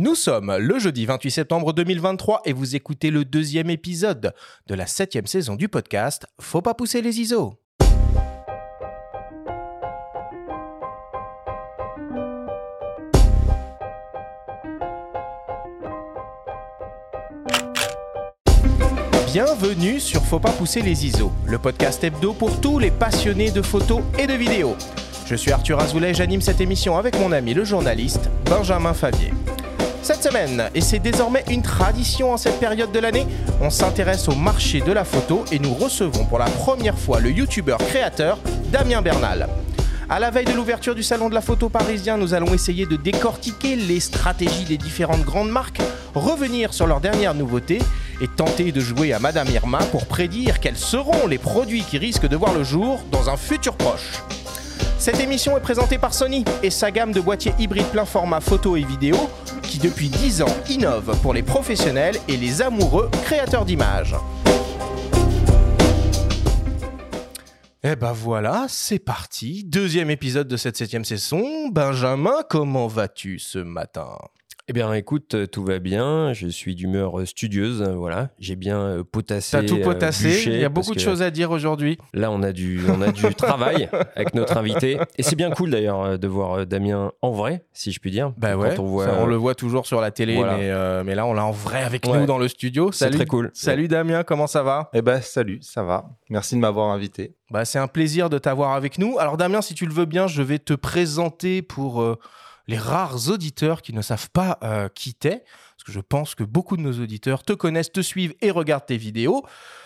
Nous sommes le jeudi 28 septembre 2023 et vous écoutez le deuxième épisode de la septième saison du podcast Faut pas pousser les ISO. Bienvenue sur Faut pas pousser les ISO, le podcast hebdo pour tous les passionnés de photos et de vidéos. Je suis Arthur Azoulay, j'anime cette émission avec mon ami le journaliste Benjamin Favier. Cette semaine, et c'est désormais une tradition en cette période de l'année, on s'intéresse au marché de la photo et nous recevons pour la première fois le youtubeur créateur Damien Bernal. À la veille de l'ouverture du salon de la photo parisien, nous allons essayer de décortiquer les stratégies des différentes grandes marques, revenir sur leurs dernières nouveautés et tenter de jouer à Madame Irma pour prédire quels seront les produits qui risquent de voir le jour dans un futur proche. Cette émission est présentée par Sony et sa gamme de boîtiers hybrides plein format photo et vidéo qui depuis 10 ans innove pour les professionnels et les amoureux créateurs d'images. Et ben voilà, c'est parti. Deuxième épisode de cette septième saison. Benjamin, comment vas-tu ce matin? Eh bien, écoute, euh, tout va bien. Je suis d'humeur euh, studieuse. Euh, voilà, j'ai bien potassé. T'as tout potassé. Il y a beaucoup de choses à dire aujourd'hui. Là, on a du, on a du travail avec notre invité, et c'est bien cool d'ailleurs de voir Damien en vrai, si je puis dire. Bah ouais. On, voit, on, le voit toujours sur la télé, mais, mais, là, on l'a en vrai avec nous dans le studio. C'est très cool. Salut Damien, comment ça va? Eh ben, salut, ça va. Merci de m'avoir invité. Bah, c'est un plaisir de t'avoir avec nous. Alors Damien, si tu le veux bien, je vais te présenter pour les rares auditeurs qui ne savent pas euh, qui t'es, parce que je pense que beaucoup de nos auditeurs te connaissent, te suivent et regardent tes vidéos.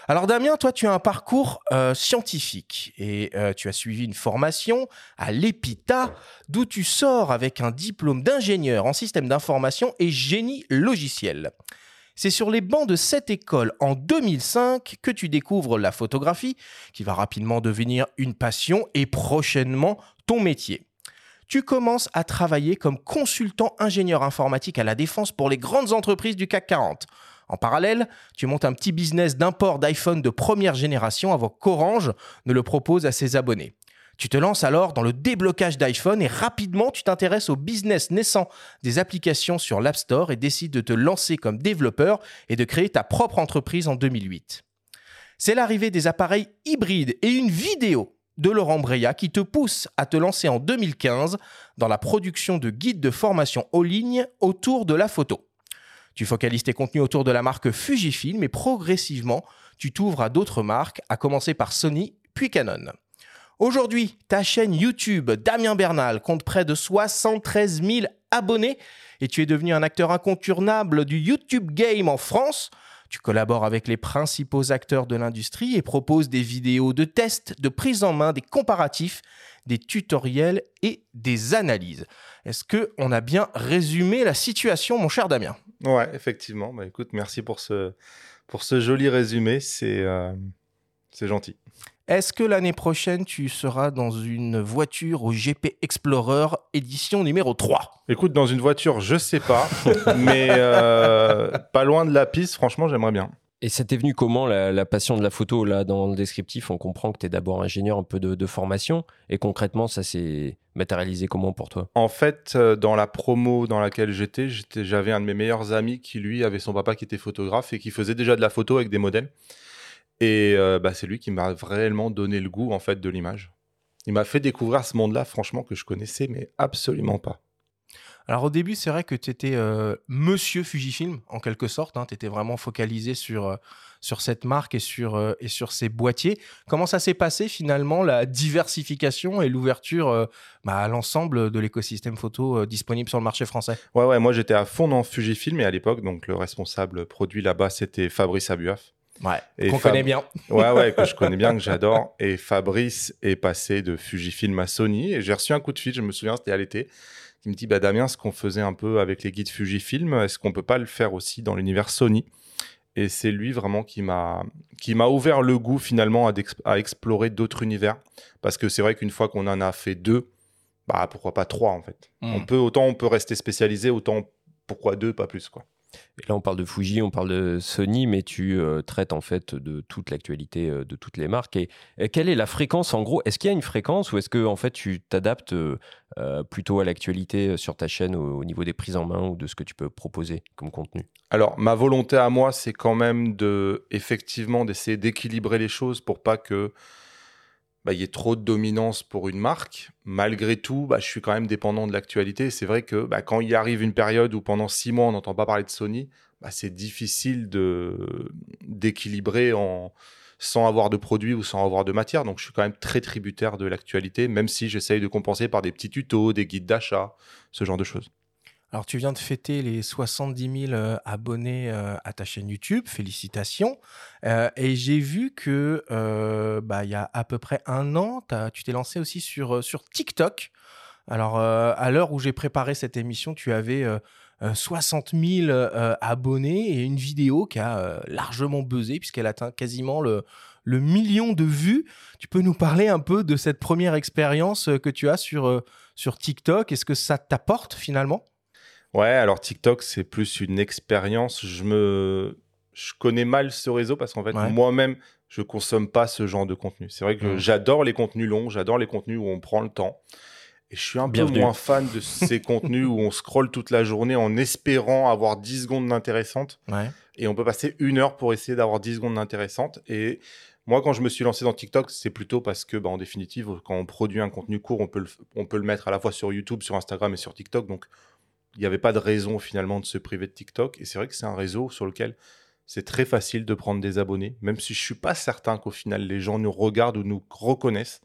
Alors Damien, toi, tu as un parcours euh, scientifique et euh, tu as suivi une formation à l'EPITA, d'où tu sors avec un diplôme d'ingénieur en système d'information et génie logiciel. C'est sur les bancs de cette école en 2005 que tu découvres la photographie, qui va rapidement devenir une passion et prochainement ton métier tu commences à travailler comme consultant ingénieur informatique à la défense pour les grandes entreprises du CAC 40. En parallèle, tu montes un petit business d'import d'iPhone de première génération avant qu'Orange ne le propose à ses abonnés. Tu te lances alors dans le déblocage d'iPhone et rapidement tu t'intéresses au business naissant des applications sur l'App Store et décides de te lancer comme développeur et de créer ta propre entreprise en 2008. C'est l'arrivée des appareils hybrides et une vidéo de Laurent Breya qui te pousse à te lancer en 2015 dans la production de guides de formation en ligne autour de la photo. Tu focalises tes contenus autour de la marque Fujifilm et progressivement, tu t'ouvres à d'autres marques, à commencer par Sony puis Canon. Aujourd'hui, ta chaîne YouTube Damien Bernal compte près de 73 000 abonnés et tu es devenu un acteur incontournable du YouTube Game en France tu collabores avec les principaux acteurs de l'industrie et proposes des vidéos de tests, de prise en main, des comparatifs, des tutoriels et des analyses. Est-ce que on a bien résumé la situation, mon cher Damien? Ouais, effectivement. Bah, écoute, merci pour ce, pour ce joli résumé. C'est euh, gentil. Est-ce que l'année prochaine, tu seras dans une voiture au GP Explorer édition numéro 3 Écoute, dans une voiture, je sais pas, mais euh, pas loin de la piste, franchement, j'aimerais bien. Et ça t'est venu comment la, passion de la photo Là, dans le descriptif, on comprend que tu es d'abord ingénieur un peu de, formation. Et concrètement, ça s'est matérialisé comment pour toi? En fait, euh, dans la promo dans laquelle j'étais, j'avais un de mes meilleurs amis qui, lui, avait son papa qui était photographe et qui faisait déjà de la photo avec des modèles. Et euh, bah, c'est lui qui m'a vraiment donné le goût en fait de l'image. Il m'a fait découvrir ce monde-là, franchement, que je connaissais, mais absolument pas. Alors au début, c'est vrai que tu étais euh, monsieur Fujifilm, en quelque sorte. Hein. tu étais vraiment focalisé sur, euh, sur cette marque et sur, et sur ses boîtiers. Comment ça s'est passé finalement, la diversification et l'ouverture bah, à l'ensemble de l'écosystème photo disponible sur le marché français? Ouais, ouais, moi j'étais à fond dans Fujifilm et à l'époque, donc le responsable produit là-bas, c'était Fabrice Abuaf. Ouais, qu'on connaît bien. Ouais, ouais, que je connais bien, que j'adore. Et Fabrice est passé de Fujifilm à Sony. Et j'ai reçu un coup de fil, je me souviens, c'était à l'été. Il me dit, bah, Damien, ce qu'on faisait un peu avec les guides Fujifilm, est-ce qu'on peut pas le faire aussi dans l'univers Sony? Et c'est lui vraiment qui m'a qui m'a ouvert le goût finalement à, à explorer d'autres univers. Parce que c'est vrai qu'une fois qu'on en a fait deux, bah pourquoi pas trois en fait? Hmm. On peut autant on peut rester spécialisé, autant pourquoi deux, pas plus quoi. Là, on parle de Fuji, on parle de Sony, mais tu euh, traites en fait de toute l'actualité euh, de toutes les marques. Et, et quelle est la fréquence en gros? Est-ce qu'il y a une fréquence ou est-ce que en fait tu t'adaptes euh, euh, plutôt à l'actualité euh, sur ta chaîne au, au niveau des prises en main ou de ce que tu peux proposer comme contenu? Alors, ma volonté à moi, c'est quand même de, effectivement, d'essayer d'équilibrer les choses pour pas que bah, il y ait trop de dominance pour une marque. Malgré tout, bah, je suis quand même dépendant de l'actualité. C'est vrai que bah, quand il arrive une période où pendant six mois on n'entend pas parler de Sony, c'est difficile de d'équilibrer en sans avoir de produits ou sans avoir de matière. Donc, je suis quand même très tributaire de l'actualité, même si j'essaye de compenser par des petits tutos, des guides d'achat, ce genre de choses. Alors, tu viens de fêter les 70 000 euh, abonnés euh, à ta chaîne YouTube. Félicitations. Euh, et j'ai vu que, bah, il y a à peu près un an, tu t'es lancé aussi sur, sur TikTok. Alors, à l'heure où j'ai préparé cette émission, tu avais euh, euh, 60 000 euh, abonnés et une vidéo qui a largement buzzé puisqu'elle atteint quasiment le, le million de vues. Tu peux nous parler un peu de cette première expérience que tu as sur, sur TikTok? Est-ce que ça t'apporte finalement? Ouais, alors TikTok, c'est plus une expérience. Je me, je connais mal ce réseau parce qu'en fait, Ouais. moi-même, je consomme pas ce genre de contenu. C'est vrai que Mhm. j'adore les contenus longs, j'adore les contenus où on prend le temps. Et je suis un Bienvenue. peu moins fan de ces contenus où on scrolle toute la journée en espérant avoir 10 secondes d'intéressantes. Ouais. Et on peut passer une heure pour essayer d'avoir 10 secondes d'intéressantes. Et moi, quand je me suis lancé dans TikTok, c'est plutôt parce que, bah, en définitive, quand on produit un contenu court, on peut, le, on peut le mettre à la fois sur YouTube, sur Instagram et sur TikTok. Donc, il n'y avait pas de raison finalement de se priver de TikTok. Et c'est vrai que c'est un réseau sur lequel c'est très facile de prendre des abonnés, même si je suis pas certain qu'au final les gens nous regardent ou nous reconnaissent.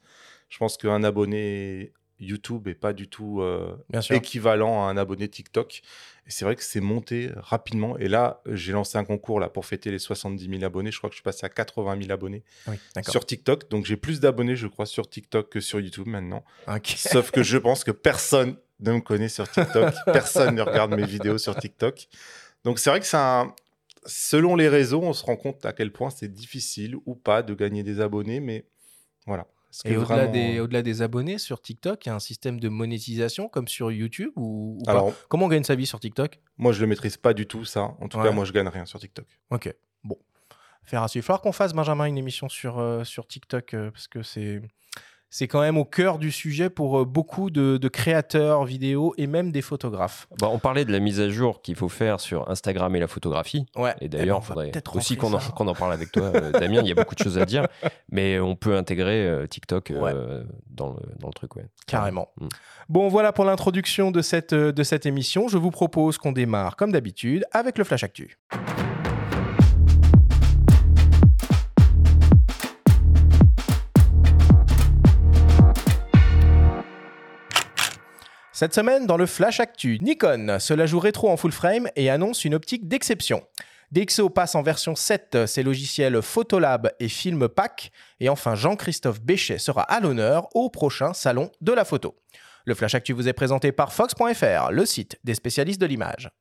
Je pense qu'un abonné YouTube est pas du tout euh, équivalent à un abonné TikTok. Et c'est vrai que c'est monté rapidement. Et là, j'ai lancé un concours là pour fêter les 70 000 abonnés. Je crois que je suis passé à 80 000 abonnés Oui, sur TikTok. Donc j'ai plus d'abonnés, je crois, sur TikTok que sur YouTube maintenant. Sauf que je pense que personne ne me connaît sur TikTok. personne ne regarde mes vidéos sur TikTok. Donc c'est vrai que c'est un... Selon les réseaux, on se rend compte à quel point c'est difficile ou pas de gagner des abonnés. Mais voilà. Et au-delà vraiment- des, au-delà des abonnés sur TikTok, il y a un système de monétisation comme sur YouTube ou, ou pas Alors, Comment on gagne sa vie sur TikTok? moi, je le maîtrise pas du tout, ça. En tout Ouais. cas, moi, je gagne rien sur TikTok. Ok, bon. Faire à suivre. Il va falloir qu'on fasse, Benjamin, une émission sur, euh, sur TikTok euh, parce que c'est, c'est quand même au cœur du sujet pour euh, beaucoup de, de créateurs vidéo et même des photographes. Bah, On parlait de la mise à jour qu'il faut faire sur Instagram et la photographie. Ouais. Et Eh ben, d'ailleurs, il faudrait aussi qu'on en, parle avec toi, euh, Damien. Il y a beaucoup de choses à dire, mais on peut intégrer euh, TikTok euh, dans, le, dans le truc. Ouais. Carrément. Mm. Bon, voilà pour l'introduction de cette, de cette émission. Je vous propose qu'on démarre, comme d'habitude, avec le Flash Actu. Cette semaine, dans le Flash Actu, Nikon se la joue rétro en full frame et annonce une optique d'exception. DxO passe en version 7 ses logiciels Photolab et Filmpack. Et enfin, Jean-Christophe Béchet sera à l'honneur au prochain salon de la photo. Le Flash Actu vous est présenté par Fox.fr, le site des spécialistes de l'image.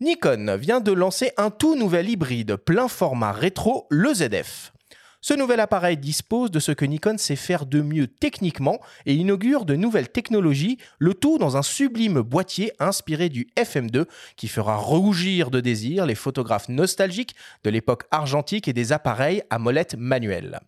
Nikon vient de lancer un tout nouvel hybride plein format rétro, le ZF. Ce nouvel appareil dispose de ce que Nikon sait faire de mieux techniquement et inaugure de nouvelles technologies, le tout dans un sublime boîtier inspiré du FM2 qui fera rougir de désir les photographes nostalgiques de l'époque argentique et des appareils à molette manuelle.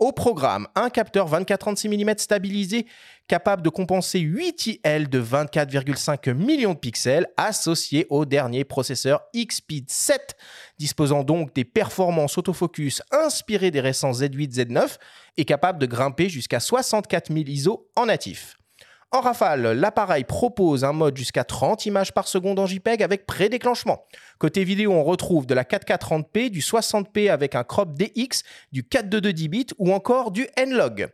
Au programme, un capteur 24-36 mm stabilisé capable de compenser 8 IL de 24,5 millions de pixels associé au dernier processeur XPEED 7, disposant donc des performances autofocus inspirées des récents Z8, Z9 et capable de grimper jusqu'à 64 000 ISO en natif. En rafale, l'appareil propose un mode jusqu'à 30 images par seconde en JPEG avec pré-déclenchement. Côté vidéo, on retrouve de la 4K 30p, du 60p avec un crop DX, du 422 10 bits ou encore du N-Log.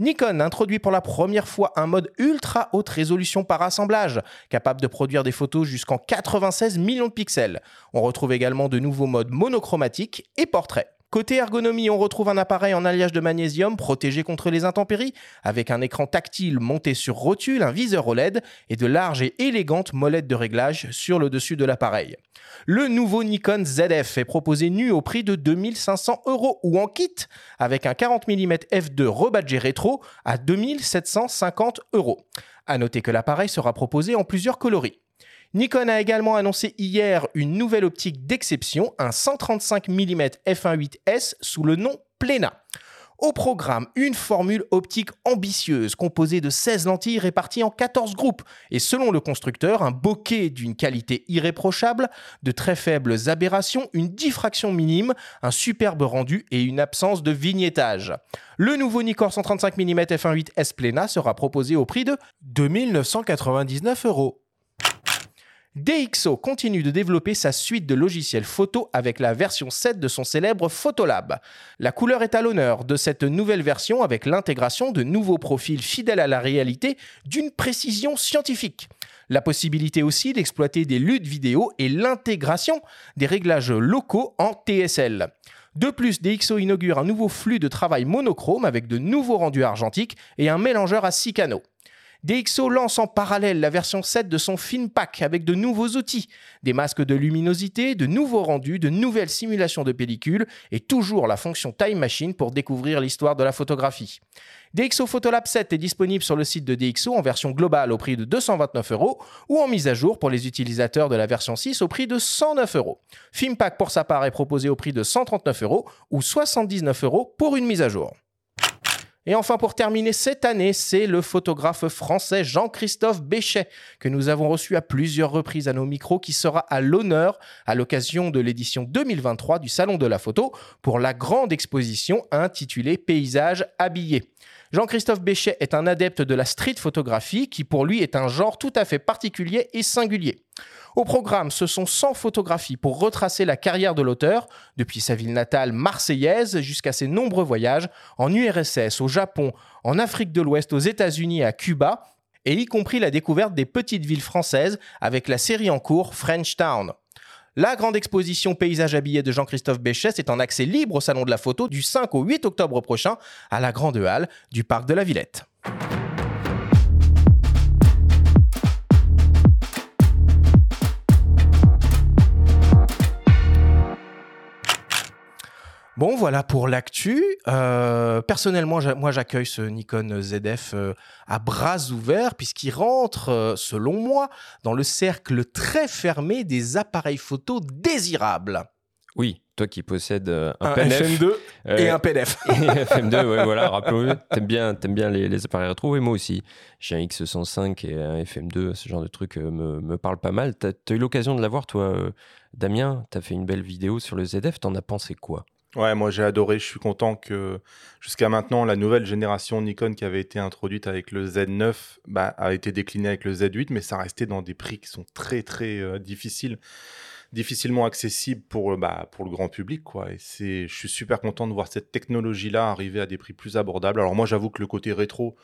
Nikon introduit pour la première fois un mode ultra haute résolution par assemblage, capable de produire des photos jusqu'en 96 millions de pixels. On retrouve également de nouveaux modes monochromatiques et portrait. Côté ergonomie, on retrouve un appareil en alliage de magnésium protégé contre les intempéries, avec un écran tactile monté sur rotule, un viseur OLED et de larges et élégantes molettes de réglage sur le dessus de l'appareil. Le nouveau Nikon ZF est proposé nu au prix de 2500 euros ou en kit avec un 40 mm f2 rebadgé rétro à 2750 euros. À noter que l'appareil sera proposé en plusieurs coloris. Nikon a également annoncé hier une nouvelle optique d'exception, un 135 mm f1.8S sous le nom Plena. Au programme, une formule optique ambitieuse composée de 16 lentilles réparties en 14 groupes et selon le constructeur, un bokeh d'une qualité irréprochable, de très faibles aberrations, une diffraction minime, un superbe rendu et une absence de vignettage. Le nouveau Nikkor 135 mm f1.8 S Plena sera proposé au prix de 2999 euros. DxO continue de développer sa suite de logiciels photo avec la version 7 de son célèbre Photolab. La couleur est à l'honneur de cette nouvelle version avec l'intégration de nouveaux profils fidèles à la réalité d'une précision scientifique. La possibilité aussi d'exploiter des luttes vidéo et l'intégration des réglages locaux en TSL. De plus, DxO inaugure un nouveau flux de travail monochrome avec de nouveaux rendus argentiques et un mélangeur à 6 canaux. DxO lance en parallèle la version 7 de son Film Pack avec de nouveaux outils, des masques de luminosité, de nouveaux rendus, de nouvelles simulations de pellicules et toujours la fonction Time Machine pour découvrir l'histoire de la photographie. DxO Photolab 7 est disponible sur le site de DxO en version globale au prix de 229 euros ou en mise à jour pour les utilisateurs de la version 6 au prix de 109 euros. Filmpack pour sa part est proposé au prix de 139 euros ou 79 euros pour une mise à jour. Et enfin, pour terminer cette année, c'est le photographe français Jean-Christophe Béchet, que nous avons reçu à plusieurs reprises à nos micros, qui sera à l'honneur à l'occasion de l'édition 2023 du Salon de la photo pour la grande exposition intitulée Paysages habillés. Jean-Christophe Béchet est un adepte de la street photographie qui pour lui est un genre tout à fait particulier et singulier. Au programme, ce sont 100 photographies pour retracer la carrière de l'auteur, depuis sa ville natale marseillaise jusqu'à ses nombreux voyages en URSS, au Japon, en Afrique de l'Ouest, aux États-Unis et à Cuba, et y compris la découverte des petites villes françaises avec la série en cours French Town. La grande exposition Paysages habillés de Jean-Christophe Béchès est en accès libre au Salon de la Photo du 5 au 8 octobre prochain à la Grande Halle du Parc de la Villette. Bon, voilà pour l'actu. Euh, personnellement, moi, j'accueille ce Nikon ZF euh, à bras ouverts, puisqu'il rentre, euh, selon moi, dans le cercle très fermé des appareils photo désirables. Oui, toi qui possèdes un, un FM2 et un PDF. FM2, ouais, voilà, rappelons-le. T'aimes bien, aimes bien les, appareils rétro, et moi aussi. J'ai un X105 et un FM2, ce genre de truc me, me parle pas mal. T'as as eu l'occasion de l'avoir, toi, Damien? T'as fait une belle vidéo sur le ZF, t'en as pensé quoi? Ouais, moi j'ai adoré. Je suis content que jusqu'à maintenant, la nouvelle génération Nikon qui avait été introduite avec le Z9 bah, a été déclinée avec le Z8, mais ça restait dans des prix qui sont très très euh, difficiles, difficilement accessibles pour, bah, pour le grand public. Quoi. Et c'est, je suis super content de voir cette technologie-là arriver à des prix plus abordables. Alors moi j'avoue que le côté rétro,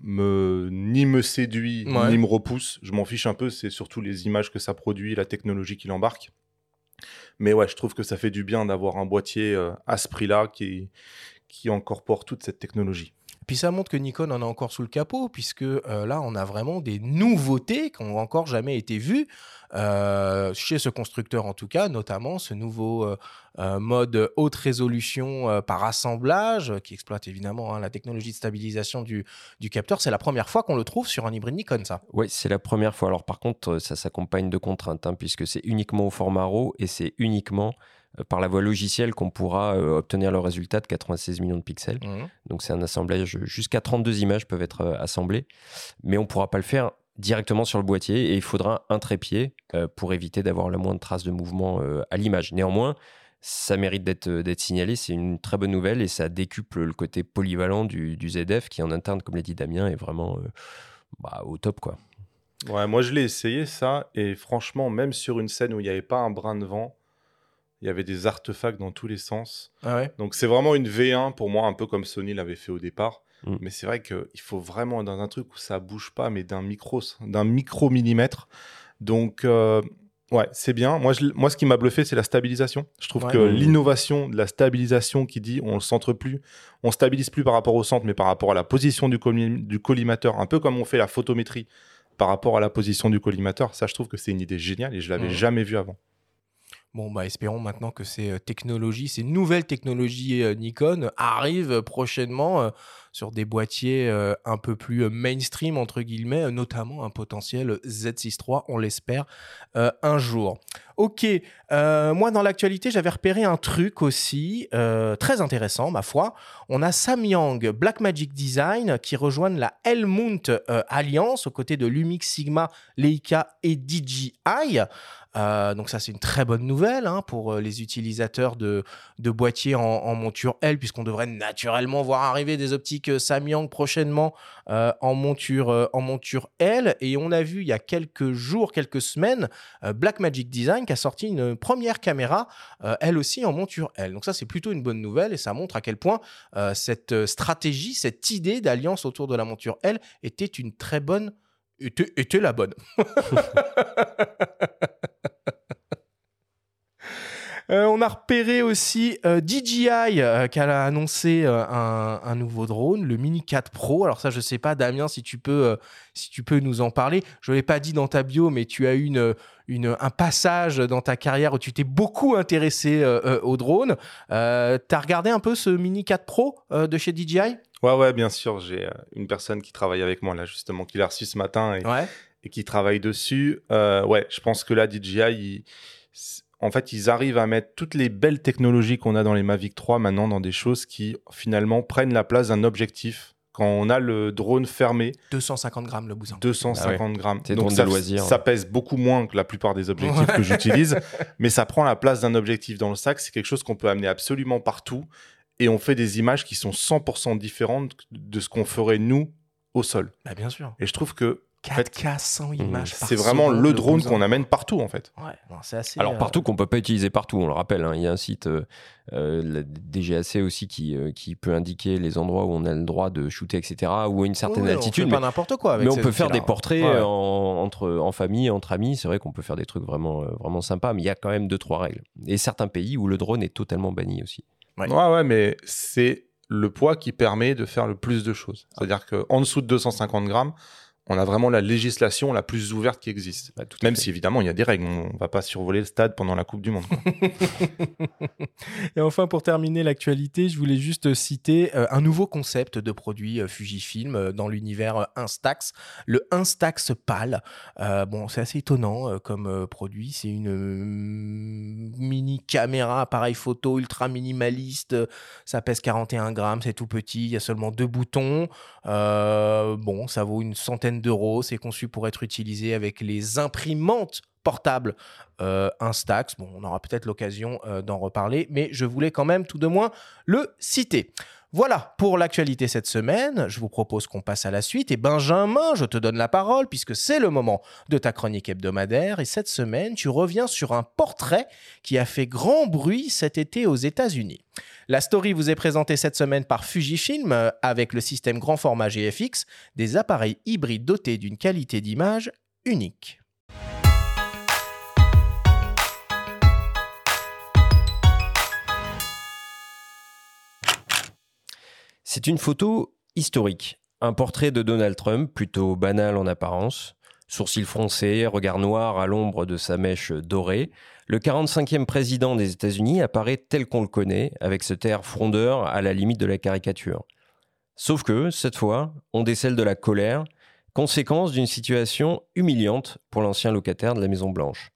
me, ni me séduit, ni me repousse. Je m'en fiche un peu, c'est surtout les images que ça produit, la technologie qu'il embarque. Mais ouais, je trouve que ça fait du bien d'avoir un boîtier euh, à ce prix-là qui, qui incorpore toute cette technologie. Puis ça montre que Nikon en a encore sous le capot, puisque euh, là, on a vraiment des nouveautés qui n'ont encore jamais été vues. Euh, chez ce constructeur en tout cas, notamment ce nouveau euh, mode haute résolution par assemblage qui exploite évidemment hein, la technologie de stabilisation du, du capteur. C'est la première fois qu'on le trouve sur un hybride Nikon, ça. Oui, c'est la première fois. Alors par contre, ça s'accompagne de contraintes, hein, puisque c'est uniquement au format RAW et c'est uniquement par la voie logicielle qu'on pourra obtenir le résultat de 96 millions de pixels. Mmh. Donc c'est un assemblage, jusqu'à 32 images peuvent être assemblées, mais on ne pourra pas le faire directement sur le boîtier et il faudra un trépied euh, pour éviter d'avoir la moindre trace de mouvement euh, à l'image. Néanmoins, ça mérite euh, d'être signalé, c'est une très bonne nouvelle et ça décuple le côté polyvalent du, ZF qui en interne, comme l'a dit Damien, est vraiment bah, au top. quoi. Ouais, moi je l'ai essayé ça et franchement, même sur une scène où il n'y avait pas un brin de vent, il y avait des artefacts dans tous les sens. Ah Donc c'est vraiment une V1 pour moi, un peu comme Sony l'avait fait au départ. Mm. Mais c'est vrai qu'il faut vraiment dans un truc où ça bouge pas, mais d'un micro, d'un micro millimètre. Donc, euh, ouais, c'est bien. Moi, moi, ce qui m'a bluffé, c'est la stabilisation. Je trouve que l'innovation de la stabilisation qui dit on ne centre plus, on stabilise plus par rapport au centre, mais par rapport à la position du, du collimateur, un peu comme on fait la photométrie par rapport à la position du collimateur, ça, je trouve que c'est une idée géniale et je l'avais mm. jamais vu avant. Bon, bah, espérons maintenant que ces euh, technologies, ces nouvelles technologies euh, Nikon arrivent prochainement euh, sur des boîtiers un peu plus mainstream, entre guillemets, notamment un potentiel Z6 III, on l'espère, un jour. Ok, moi dans l'actualité, j'avais repéré un truc aussi très intéressant, ma foi. On a Samyang Blackmagic Design qui rejoignent la euh, Alliance aux côtés de Lumix, Sigma, Leica et DJI. Euh, donc ça c'est une très bonne nouvelle hein, pour euh, les utilisateurs de, boîtiers en, monture L puisqu'on devrait naturellement voir arriver des optiques euh, Samyang prochainement en, monture, en monture L et on a vu il y a quelques jours, quelques semaines Blackmagic Design qui a sorti une première caméra elle aussi en monture L. Donc ça c'est plutôt une bonne nouvelle et ça montre à quel point cette stratégie, cette idée d'alliance autour de la monture L était une très bonne était la bonne. Euh, on a repéré aussi euh, DJI euh, qui a annoncé euh, un, un nouveau drone, le Mini 4 Pro. Alors ça, je sais pas, Damien, si tu peux, si tu peux nous en parler. Je l'ai pas dit dans ta bio, mais tu as eu une, une, un passage dans ta carrière où tu t'es beaucoup intéressé au drone. Tu as regardé un peu ce Mini 4 Pro de chez DJI Ouais, ouais, bien sûr. J'ai une personne qui travaille avec moi là, justement, qui l'a reçu ce matin et, Ouais. et qui travaille dessus. Ouais, je pense que là, DJI, en fait, ils arrivent à mettre toutes les belles technologies qu'on a dans les Mavic 3 maintenant dans des choses qui finalement prennent la place d'un objectif. Quand on a le drone fermé, 250 grammes le bousin. 250 grammes. C'est Donc drone de ça, loisir. ça pèse beaucoup moins que la plupart des objectifs que j'utilise, mais ça prend la place d'un objectif dans le sac. C'est quelque chose qu'on peut amener absolument partout et on fait des images qui sont 100% différentes de ce qu'on ferait nous au sol. Bah, bien sûr. Et je trouve que fait, 4K 100 images par c'est vraiment le drone qu'on amène partout en fait. Ouais, non, c'est assez. Alors euh, partout qu'on peut pas utiliser partout, on le rappelle. hein. Il y a un site, euh, euh, la DGAC aussi, qui, euh, qui peut indiquer les endroits où on a le droit de shooter, etc., ou à une certaine ouais, altitude. On fait mais pas n'importe quoi. Avec mais on peut faire des portraits Ouais. euh, en, entre, en famille, entre amis. C'est vrai qu'on peut faire des trucs vraiment, euh, vraiment sympas, mais il y a quand même deux, trois règles. Et certains pays où le drone est totalement banni aussi. Ouais. Ouais, ouais, mais c'est le poids qui permet de faire le plus de choses. C'est-à-dire qu'en dessous de 250 grammes, on a vraiment la législation la plus ouverte qui existe. Bah, Même si évidemment il y a des règles, on va pas survoler le stade pendant la Coupe du Monde. quoi. Et enfin, pour terminer l'actualité, je voulais juste citer euh, un nouveau concept de produit euh, Fujifilm euh, dans l'univers Instax, le Instax PAL. Bon, c'est assez étonnant comme produit. C'est une mini caméra, appareil photo ultra minimaliste. Ça pèse 41 grammes, c'est tout petit. Il y a seulement deux boutons. Bon, ça vaut une centaine d'euros. C'est conçu pour être utilisé avec les imprimantes portables euh, Instax. Bon, on aura peut-être l'occasion euh, d'en reparler, mais je voulais quand même tout de moins le citer. Voilà pour l'actualité cette semaine. Je vous propose qu'on passe à la suite. Et Benjamin, je te donne la parole puisque c'est le moment de ta chronique hebdomadaire. Et cette semaine, tu reviens sur un portrait qui a fait grand bruit cet été aux États-Unis. La story vous est présentée cette semaine par Fujifilm euh, avec le système grand format GFX, des appareils hybrides dotés d'une qualité d'image unique. C'est une photo historique. Un portrait de Donald Trump, plutôt banal en apparence. Sourcils froncés, regard noir à l'ombre de sa mèche dorée. Le 45e président des États-Unis apparaît tel qu'on le connaît, avec ce air frondeur à la limite de la caricature. Sauf que, cette fois, on décèle de la colère, conséquence d'une situation humiliante pour l'ancien locataire de la Maison Blanche.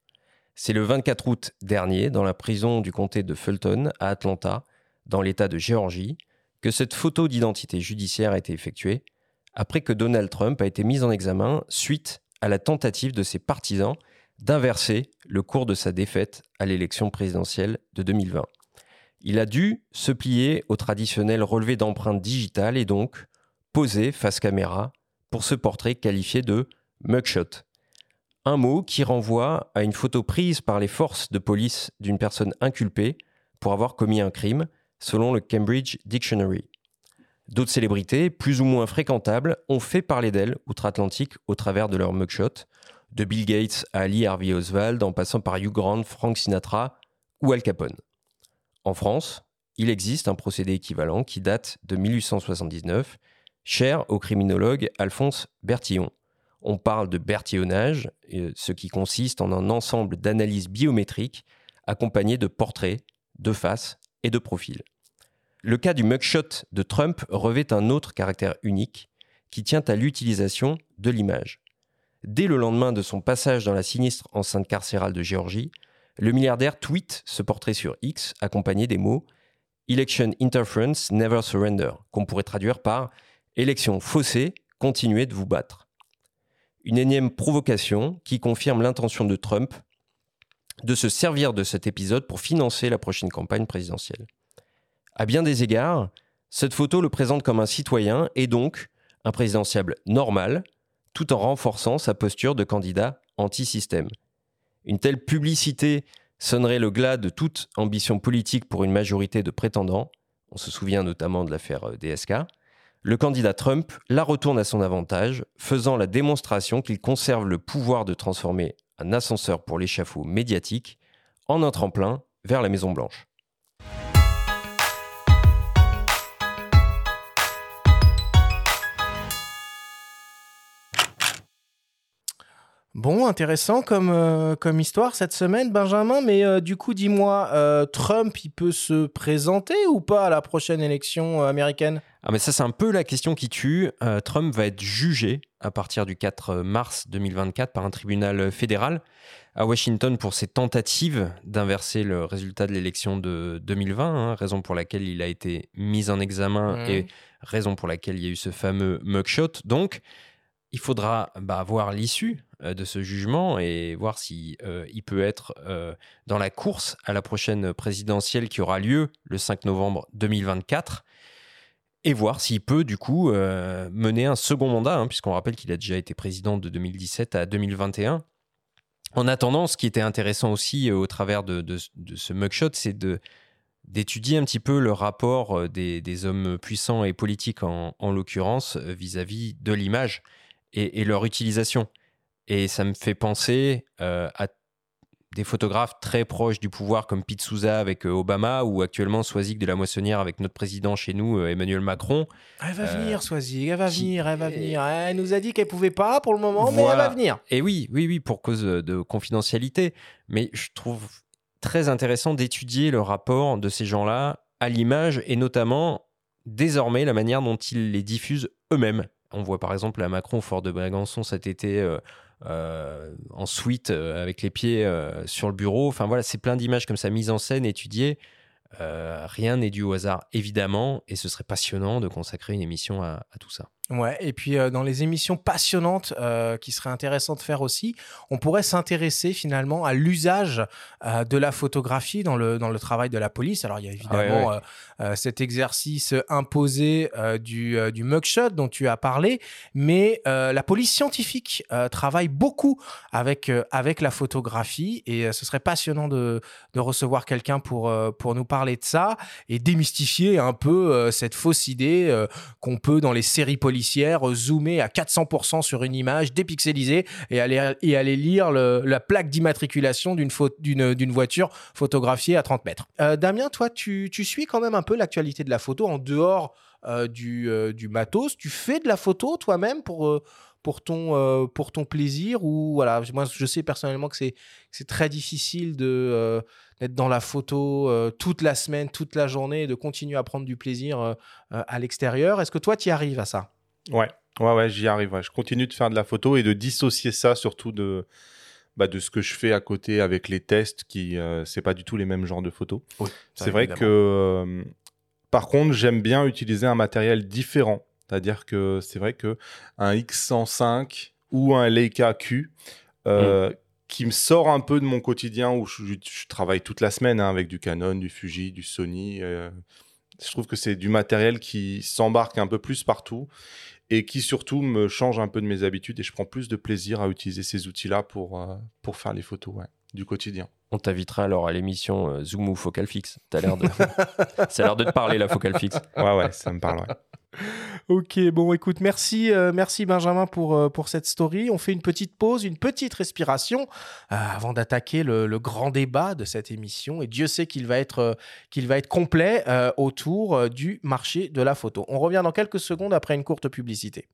C'est le 24 août dernier, dans la prison du comté de Fulton, à Atlanta, dans l'État de Géorgie, que cette photo d'identité judiciaire a été effectuée, après que Donald Trump a été mis en examen suite à la tentative de ses partisans d'inverser le cours de sa défaite à l'élection présidentielle de 2020. Il a dû se plier au traditionnel relevé d'empreintes digitales et donc poser face caméra pour ce portrait qualifié de mugshot. Un mot qui renvoie à une photo prise par les forces de police d'une personne inculpée pour avoir commis un crime, selon le Cambridge Dictionary. D'autres célébrités, plus ou moins fréquentables, ont fait parler d'elles outre-Atlantique au travers de leurs mugshots, de Bill Gates à Lee Harvey Oswald, en passant par Hugh Grant, Frank Sinatra ou Al Capone. En France, il existe un procédé équivalent qui date de 1879, cher au criminologue Alphonse Bertillon. On parle de bertillonnage, euh, ce qui consiste en un ensemble d'analyses biométriques accompagnés de portraits, de faces et de profils. Le cas du mugshot de Trump revêt un autre caractère unique qui tient à l'utilisation de l'image. Dès le lendemain de son passage dans la sinistre enceinte carcérale de Géorgie, le milliardaire tweet ce portrait sur X accompagné des mots Election interference, never surrender, qu'on pourrait traduire par Élection faussée, continuez de vous battre. Une énième provocation qui confirme l'intention de Trump de se servir de cet épisode pour financer la prochaine campagne présidentielle. À bien des égards, cette photo le présente comme un citoyen et donc un présidentiable normal, tout en renforçant sa posture de candidat anti-système. Une telle publicité sonnerait le glas de toute ambition politique pour une majorité de prétendants, on se souvient notamment de l'affaire euh, DSK, le candidat Trump la retourne à son avantage, faisant la démonstration qu'il conserve le pouvoir de transformer un ascenseur pour l'échafaud médiatique en un tremplin vers la Maison-Blanche. Bon, intéressant comme, euh, comme histoire cette semaine, Benjamin. Mais euh, du coup, dis-moi, euh, Trump, il peut se présenter ou pas à la prochaine élection américaine? Ah, mais ça, c'est un peu la question qui tue. Trump va être jugé à partir du 4 mars 2024 par un tribunal fédéral à Washington pour ses tentatives d'inverser le résultat de l'élection de 2020, hein, raison pour laquelle il a été mis en examen Mmh. et raison pour laquelle il y a eu ce fameux mugshot. Donc, il faudra bah, voir l'issue euh, de ce jugement et voir si euh, il peut être euh, dans la course à la prochaine présidentielle qui aura lieu le 5 novembre 2024 et voir s'il peut du coup mener un second mandat, hein, puisqu'on rappelle qu'il a déjà été président de 2017 à 2021. En attendant, ce qui était intéressant aussi au travers de, ce mugshot, c'est d'étudier un petit peu le rapport des, hommes puissants et politiques en, en l'occurrence vis-à-vis de l'image et, et leur utilisation. Et ça me fait penser euh, à des photographes très proches du pouvoir comme Pete Souza avec euh, Obama ou actuellement Soisig de la Moissonnière avec notre président chez nous, euh, Emmanuel Macron. Elle va venir, Soisy, elle va qui- venir, elle va venir. Elle nous a dit qu'elle pouvait pas pour le moment, mais elle va venir. Et oui, oui, oui, pour cause de confidentialité. Mais je trouve très intéressant d'étudier le rapport de ces gens-là à l'image et notamment désormais la manière dont ils les diffusent eux-mêmes. On voit par exemple à Macron fort de Brégançon cet été euh, euh, en suite euh, avec les pieds sur le bureau. Enfin voilà, c'est plein d'images comme ça mises en scène, étudiées. Rien n'est dû au hasard, évidemment, et ce serait passionnant de consacrer une émission à tout ça. Ouais, et puis euh, dans les émissions passionnantes euh, qui seraient intéressantes de faire aussi, on pourrait s'intéresser finalement à l'usage euh, de la photographie dans le, dans le travail de la police. Alors il y a évidemment ouais. euh, euh, cet exercice imposé du, du mugshot dont tu as parlé, mais la police scientifique travaille beaucoup avec, avec la photographie et ce serait passionnant de, de recevoir quelqu'un pour, pour nous parler de ça et démystifier un peu cette fausse idée qu'on peut dans les séries policières euh, zoomer à 400% sur une image dépixelisée et aller, et aller lire la plaque d'immatriculation d'une voiture photographiée à 30 mètres. Euh, Damien, toi, tu, tu suis quand même un peu l'actualité de la photo en dehors euh, du, du matos. Tu fais de la photo toi-même pour, pour, ton, pour ton plaisir ou voilà, moi je sais personnellement que c'est c'est très difficile de d'être dans la photo toute la semaine, toute la journée, et de continuer à prendre du plaisir à l'extérieur. Est-ce que toi, tu y arrives à ça? Ouais, ouais, ouais, j'y arrive. ouais. Je continue de faire de la photo et de dissocier ça surtout de, bah, de ce que je fais à côté avec les tests qui, euh, c'est pas du tout les mêmes genres de photos. C'est vrai que, euh, par contre, j'aime bien utiliser un matériel différent. C'est-à-dire que c'est vrai que un X105 ou un Leica Q, euh, qui me sort un peu de mon quotidien où je, je- je travaille toute la semaine hein, avec du Canon, du Fuji, du Sony. euh, je trouve que c'est du matériel qui s'embarque un peu plus partout et qui surtout me change un peu de mes habitudes et je prends plus de plaisir à utiliser ces outils-là pour, euh, pour faire les photos du quotidien. On t'invitera alors à l'émission euh, Zoom ou Focal Fix. T'as l'air de... Ça a l'air de te parler, la Focal Fix. Ouais, ouais, ça me parle. ouais. Ok, bon, écoute, merci, euh, merci Benjamin pour, euh, pour cette story. On fait une petite pause, une petite respiration euh, avant d'attaquer le, le grand débat de cette émission. Et Dieu sait qu'il va être, euh, qu'il va être complet euh, autour euh, du marché de la photo. On revient dans quelques secondes après une courte publicité.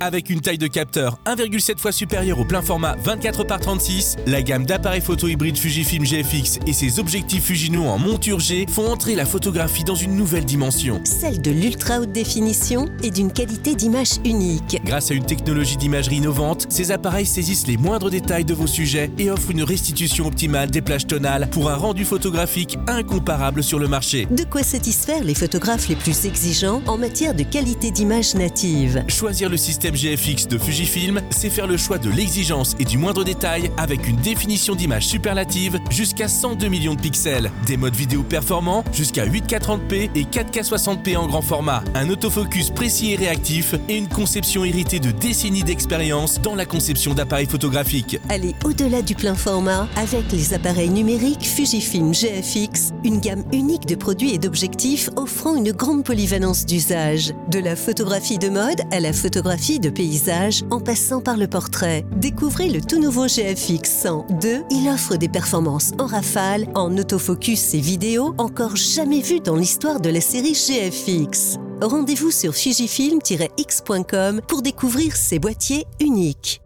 Avec une taille de capteur 1,7 fois supérieure au plein format 24 par 36, la gamme d'appareils photo hybride Fujifilm GFX et ses objectifs Fujino en monture G font entrer la photographie dans une nouvelle dimension. Celle de l'ultra haute définition et d'une qualité d'image unique. Grâce à une technologie d'imagerie innovante, ces appareils saisissent les moindres détails de vos sujets et offrent une restitution optimale des plages tonales pour un rendu photographique incomparable sur le marché. De quoi satisfaire les photographes les plus exigeants en matière de qualité d'image native? Choisir le système GFX de Fujifilm, c'est faire le choix de l'exigence et du moindre détail avec une définition d'image superlative jusqu'à 102 millions de pixels, des modes vidéo performants jusqu'à 8K30p et 4K60p en grand format, un autofocus précis et réactif et une conception héritée de décennies d'expérience dans la conception d'appareils photographiques. Allez au-delà du plein format avec les appareils numériques Fujifilm GFX, une gamme unique de produits et d'objectifs offrant une grande polyvalence d'usage. De la photographie de mode à la photographie de paysage en passant par le portrait. Découvrez le tout nouveau GFX 102. Il offre des performances en rafale, en autofocus et vidéo encore jamais vues dans l'histoire de la série GFX. Rendez-vous sur fujifilm-x.com pour découvrir ces boîtiers uniques.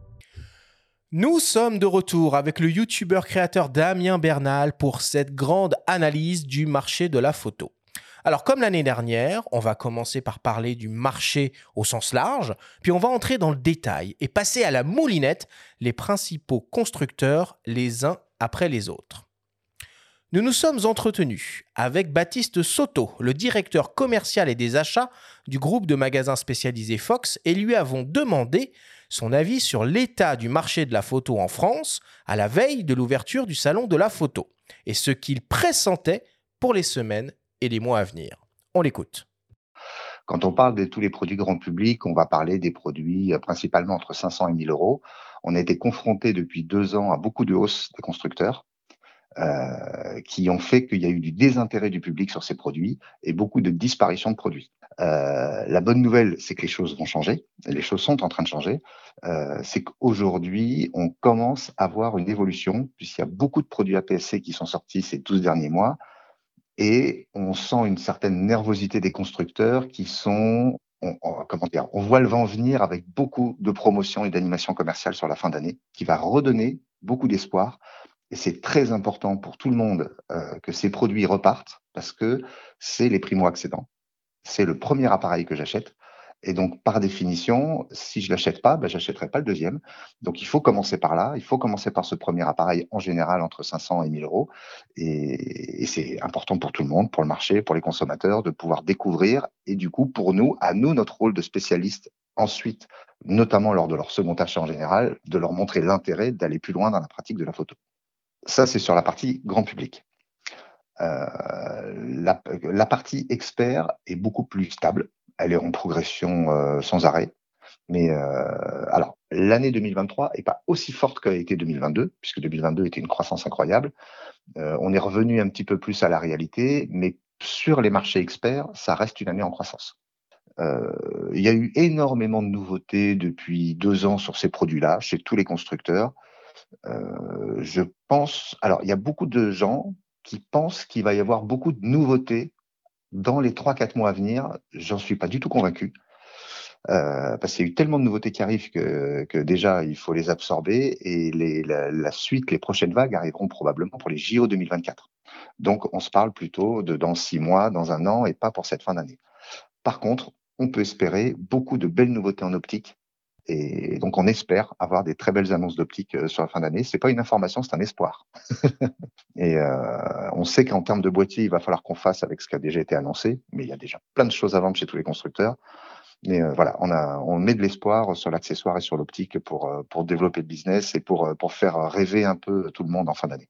Nous sommes de retour avec le youtubeur créateur Damien Bernal pour cette grande analyse du marché de la photo. Alors comme l'année dernière, on va commencer par parler du marché au sens large, puis on va entrer dans le détail et passer à la moulinette les principaux constructeurs les uns après les autres. Nous nous sommes entretenus avec Baptiste Soto, le directeur commercial et des achats du groupe de magasins spécialisés Fox, et lui avons demandé son avis sur l'état du marché de la photo en France à la veille de l'ouverture du salon de la photo, et ce qu'il pressentait pour les semaines et les mois à venir. On l'écoute. Quand on parle de tous les produits grand public, on va parler des produits euh, principalement entre 500 et 1000 euros. On a été confronté depuis deux ans à beaucoup de hausses des constructeurs. Euh, qui ont fait qu'il y a eu du désintérêt du public sur ces produits et beaucoup de disparition de produits. Euh, la bonne nouvelle, c'est que les choses vont changer, les choses sont en train de changer. C'est qu'aujourd'hui, on commence à voir une évolution, puisqu'il y a beaucoup de produits APS-C qui sont sortis ces 12 derniers mois, et on sent une certaine nervosité des constructeurs qui sont on, comment dire, on voit le vent venir avec beaucoup de promotions et d'animations commerciales sur la fin d'année, qui va redonner beaucoup d'espoir et c'est très important pour tout le monde euh, que ces produits repartent parce que c'est les primo-accédants. C'est le premier appareil que j'achète. Et donc, par définition, si je l'achète pas, ben, j'achèterai pas le deuxième. Donc, il faut commencer par là. Il faut commencer par ce premier appareil en général entre 500 et 1000 euros. Et, c'est important pour tout le monde, pour le marché, pour les consommateurs, de pouvoir découvrir. Et du coup, pour nous, à nous, notre rôle de spécialiste, ensuite, notamment lors de leur second achat en général, de leur montrer l'intérêt d'aller plus loin dans la pratique de la photo. Ça, c'est sur la partie grand public. Euh, la, partie expert est beaucoup plus stable. Elle est en progression euh, sans arrêt. Mais euh, alors, l'année 2023 n'est pas aussi forte qu'a été 2022, puisque 2022 était une croissance incroyable. Euh, on est revenu un petit peu plus à la réalité, mais sur les marchés experts, ça reste une année en croissance. Il y a eu énormément de nouveautés depuis deux ans sur ces produits-là, chez tous les constructeurs. Je pense, alors il y a beaucoup de gens qui pensent qu'il va y avoir beaucoup de nouveautés dans les 3-4 mois à venir. J'en suis pas du tout convaincu. Euh, parce qu'il y a eu tellement de nouveautés qui arrivent que, déjà il faut les absorber et la, la, suite, les prochaines vagues arriveront probablement pour les JO 2024. Donc on se parle plutôt de dans six mois, dans un an et pas pour cette fin d'année. Par contre, on peut espérer beaucoup de belles nouveautés en optique et donc, on espère avoir des très belles annonces d'optique euh, sur la fin d'année. C'est pas une information, c'est un espoir. et euh, on sait qu'en termes de boîtier, il va falloir qu'on fasse avec ce qui a déjà été annoncé, mais il y a déjà plein de choses à vendre chez tous les constructeurs. Mais euh, voilà, on, a, on met de l'espoir sur l'accessoire et sur l'optique pour, pour développer le business et pour, pour faire rêver un peu tout le monde en fin d'année.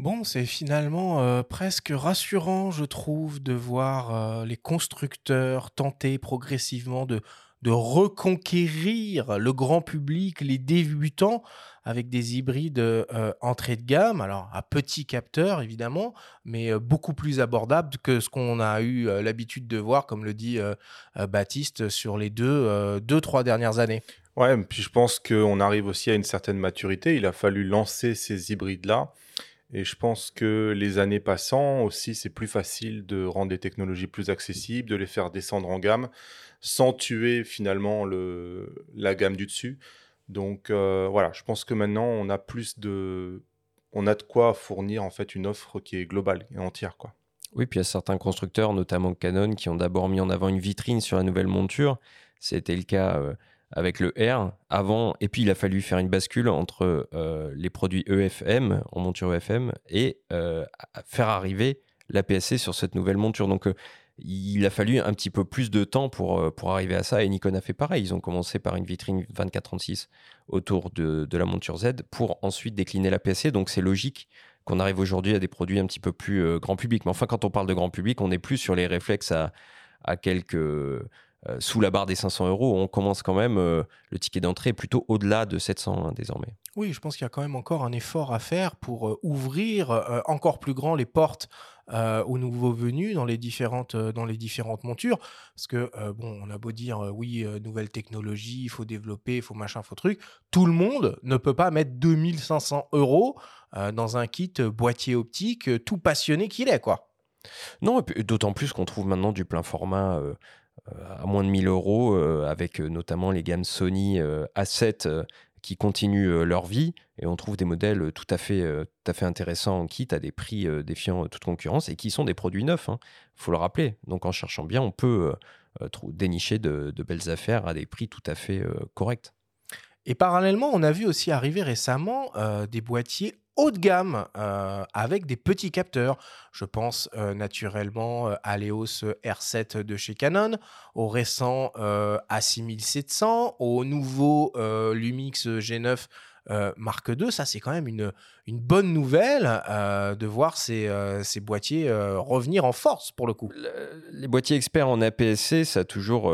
Bon, c'est finalement presque rassurant, je trouve, de voir les constructeurs tenter progressivement de, de reconquérir le grand public, les débutants, avec des hybrides euh, entrée de gamme, alors à petit capteur évidemment, mais euh, beaucoup plus abordables que ce qu'on a eu euh, l'habitude de voir, comme le dit euh, Baptiste, sur les deux, deux, trois dernières années. Ouais, puis je pense qu'on arrive aussi à une certaine maturité. Il a fallu lancer ces hybrides-là. Et je pense que les années passant aussi, c'est plus facile de rendre des technologies plus accessibles, de les faire descendre en gamme, sans tuer finalement le, la gamme du dessus. Donc euh, voilà, je pense que maintenant on a plus de, on a de quoi fournir en fait une offre qui est globale et entière quoi. Oui, puis il y a certains constructeurs, notamment Canon, qui ont d'abord mis en avant une vitrine sur la nouvelle monture. C'était le cas euh, avec le R avant, et puis il a fallu faire une bascule entre euh, les produits EFM en monture EFM et euh, faire arriver la PSC sur cette nouvelle monture. Donc il a fallu un petit peu plus de temps pour, pour arriver à ça, et Nikon a fait pareil. Ils ont commencé par une vitrine 24-36 autour de, de, la monture Z pour ensuite décliner la PSC. Donc c'est logique qu'on arrive aujourd'hui à des produits un petit peu plus euh, grand public. Mais enfin, quand on parle de grand public, on n'est plus sur les réflexes à, à quelques. Euh, sous la barre des 500 euros, on commence quand même, euh, le ticket d'entrée plutôt au-delà de 700 hein, désormais. Oui, je pense qu'il y a quand même encore un effort à faire pour ouvrir encore plus grand les portes aux nouveaux venus dans les différentes, dans les différentes montures. Parce que, bon, on a beau dire, oui, nouvelle technologie, il faut développer, il faut machin, il faut truc. Tout le monde ne peut pas mettre 2500 euros dans un kit boîtier optique, tout passionné qu'il est, quoi. Non, d'autant plus qu'on trouve maintenant du plein format à moins de 1000 euros, avec notamment les gammes Sony A7 qui continuent leur vie et on trouve des modèles tout à fait, tout à fait intéressants en kit à des prix défiant toute concurrence et qui sont des produits neufs. Il hein. faut le rappeler. Donc en cherchant bien, on peut dénicher de, belles affaires à des prix tout à fait corrects. Et parallèlement, on a vu aussi arriver récemment des boîtiers haut de gamme euh, avec des petits capteurs. Je pense euh, naturellement euh, à l'EOS R7 de chez Canon, au récent A6700, au nouveau Lumix G9 Mark II. Ça, c'est quand même une, une bonne nouvelle de voir ces, ces boîtiers revenir en force pour le coup. les boîtiers experts en APS-C, ça a toujours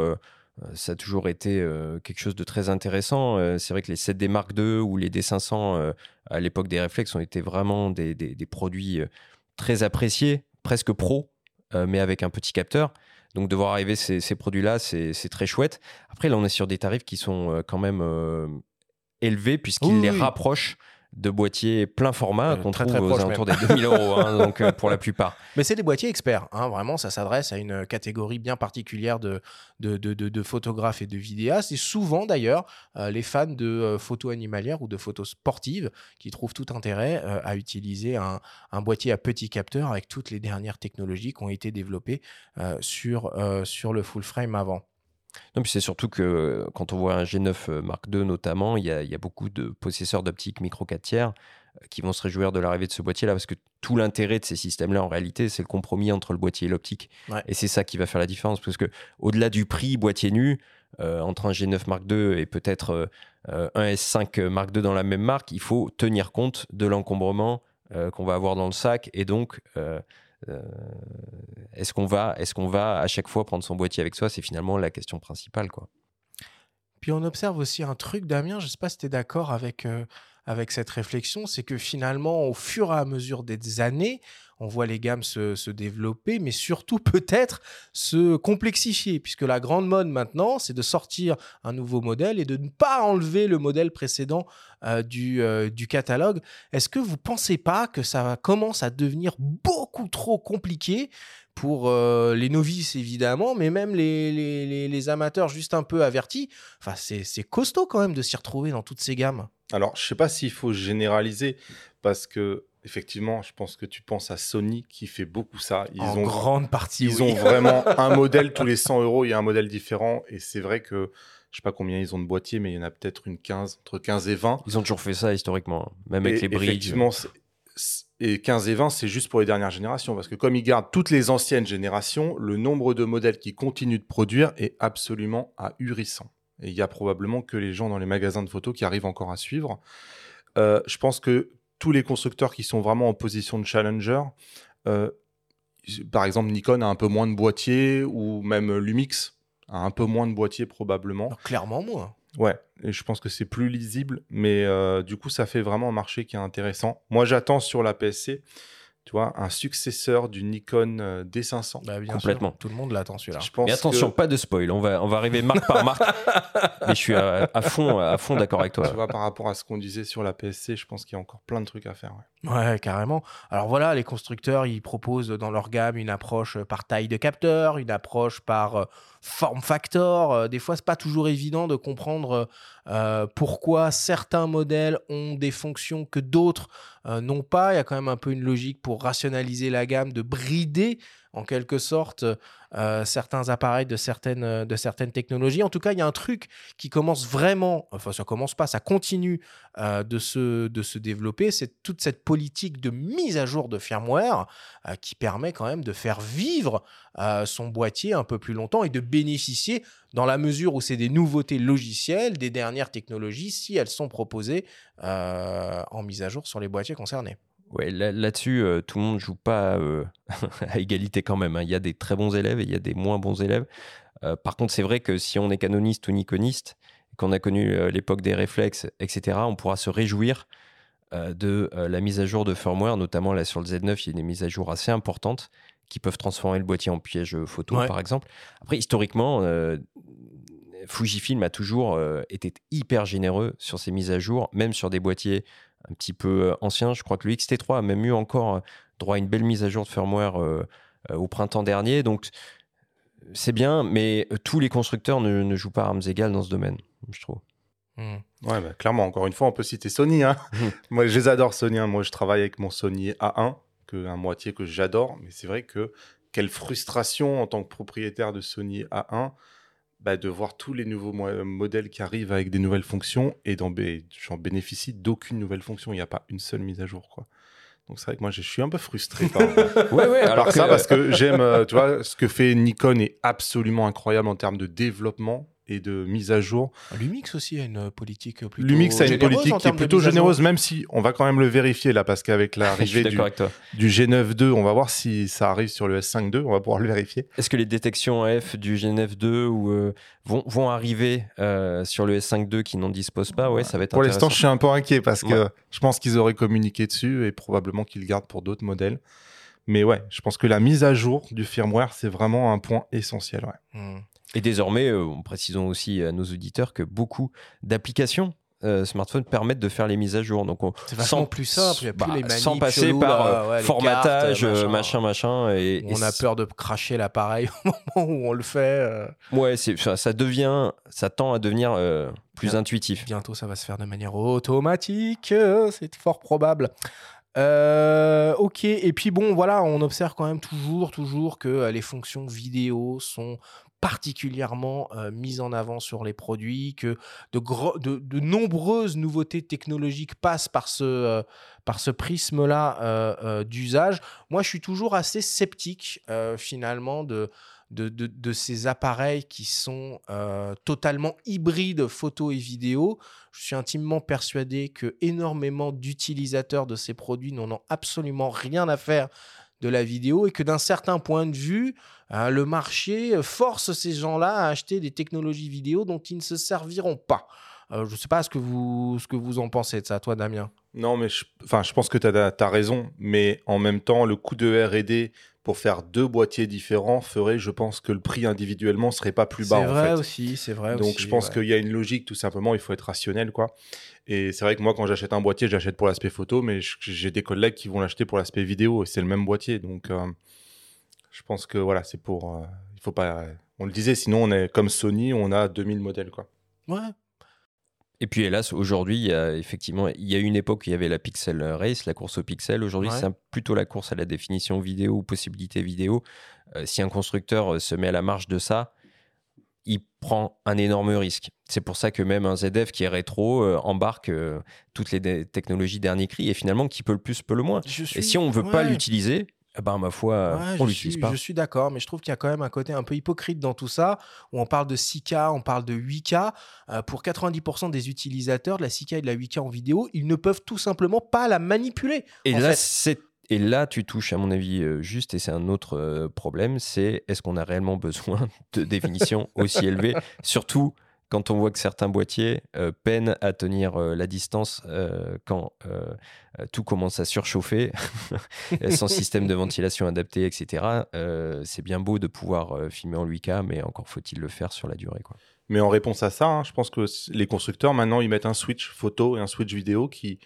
ça a toujours été quelque chose de très intéressant. c'est vrai que les 7D Mark II ou les D500 à l'époque des réflexes ont été vraiment des, des, produits très appréciés, presque pro, mais avec un petit capteur. Donc de voir arriver ces, ces produits-là, c'est très chouette. Après, là, on est sur des tarifs qui sont quand même élevés puisqu'ils les rapprochent de boîtiers plein format qu'on trouve très aux alentours des 2000 euros, hein, donc euh, pour la plupart. Mais c'est des boîtiers experts, hein, vraiment, ça s'adresse à une catégorie bien particulière de, de, de, photographes et de vidéastes. Et souvent d'ailleurs, euh, les fans de euh, photos animalières ou de photos sportives qui trouvent tout intérêt à utiliser un, un, boîtier à petit capteur avec toutes les dernières technologies qui ont été développées sur, sur le full frame avant. Non, puis c'est surtout que quand on voit un G9 euh, Mark II notamment, il y a, beaucoup de possesseurs d'optique micro 4 tiers euh, qui vont se réjouir de l'arrivée de ce boîtier-là parce que tout l'intérêt de ces systèmes-là, en réalité, c'est le compromis entre le boîtier et l'optique. Et c'est ça qui va faire la différence parce que au-delà du prix boîtier nu, euh, entre un G9 Mark II et peut-être un S5 Mark II dans la même marque, il faut tenir compte de l'encombrement qu'on va avoir dans le sac et donc euh, est-ce qu'on va, est qu'on va à chaque fois prendre son boîtier avec soi? C'est finalement la question principale, quoi. Puis on observe aussi un truc, Damien, je ne sais pas si tu es d'accord avec, euh, avec cette réflexion, c'est que finalement, au fur et à mesure des années, on voit les gammes se, développer, mais surtout peut-être se complexifier, puisque la grande mode maintenant, c'est de sortir un nouveau modèle et de ne pas enlever le modèle précédent euh, du, euh, du, catalogue. Est-ce que vous ne pensez pas que ça commence à devenir beaucoup trop compliqué pour euh, les novices évidemment, mais même les, les, les, amateurs juste un peu avertis. Enfin, c'est costaud quand même de s'y retrouver dans toutes ces gammes. Alors, je ne sais pas s'il faut généraliser, parce que effectivement, je pense que tu penses à Sony qui fait beaucoup ça. Ils en ont grande partie. Ils ont vraiment un modèle tous les 100 euros. Il y a un modèle différent. Et c'est vrai que je sais pas combien ils ont de boîtiers, mais il y en a peut-être une 15, entre 15 et 20. Ils ont toujours fait ça historiquement, hein. même avec les bridges. Effectivement, et 15 et 20, c'est juste pour les dernières générations. Parce que comme ils gardent toutes les anciennes générations, le nombre de modèles qui continuent de produire est absolument ahurissant. Et il y a probablement que les gens dans les magasins de photos qui arrivent encore à suivre. Euh, je pense que tous les constructeurs qui sont vraiment en position de challenger, euh, par exemple Nikon a un peu moins de boîtiers ou même Lumix a un peu moins de boîtiers probablement. clairement moins. Ouais, et je pense que c'est plus lisible, mais euh, du coup ça fait vraiment un marché qui est intéressant. Moi j'attends sur la PSC tu vois, un successeur du Nikon euh, D500. Bah, bien Complètement. sûr, tout le monde l'attend celui-là. Mais attention, que, pas de spoil. On va, on va arriver marque par marque. Mais je suis à, à fond, à fond d'accord avec toi. tu vois, par rapport à ce qu'on disait sur la PSC, je pense qu'il y a encore plein de trucs à faire. ouais. Ouais, carrément. Alors voilà, les constructeurs, ils proposent dans leur gamme une approche par taille de capteur, une approche par euh, form factor. Euh, des fois, c'est pas toujours évident de comprendre euh, pourquoi certains modèles ont des fonctions que d'autres euh, n'ont pas. Il y a quand même un peu une logique pour rationaliser la gamme, de brider en quelque sorte euh, certains appareils de certaines, euh, de certaines technologies. En tout cas, il y a un truc qui commence vraiment, enfin ça commence pas, ça continue euh, de, se, de se développer, c'est toute cette politique de mise à jour de firmware qui permet quand même de faire vivre son boîtier un peu plus longtemps et de bénéficier, dans la mesure où c'est des nouveautés logicielles, des dernières technologies, si elles sont proposées en mise à jour sur les boîtiers concernés. Ouais, là- là-dessus, euh, tout le monde joue pas euh, à égalité quand même. hein. Il y a des très bons élèves et il y a des moins bons élèves. Euh, par contre, c'est vrai que si on est canoniste ou nikoniste, qu'on a connu l'époque des réflexes, etc., on pourra se réjouir de la mise à jour de firmware, notamment là sur le Z9, il y a des mises à jour assez importantes qui peuvent transformer le boîtier en piège photo, Ouais. par exemple. Après, historiquement, Fujifilm a toujours été hyper généreux sur ses mises à jour, même sur des boîtiers un petit peu euh, anciens. Je crois que le XT3 a même eu encore euh, droit à une belle mise à jour de firmware euh, euh, au printemps dernier. Donc, c'est bien, mais tous les constructeurs ne, ne jouent pas à armes égales dans ce domaine, je trouve. Hmm. Ouais, bah, clairement, encore une fois, on peut citer Sony. Hein. Mhm. Moi, je les adore, Sony. hein. Moi, je travaille avec mon Sony A1, que, un moitié que j'adore. Mais c'est vrai que quelle frustration en tant que propriétaire de Sony A1 bah, de voir tous les nouveaux mo- modèles qui arrivent avec des nouvelles fonctions et j'en bénéficie d'aucune nouvelle fonction. Il n'y a pas une seule mise à jour. Quoi. Donc c'est vrai que moi, je suis un peu frustré par, Ouais, ouais, par alors ça que- parce que j'aime, euh, tu vois, ce que fait Nikon est absolument incroyable en termes de développement et de mise à jour. Lumix aussi a une politique plutôt Lumix a une généreuse politique qui est plutôt généreuse, même si on va quand même le vérifier là, parce qu'avec l'arrivée du, du G9 II, on va voir si ça arrive sur le S5 II, on va pouvoir le vérifier. Est-ce que les détections AF du GNF2 ou, euh, vont, vont arriver euh, sur le S5 II qui n'en disposent pas? Ouais, ça va être Pour l'instant, je suis un peu inquiet parce que Ouais. je pense qu'ils auraient communiqué dessus et probablement qu'ils le gardent pour d'autres modèles. Mais ouais, je pense que la mise à jour du firmware, c'est vraiment un point essentiel. ouais. Hmm. Et désormais, euh, précisons aussi à nos auditeurs que beaucoup d'applications euh, smartphones permettent de faire les mises à jour. Donc, on, vachement plus simple, il y a plus les manips sans passer par euh, ouais, formatage, cartes, euh, machin, machin. Et, on et a peur de cracher l'appareil au moment où on le fait. euh. Ouais, c'est, ça, ça devient, ça tend à devenir plus Bien. intuitif. Bientôt, ça va se faire de manière automatique. C'est fort probable. Euh, ok, et puis bon, voilà, on observe quand même toujours, toujours que les fonctions vidéo sont particulièrement euh, mises en avant sur les produits, que de, nombreuses nouveautés technologiques passent par ce, ce prisme-là d'usage. Moi, je suis toujours assez sceptique, finalement, de, de, de- ces appareils qui sont totalement hybrides photo et vidéo. Je suis intimement persuadé que énormément d'utilisateurs de ces produits n'en ont absolument rien à faire de la vidéo et que d'un certain point de vue, hein, le marché force ces gens-là à acheter des technologies vidéo dont ils ne se serviront pas. Euh, je ne sais pas ce que, vous, ce que vous en pensez de ça, toi, Damien. Non, mais je, je pense que tu as, raison, mais en même temps, le coût de RD pour faire deux boîtiers différents ferait, je pense, que le prix individuellement serait pas plus bas. C'est en vrai fait. aussi, c'est vrai Donc aussi, je pense ouais. qu'il y a une logique, tout simplement, il faut être rationnel. quoi. Et c'est vrai que moi, quand j'achète un boîtier, j'achète pour l'aspect photo, mais j'ai des collègues qui vont l'acheter pour l'aspect vidéo, et c'est le même boîtier. Donc euh, je pense que voilà, c'est pour... euh, il faut pas... On le disait, sinon on est comme Sony, on a 2000 modèles. quoi. Ouais, Et puis hélas, aujourd'hui, il y a effectivement, il y a une époque où il y avait la Pixel Race, la course au pixel. Aujourd'hui, Ouais. c'est plutôt la course à la définition vidéo ou possibilité vidéo. Euh, si un constructeur euh, se met à la marge de ça, il prend un énorme risque. C'est pour ça que même un ZF qui est rétro euh, embarque euh, toutes les technologies dernier cri et finalement qui peut le plus peut le moins. Et si on ne veut pas l'utiliser, ben ma foi, Ouais, on l'utilise pas. Je suis d'accord, mais je trouve qu'il y a quand même un côté un peu hypocrite dans tout ça, où on parle de 6K, on parle de 8K. Euh, pour 90% des utilisateurs de la 6K et de la 8K en vidéo, ils ne peuvent tout simplement pas la manipuler. Et là, c'est et là, tu touches, à mon avis, euh, juste, et c'est un autre euh, problème, c'est est-ce qu'on a réellement besoin de définition aussi élevée Surtout quand on voit que certains boîtiers euh, peinent à tenir euh, la distance euh, quand tout commence à surchauffer, sans système de ventilation adapté, etc. c'est bien beau de pouvoir filmer en 8K, mais encore faut-il le faire sur la durée. Mais en réponse à ça, hein, je pense que les constructeurs, maintenant, ils mettent un switch photo et un switch vidéo qui,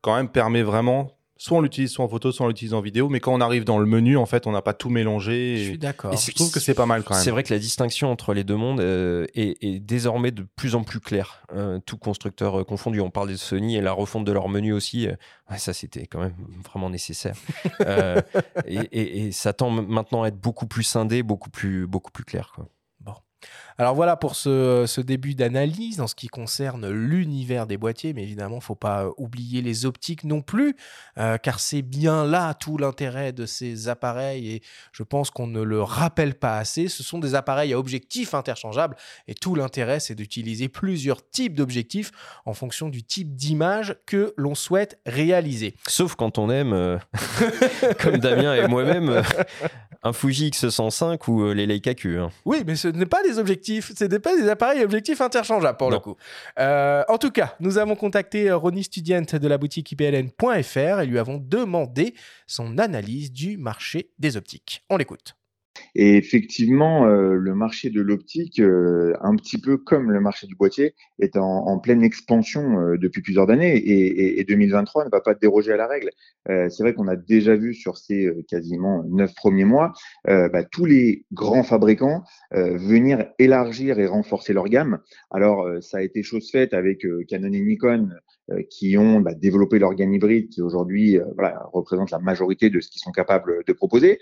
quand même, permet vraiment soit on l'utilise soit en photo, soit on l'utilise en vidéo, mais quand on arrive dans le menu, en fait, on n'a pas tout mélangé. Je suis d'accord. je trouve que c'est pas mal quand même. C'est vrai que la distinction entre les deux mondes euh, est, désormais de plus en plus claire, hein, tout constructeur euh, confondu. On parle de Sony et la refonte de leur menu aussi. Euh, ça, c'était quand même vraiment nécessaire. et, et, ça tend maintenant à être beaucoup plus scindé, beaucoup plus, beaucoup plus clair. Quoi. Alors voilà pour ce, début d'analyse en ce qui concerne l'univers des boîtiers, mais évidemment, il ne faut pas euh, oublier les optiques non plus, euh, car c'est bien là tout l'intérêt de ces appareils, et je pense qu'on ne le rappelle pas assez. Ce sont des appareils à objectifs interchangeables, et tout l'intérêt, c'est d'utiliser plusieurs types d'objectifs en fonction du type d'image que l'on souhaite réaliser. Sauf quand on aime, euh, comme Damien et moi-même, un Fuji X105 ou les Leica Q. Hein. Oui, mais ce n'est pas des objectifs, ce n'est pas des appareils objectifs interchangeables pour le coup. Euh, en tout cas, nous avons contacté euh, Ronnie Studient de la boutique IPLN.fr et lui avons demandé son analyse du marché des optiques. On l'écoute. Et effectivement, euh, le marché de l'optique, euh, un petit peu comme le marché du boîtier, est en, pleine expansion euh, depuis plusieurs années et, et, 2023 ne va pas déroger à la règle. c'est vrai qu'on a déjà vu sur ces quasiment neuf premiers mois bah, tous les grands fabricants venir élargir et renforcer leur gamme. Alors, ça a été chose faite avec Canon et Nikon qui ont bah, développé leur gamme hybride qui aujourd'hui voilà, représente la majorité de ce qu'ils sont capables de proposer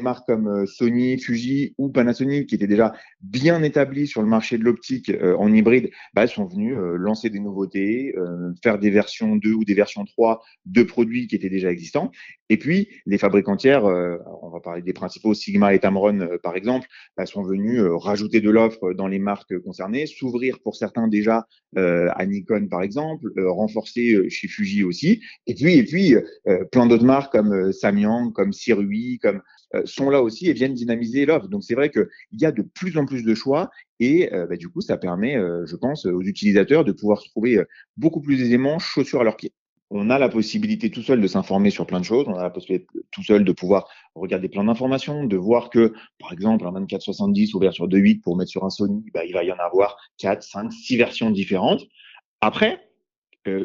marques comme euh, Sony, Fuji ou Panasonic qui étaient déjà bien établis sur le marché de l'optique euh, en hybride, bah, sont venus euh, lancer des nouveautés, faire des versions 2 ou des versions 3 de produits qui étaient déjà existants. Et puis, les fabricants tiers, on va parler des principaux, Sigma et Tamron par exemple, bah, sont venus rajouter de l'offre dans les marques concernées, s'ouvrir pour certains déjà à Nikon par exemple, renforcer chez Fuji aussi. Et puis, et puis plein d'autres marques comme Samyang, comme Sirui, comme euh, sont là aussi et viennent dynamiser l'offre. Donc c'est vrai qu'il y a de plus en plus de choix et euh, bah, du coup ça permet, euh, je pense, aux utilisateurs de pouvoir trouver beaucoup plus aisément chaussures à leurs pieds. On a la possibilité tout seul de s'informer sur plein de choses. On a la possibilité tout seul de pouvoir regarder plein d'informations, de voir que, par exemple, un 2470 ouvert sur 2.8 pour mettre sur un Sony, bah, il va y en avoir 4, 5, 6 versions différentes. Après,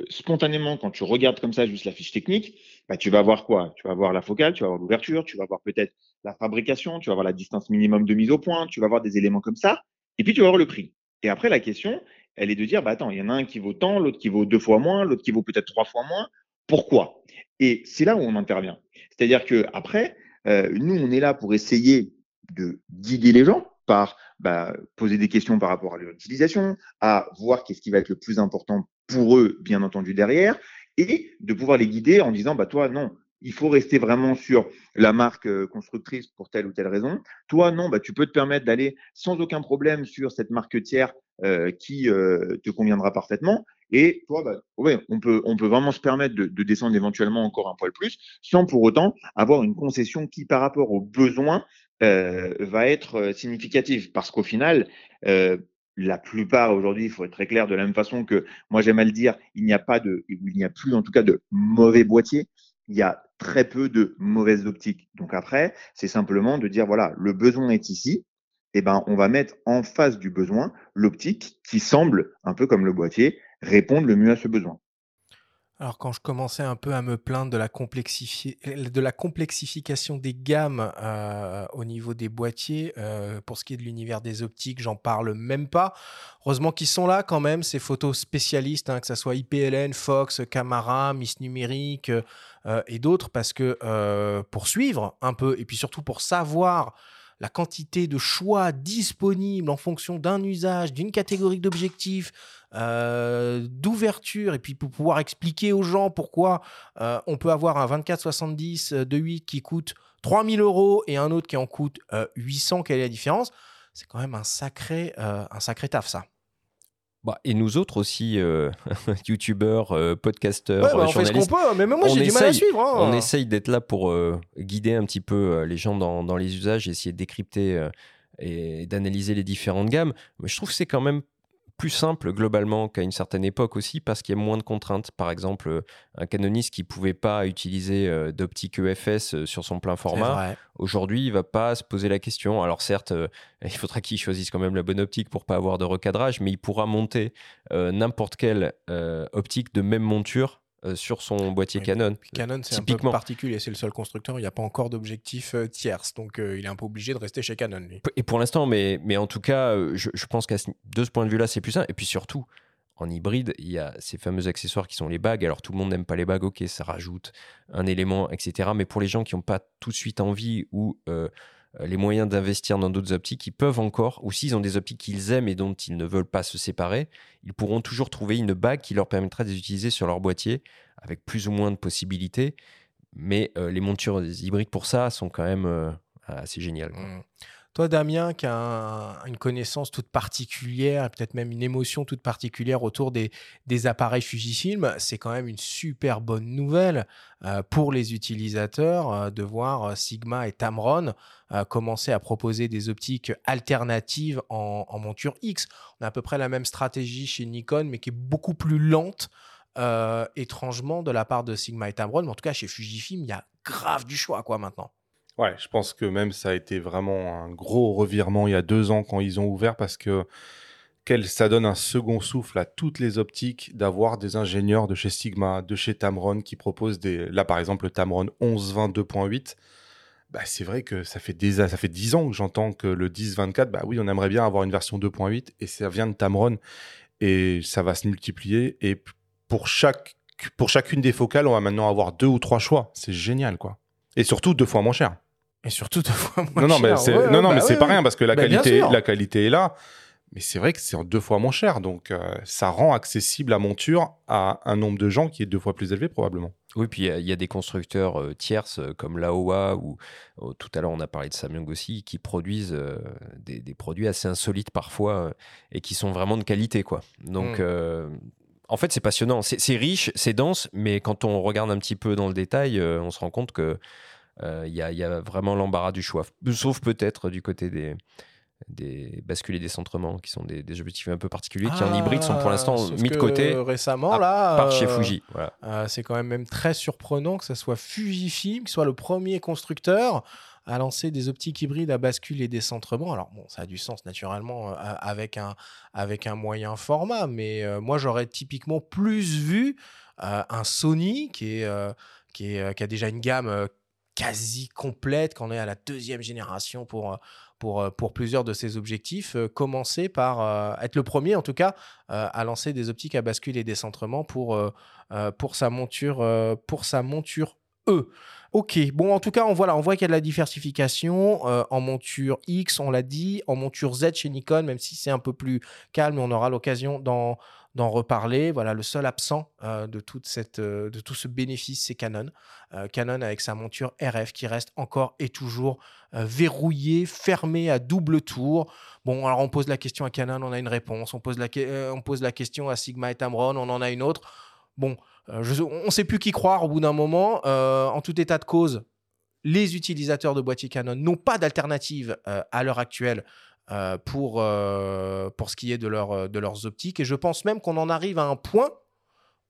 spontanément, quand tu regardes comme ça juste la fiche technique, bah, tu vas voir quoi? Tu vas voir la focale, tu vas voir l'ouverture, tu vas voir peut-être la fabrication, tu vas voir la distance minimum de mise au point, tu vas voir des éléments comme ça, et puis tu vas voir le prix. Et après, la question, elle est de dire, bah attends, il y en a un qui vaut tant, l'autre qui vaut deux fois moins, l'autre qui vaut peut-être trois fois moins. Pourquoi? Et c'est là où on intervient. C'est-à-dire que après, euh, nous, on est là pour essayer de guider les gens par bah, poser des questions par rapport à leur utilisation, à voir qu'est-ce qui va être le plus important pour eux, bien entendu, derrière, et de pouvoir les guider en disant, bah, toi, non, il faut rester vraiment sur la marque euh, constructrice pour telle ou telle raison. Toi, non, bah, tu peux te permettre d'aller sans aucun problème sur cette marque tiers euh, qui euh, te conviendra parfaitement. Et toi, bah, ouais, on peut, on peut vraiment se permettre de, de, descendre éventuellement encore un poil plus, sans pour autant avoir une concession qui, par rapport aux besoins, euh, va être significative. Parce qu'au final, euh, la plupart aujourd'hui, il faut être très clair, de la même façon que moi j'aime à le dire, il n'y a pas de, il n'y a plus en tout cas de mauvais boîtiers, il y a très peu de mauvaises optiques. Donc après, c'est simplement de dire voilà, le besoin est ici, eh ben on va mettre en face du besoin l'optique qui semble un peu comme le boîtier répondre le mieux à ce besoin. Alors quand je commençais un peu à me plaindre de la, de la complexification des gammes euh, au niveau des boîtiers, euh, pour ce qui est de l'univers des optiques, j'en parle même pas. Heureusement qu'ils sont là quand même, ces photos spécialistes, hein, que ce soit IPLN, Fox, Camara, Miss Numérique euh, et d'autres, parce que pour suivre un peu, et puis surtout pour savoir la quantité de choix disponibles en fonction d'un usage, d'une catégorie d'objectifs, euh, d'ouverture, et puis pour pouvoir expliquer aux gens pourquoi euh, on peut avoir un 24-70 de 8 qui coûte 3000 euros et un autre qui en coûte 800, euh, quelle est la différence? C'est quand même un sacré, un sacré taf, ça. Bah, et nous autres aussi, euh, youtubeurs, euh, podcasteurs, ouais, bah, on fait ce qu'on peut, mais même moi j'ai du mal à suivre. Hein. On essaye d'être là pour euh, guider un petit peu les gens dans, dans, les usages, essayer de décrypter et d'analyser les différentes gammes. Mais je trouve que c'est quand même plus simple globalement qu'à une certaine époque aussi parce qu'il y a moins de contraintes. Par exemple, euh, un canoniste qui pouvait pas utiliser euh, d'optique EFS euh, sur son plein format, aujourd'hui, il va pas se poser la question. Alors certes, il faudra qu'il choisisse quand même la bonne optique pour pas avoir de recadrage, mais il pourra monter n'importe quelle optique de même monture euh, sur son boîtier Canon. Canon, c'est un peu particulier, c'est le seul constructeur, il n'y a pas encore d'objectif euh, tierce, donc euh, il est un peu obligé de rester chez Canon. Lui. Et pour l'instant, mais, mais en tout cas, je, pense qu'à de ce point de vue-là, c'est plus simple. Et puis surtout, en hybride, il y a ces fameux accessoires qui sont les bagues. Alors tout le monde n'aime pas les bagues, ok, ça rajoute un élément, etc. Mais pour les gens qui n'ont pas tout de suite envie ou euh, les moyens d'investir dans d'autres optiques, ils peuvent encore, ou s'ils ont des optiques qu'ils aiment et dont ils ne veulent pas se séparer, ils pourront toujours trouver une bague qui leur permettra de les utiliser sur leur boîtier avec plus ou moins de possibilités. Mais euh, les montures hybrides pour ça sont quand même euh, assez géniales. Toi, Damien, qui a une connaissance toute particulière, peut-être même une émotion toute particulière autour des, appareils Fujifilm, c'est quand même une super bonne nouvelle euh, pour les utilisateurs euh, de voir euh, Sigma et Tamron commencer à proposer des optiques alternatives en, monture X. On a à peu près la même stratégie chez Nikon, mais qui est beaucoup plus lente. étrangement de la part de Sigma et Tamron, mais en tout cas chez Fujifilm, il y a grave du choix quoi maintenant. Ouais, je pense que même ça a été vraiment un gros revirement il y a deux ans quand ils ont ouvert parce que ça donne un second souffle à toutes les optiques d'avoir des ingénieurs de chez Sigma, de chez Tamron qui proposent des. Là, par exemple, le Tamron 1120 2.8. Bah, c'est vrai que ça fait, des, ça fait 10 ans que j'entends que le 10-24, bah oui, on aimerait bien avoir une version 2.8 et ça vient de Tamron et ça va se multiplier. Et pour, chaque, pour chacune des focales, on va maintenant avoir deux ou trois choix. C'est génial, quoi. Et surtout deux fois moins cher. Et surtout deux fois moins non, non, cher. Mais non, non, mais bah c'est pas rien parce que la, bah, qualité, la qualité est là. Mais c'est vrai que c'est deux fois moins cher. Donc, euh, ça rend accessible la monture à un nombre de gens qui est deux fois plus élevé, probablement. Oui, puis il y, a des constructeurs euh, tierces euh, comme Laowa ou tout à l'heure on a parlé de Samyang aussi qui produisent des, des, produits assez insolites parfois et qui sont vraiment de qualité. quoi. Donc, hmm. en fait, c'est passionnant. C'est riche, c'est dense, mais quand on regarde un petit peu dans le détail, on se rend compte que il y, a vraiment l'embarras du choix. Sauf peut-être du côté des, des bascules et des centrements qui sont des, objectifs un peu particuliers qui en hybride sont pour l'instant ah, mis de côté récemment là par chez euh, Fuji euh, c'est quand même même très surprenant que ce soit Fujifilm qui soit le premier constructeur à lancer des optiques hybrides à bascule et décentrement. Alors bon, ça a du sens naturellement euh, avec, un, avec un moyen format, mais moi j'aurais typiquement plus vu un Sony qui, est, qui, est, qui a déjà une gamme quasi complète, quand on est à la deuxième génération pour, euh, euh, plusieurs de ces objectifs, euh, commencer par être le premier en tout cas à lancer des optiques à bascule et décentrement pour, sa monture, pour E. Ok, bon en tout cas on voit, on voit qu'il y a de la diversification en monture X, on l'a dit, en monture Z chez Nikon, même si c'est un peu plus calme, on aura l'occasion d'en d'en reparler. Voilà, le seul absent euh, de, toute cette, euh, de tout ce bénéfice, c'est Canon. Euh, Canon avec sa monture RF qui reste encore et toujours verrouillée, fermée à double tour. Bon, alors on pose la question à Canon, on a une réponse. On pose la, on pose la question à Sigma et Tamron, on en a une autre. Bon, on ne sait plus qui croire au bout d'un moment. en tout état de cause, les utilisateurs de boîtiers Canon n'ont pas d'alternative à l'heure actuelle euh, pour, euh, pour ce qui est de, leur, euh, de leurs optiques. Et je pense même qu'on en arrive à un point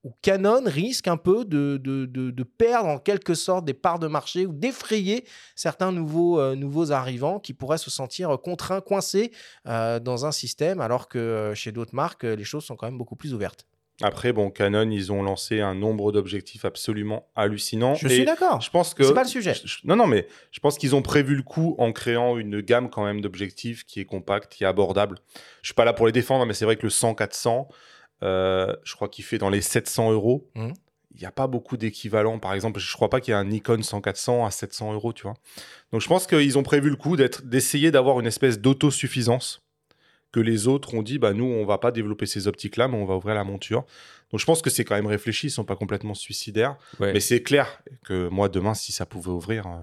où Canon risque un peu de, de, de, perdre en quelque sorte des parts de marché ou d'effrayer certains nouveaux, nouveaux arrivants qui pourraient se sentir contraints, coincés dans un système, alors que chez d'autres marques, les choses sont quand même beaucoup plus ouvertes. Après, bon, Canon, ils ont lancé un nombre d'objectifs absolument hallucinant. Je suis d'accord. Je pense que c'est pas le sujet. non, non, mais je pense qu'ils ont prévu le coup en créant une gamme quand même d'objectifs qui est compacte, qui est abordable. Je suis pas là pour les défendre, mais c'est vrai que le 100-400, euh, je crois qu'il fait dans les 700 euros. Mmh. Il n'y a pas beaucoup d'équivalents. Par exemple, je crois pas qu'il y ait un Nikon 100-400 à 700 euros, tu vois. Donc, je pense qu'ils ont prévu le coup d'essayer d'avoir une espèce d'autosuffisance que les autres ont dit bah nous on va pas développer ces optiques là mais on va ouvrir la monture. Donc je pense que c'est quand même réfléchi ils sont pas complètement suicidaires. Mais c'est clair que moi demain si ça pouvait ouvrir euh,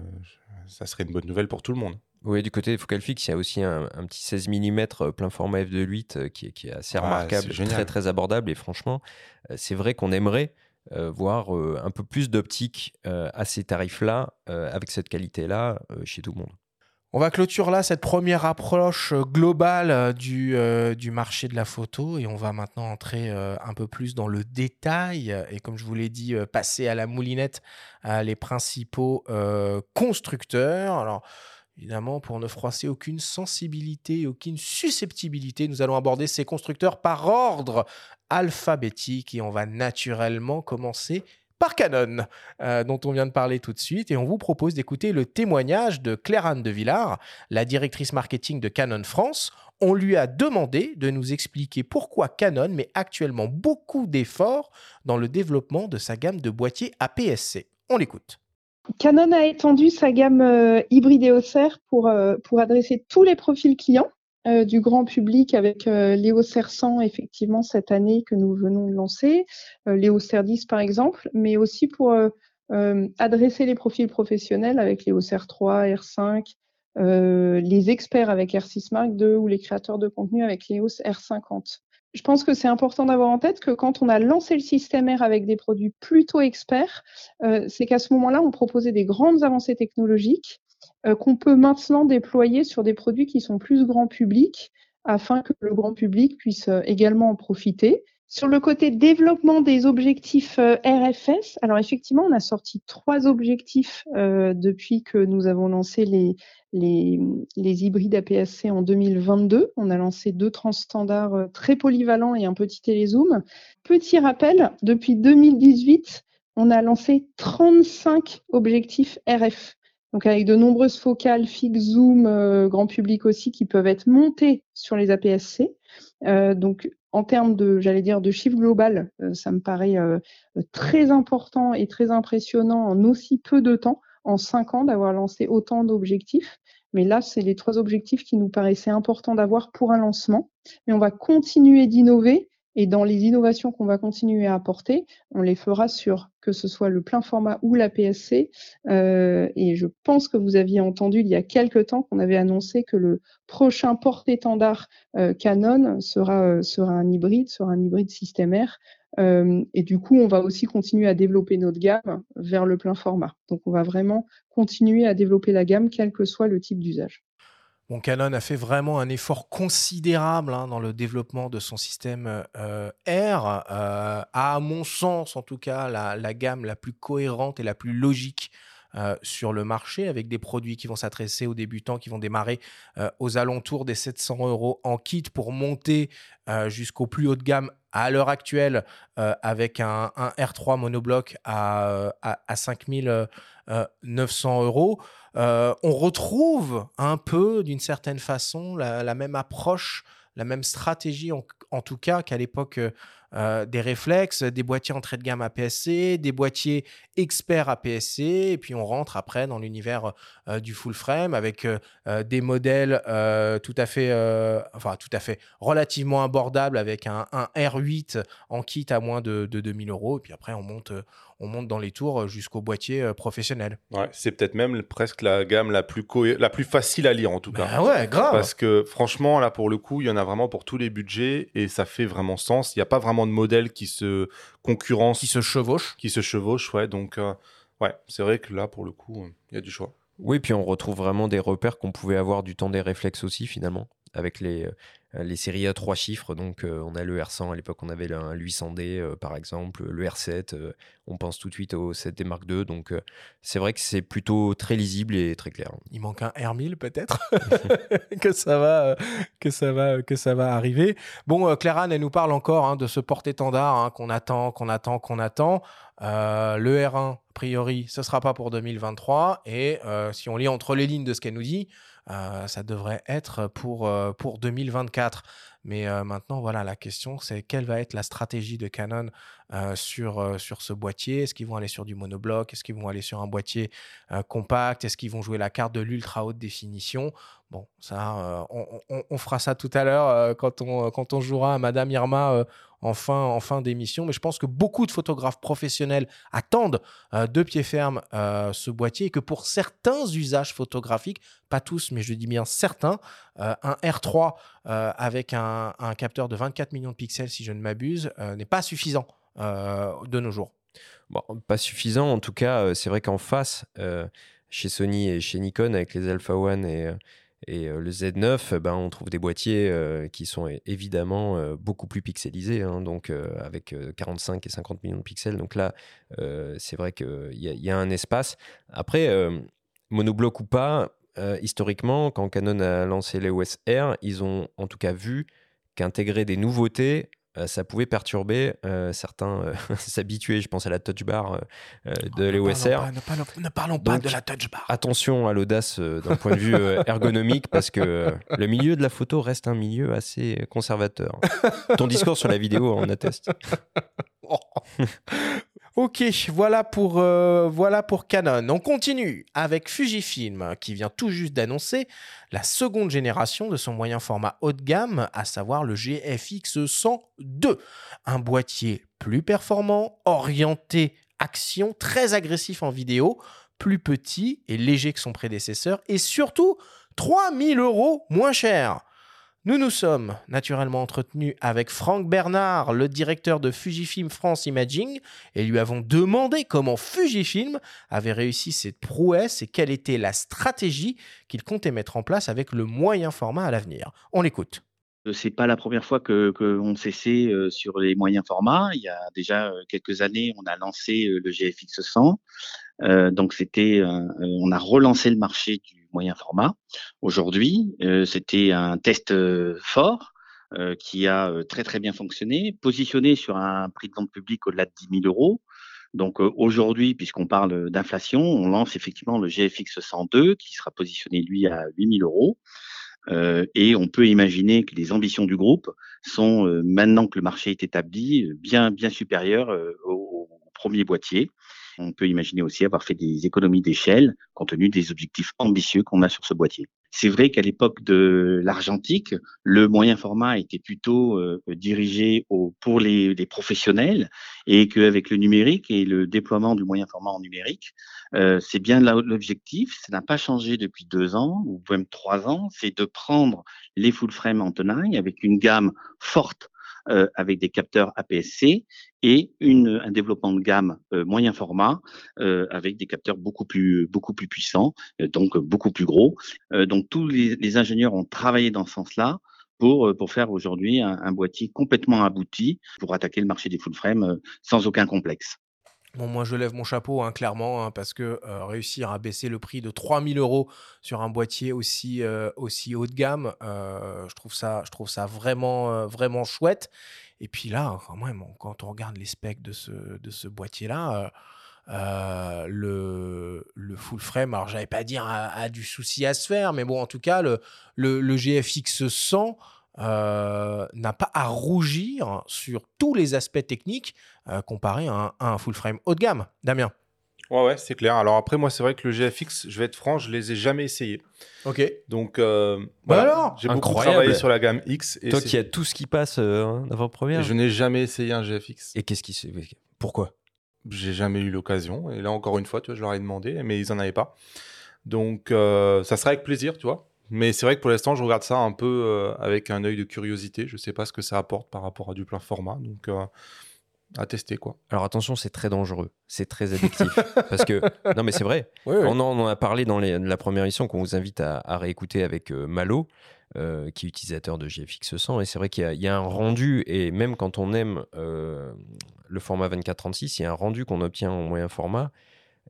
ça serait une bonne nouvelle pour tout le monde. Oui, du côté de Focal Fix, il y a aussi un, petit 16 mm euh, plein format f2.8 euh, qui, est, qui est assez remarquable, très très abordable. Et franchement, c'est vrai qu'on aimerait voir un peu plus d'optique à ces tarifs-là, avec cette qualité-là, chez tout le monde. On va clôturer là cette première approche euh, globale euh, du, euh, du marché de la photo et on va maintenant entrer un peu plus dans le détail et comme je vous l'ai dit, passer à la moulinette les principaux constructeurs. Alors évidemment, pour ne froisser aucune sensibilité, aucune susceptibilité, nous allons aborder ces constructeurs par ordre alphabétique et on va naturellement commencer par Canon, euh, dont on vient de parler tout de suite. Et on vous propose d'écouter le témoignage de Claire-Anne de Villard, la directrice marketing de Canon France. On lui a demandé de nous expliquer pourquoi Canon met actuellement beaucoup d'efforts dans le développement de sa gamme de boîtiers APS-C. On l'écoute. Canon a étendu sa gamme euh, hybride et pour, euh, pour adresser tous les profils clients euh, du grand public avec euh, Léo 100 effectivement cette année que nous venons de lancer, euh, Léo 10 par exemple, mais aussi pour euh, adresser les profils professionnels avec Léo 3, R5, les experts avec R6 Mark II ou les créateurs de contenu avec Léo R50. Je pense que c'est important d'avoir en tête que quand on a lancé le système R avec des produits plutôt experts, c'est qu'à ce moment-là, on proposait des grandes avancées technologiques euh, qu'on peut maintenant déployer sur des produits qui sont plus grand public afin que le grand public puisse euh, également en profiter. Sur le côté développement des objectifs euh, RFS, alors effectivement, on a sorti trois objectifs depuis que nous avons lancé les, les, les hybrides APS-C en 2022. On a lancé deux transstandards très polyvalents et un petit télézoom. Petit rappel, depuis 2018, on a lancé 35 objectifs RF donc avec de nombreuses focales fixes, zoom, euh, grand public aussi, qui peuvent être montées sur les APS-C. Euh, donc en termes de, j'allais dire, de chiffre global, euh, ça me paraît très important et très impressionnant en aussi peu de temps, en cinq ans, d'avoir lancé autant d'objectifs. Mais là, c'est les trois objectifs qui nous paraissaient importants d'avoir pour un lancement. Mais on va continuer d'innover et dans les innovations qu'on va continuer à apporter, on les fera sur que ce soit le plein format ou la PSC. Euh, et je pense que vous aviez entendu il y a quelques temps qu'on avait annoncé que le prochain porte-étendard euh, Canon sera, euh, sera un hybride, sera un hybride système R. Euh, et du coup, on va aussi continuer à développer notre gamme vers le plein format. Donc, on va vraiment continuer à développer la gamme, quel que soit le type d'usage. Canon a fait vraiment un effort considérable hein, dans le développement de son système euh, R. Euh, à mon sens, en tout cas, la, gamme la plus cohérente et la plus logique euh, sur le marché, avec des produits qui vont s'adresser aux débutants, qui vont démarrer aux alentours des 700 euros en kit pour monter jusqu'au plus haut de gamme à l'heure actuelle avec un, R3 monobloc à, à, à 5900 euros. Euh, on retrouve un peu, d'une certaine façon, la, même approche, la même stratégie, en, tout cas, qu'à l'époque euh, des réflexes, des boîtiers entrée de gamme APS-C, des boîtiers experts APS-C, et puis on rentre après dans l'univers euh, du full frame avec des modèles tout à fait, enfin tout à fait relativement abordables avec un, R8 en kit à moins de, de 2000 euros, et puis après on monte on monte dans les tours jusqu'au boîtier euh, professionnel. Ouais, c'est peut-être même presque la gamme la plus, la plus facile à lire en tout cas. Ah ouais, grave. Parce que franchement, là pour le coup, il y en a vraiment pour tous les budgets et ça fait vraiment sens. Il n'y a pas vraiment de modèle qui se concurrence. Qui se chevauche. Qui se chevauche, ouais. Donc, euh, ouais, c'est vrai que là pour le coup, il y a du choix. Oui, puis on retrouve vraiment des repères qu'on pouvait avoir du temps des réflexes aussi finalement, avec les, euh, les séries à trois chiffres. Donc, euh, on a le R100, à l'époque, on avait le 800D, euh, par exemple, le R7, on pense tout de suite au 7D Mark II. Donc, c'est vrai que c'est plutôt très lisible et très clair. Il manque un R1000 peut-être que ça va que que ça va arriver. Bon, Clara, elle nous parle encore hein, de ce porte-étendard hein, qu'on attend, qu'on attend, qu'on attend. le R1, a priori, ce sera pas pour 2023. Et si on lit entre les lignes de ce qu'elle nous dit, euh, ça devrait être pour, euh, pour 2024. Mais euh, maintenant, voilà, la question, c'est quelle va être la stratégie de Canon sur, sur ce boîtier? Est-ce qu'ils vont aller sur du monobloc? Est-ce qu'ils vont aller sur un boîtier compact? Est-ce qu'ils vont jouer la carte de l'ultra haute définition? Bon, ça, on, fera ça tout à l'heure quand, on, quand on jouera à Madame Irma en fin, d'émission. Mais je pense que beaucoup de photographes professionnels attendent euh, de pied ferme euh, ce boîtier et que pour certains usages photographiques, pas tous, mais je dis bien certains, euh, un R3 avec un, un, capteur de 24 millions de pixels, si je ne m'abuse, n'est pas suffisant de nos jours. Pas suffisant, en tout cas, c'est vrai qu'en face, chez Sony et chez Nikon avec les Alpha One et, le Z9, ben, on trouve des boîtiers qui sont évidemment beaucoup plus pixelisés, hein, donc avec 45 et 50 millions de pixels. Donc là, c'est vrai qu'il y, y, a un espace. Après, monobloc ou pas, historiquement, quand Canon a lancé les OS R, ils ont en tout cas vu qu'intégrer des nouveautés euh, ça pouvait perturber euh, certains euh, s'habituer. Je pense à la touch bar de oh, l'EOS R. Ne parlons pas, de la touch bar. Attention à l'audace d'un point de vue ergonomique parce que le milieu de la photo reste un milieu assez conservateur. Ton discours sur la vidéo en atteste. Ok, voilà pour, euh, voilà pour Canon. On continue avec Fujifilm qui vient tout juste d'annoncer la seconde génération de son moyen format haut de gamme, à savoir le GFX 102. Un boîtier plus performant, orienté action, très agressif en vidéo, plus petit et léger que son prédécesseur et surtout 3000 euros moins cher. Nous nous sommes naturellement entretenus avec Franck Bernard, le directeur de Fujifilm France Imaging, et lui avons demandé comment Fujifilm avait réussi cette prouesse et quelle était la stratégie qu'il comptait mettre en place avec le moyen format à l'avenir. On l'écoute. Euh, c'est pas la première fois que qu'on s'essaie euh, sur les moyens formats. Il y a déjà euh, quelques années, on a lancé le GFX 100. donc c'était, on a relancé le marché du moyen format. Aujourd'hui, euh, c'était un test euh, fort euh, qui a très très bien fonctionné, positionné sur un prix de vente public au-delà de 10 000 euros. Donc aujourd'hui, puisqu'on parle d'inflation, on lance effectivement le GFX 102 qui sera positionné lui à 8 000 euros. et on peut imaginer que les ambitions du groupe sont, maintenant que le marché est établi, bien bien supérieures au, au premier boîtier. On peut imaginer aussi avoir fait des économies d'échelle compte tenu des objectifs ambitieux qu'on a sur ce boîtier. C'est vrai qu'à l'époque de l'argentique, le moyen format était plutôt euh, dirigé pour les, professionnels et qu'avec le numérique et le déploiement du moyen format en numérique, euh, c'est bien l'objectif. Ça n'a pas changé depuis deux ans ou même trois ans. C'est de prendre les full frame en tenaille avec une gamme forte euh, avec des capteurs APS-C et un développement de gamme euh, moyen format euh, avec des capteurs beaucoup plus beaucoup plus puissants, donc beaucoup plus gros. donc tous les, ingénieurs ont travaillé dans ce sens-là pour pour faire aujourd'hui un, un, boîtier complètement abouti pour attaquer le marché des full frame sans aucun complexe. Bon, moi, je lève mon chapeau, hein, clairement, hein, parce que euh, réussir à baisser le prix de 3000 euros sur un boîtier aussi, euh, aussi haut de gamme, euh, je, trouve ça, je trouve ça vraiment, vraiment chouette. Et puis là, quand même, quand on regarde les specs de ce, de ce boîtier-là, le, le full frame, alors j'allais pas dire a, du souci à se faire, mais bon, en tout cas, le, le, le GFX 100 euh, n'a pas à rougir sur tous les aspects techniques euh, comparé à un, full frame haut de gamme. Damien Ouais, ouais, c'est clair. Alors après, moi, c'est vrai que le GFX, je vais être franc, je les ai jamais essayés. Ok. Donc, euh, bah alors j'ai beaucoup travaillé sur la gamme X. Et Toi qui as tout ce qui passe avant-première. Je n'ai jamais essayé un GFX. Et qu'est-ce qui se. Pourquoi? J'ai jamais eu l'occasion. Et là, encore une fois, tu vois, je leur ai demandé, mais ils n'en avaient pas. Donc, ça sera avec plaisir, tu vois. Mais c'est vrai que pour l'instant, je regarde ça un peu euh, avec un œil de curiosité. Je ne sais pas ce que ça apporte par rapport à du plein format. Donc, euh, à tester, quoi. Alors, attention, c'est très dangereux. C'est très addictif. parce que, non, mais c'est vrai. On, en, a parlé dans la première émission qu'on vous invite à, réécouter avec euh, Malo. qui est utilisateur de GFX 100 et c'est vrai qu'il y, a un rendu et même quand on aime le format 24-36 il y a un rendu qu'on obtient en moyen format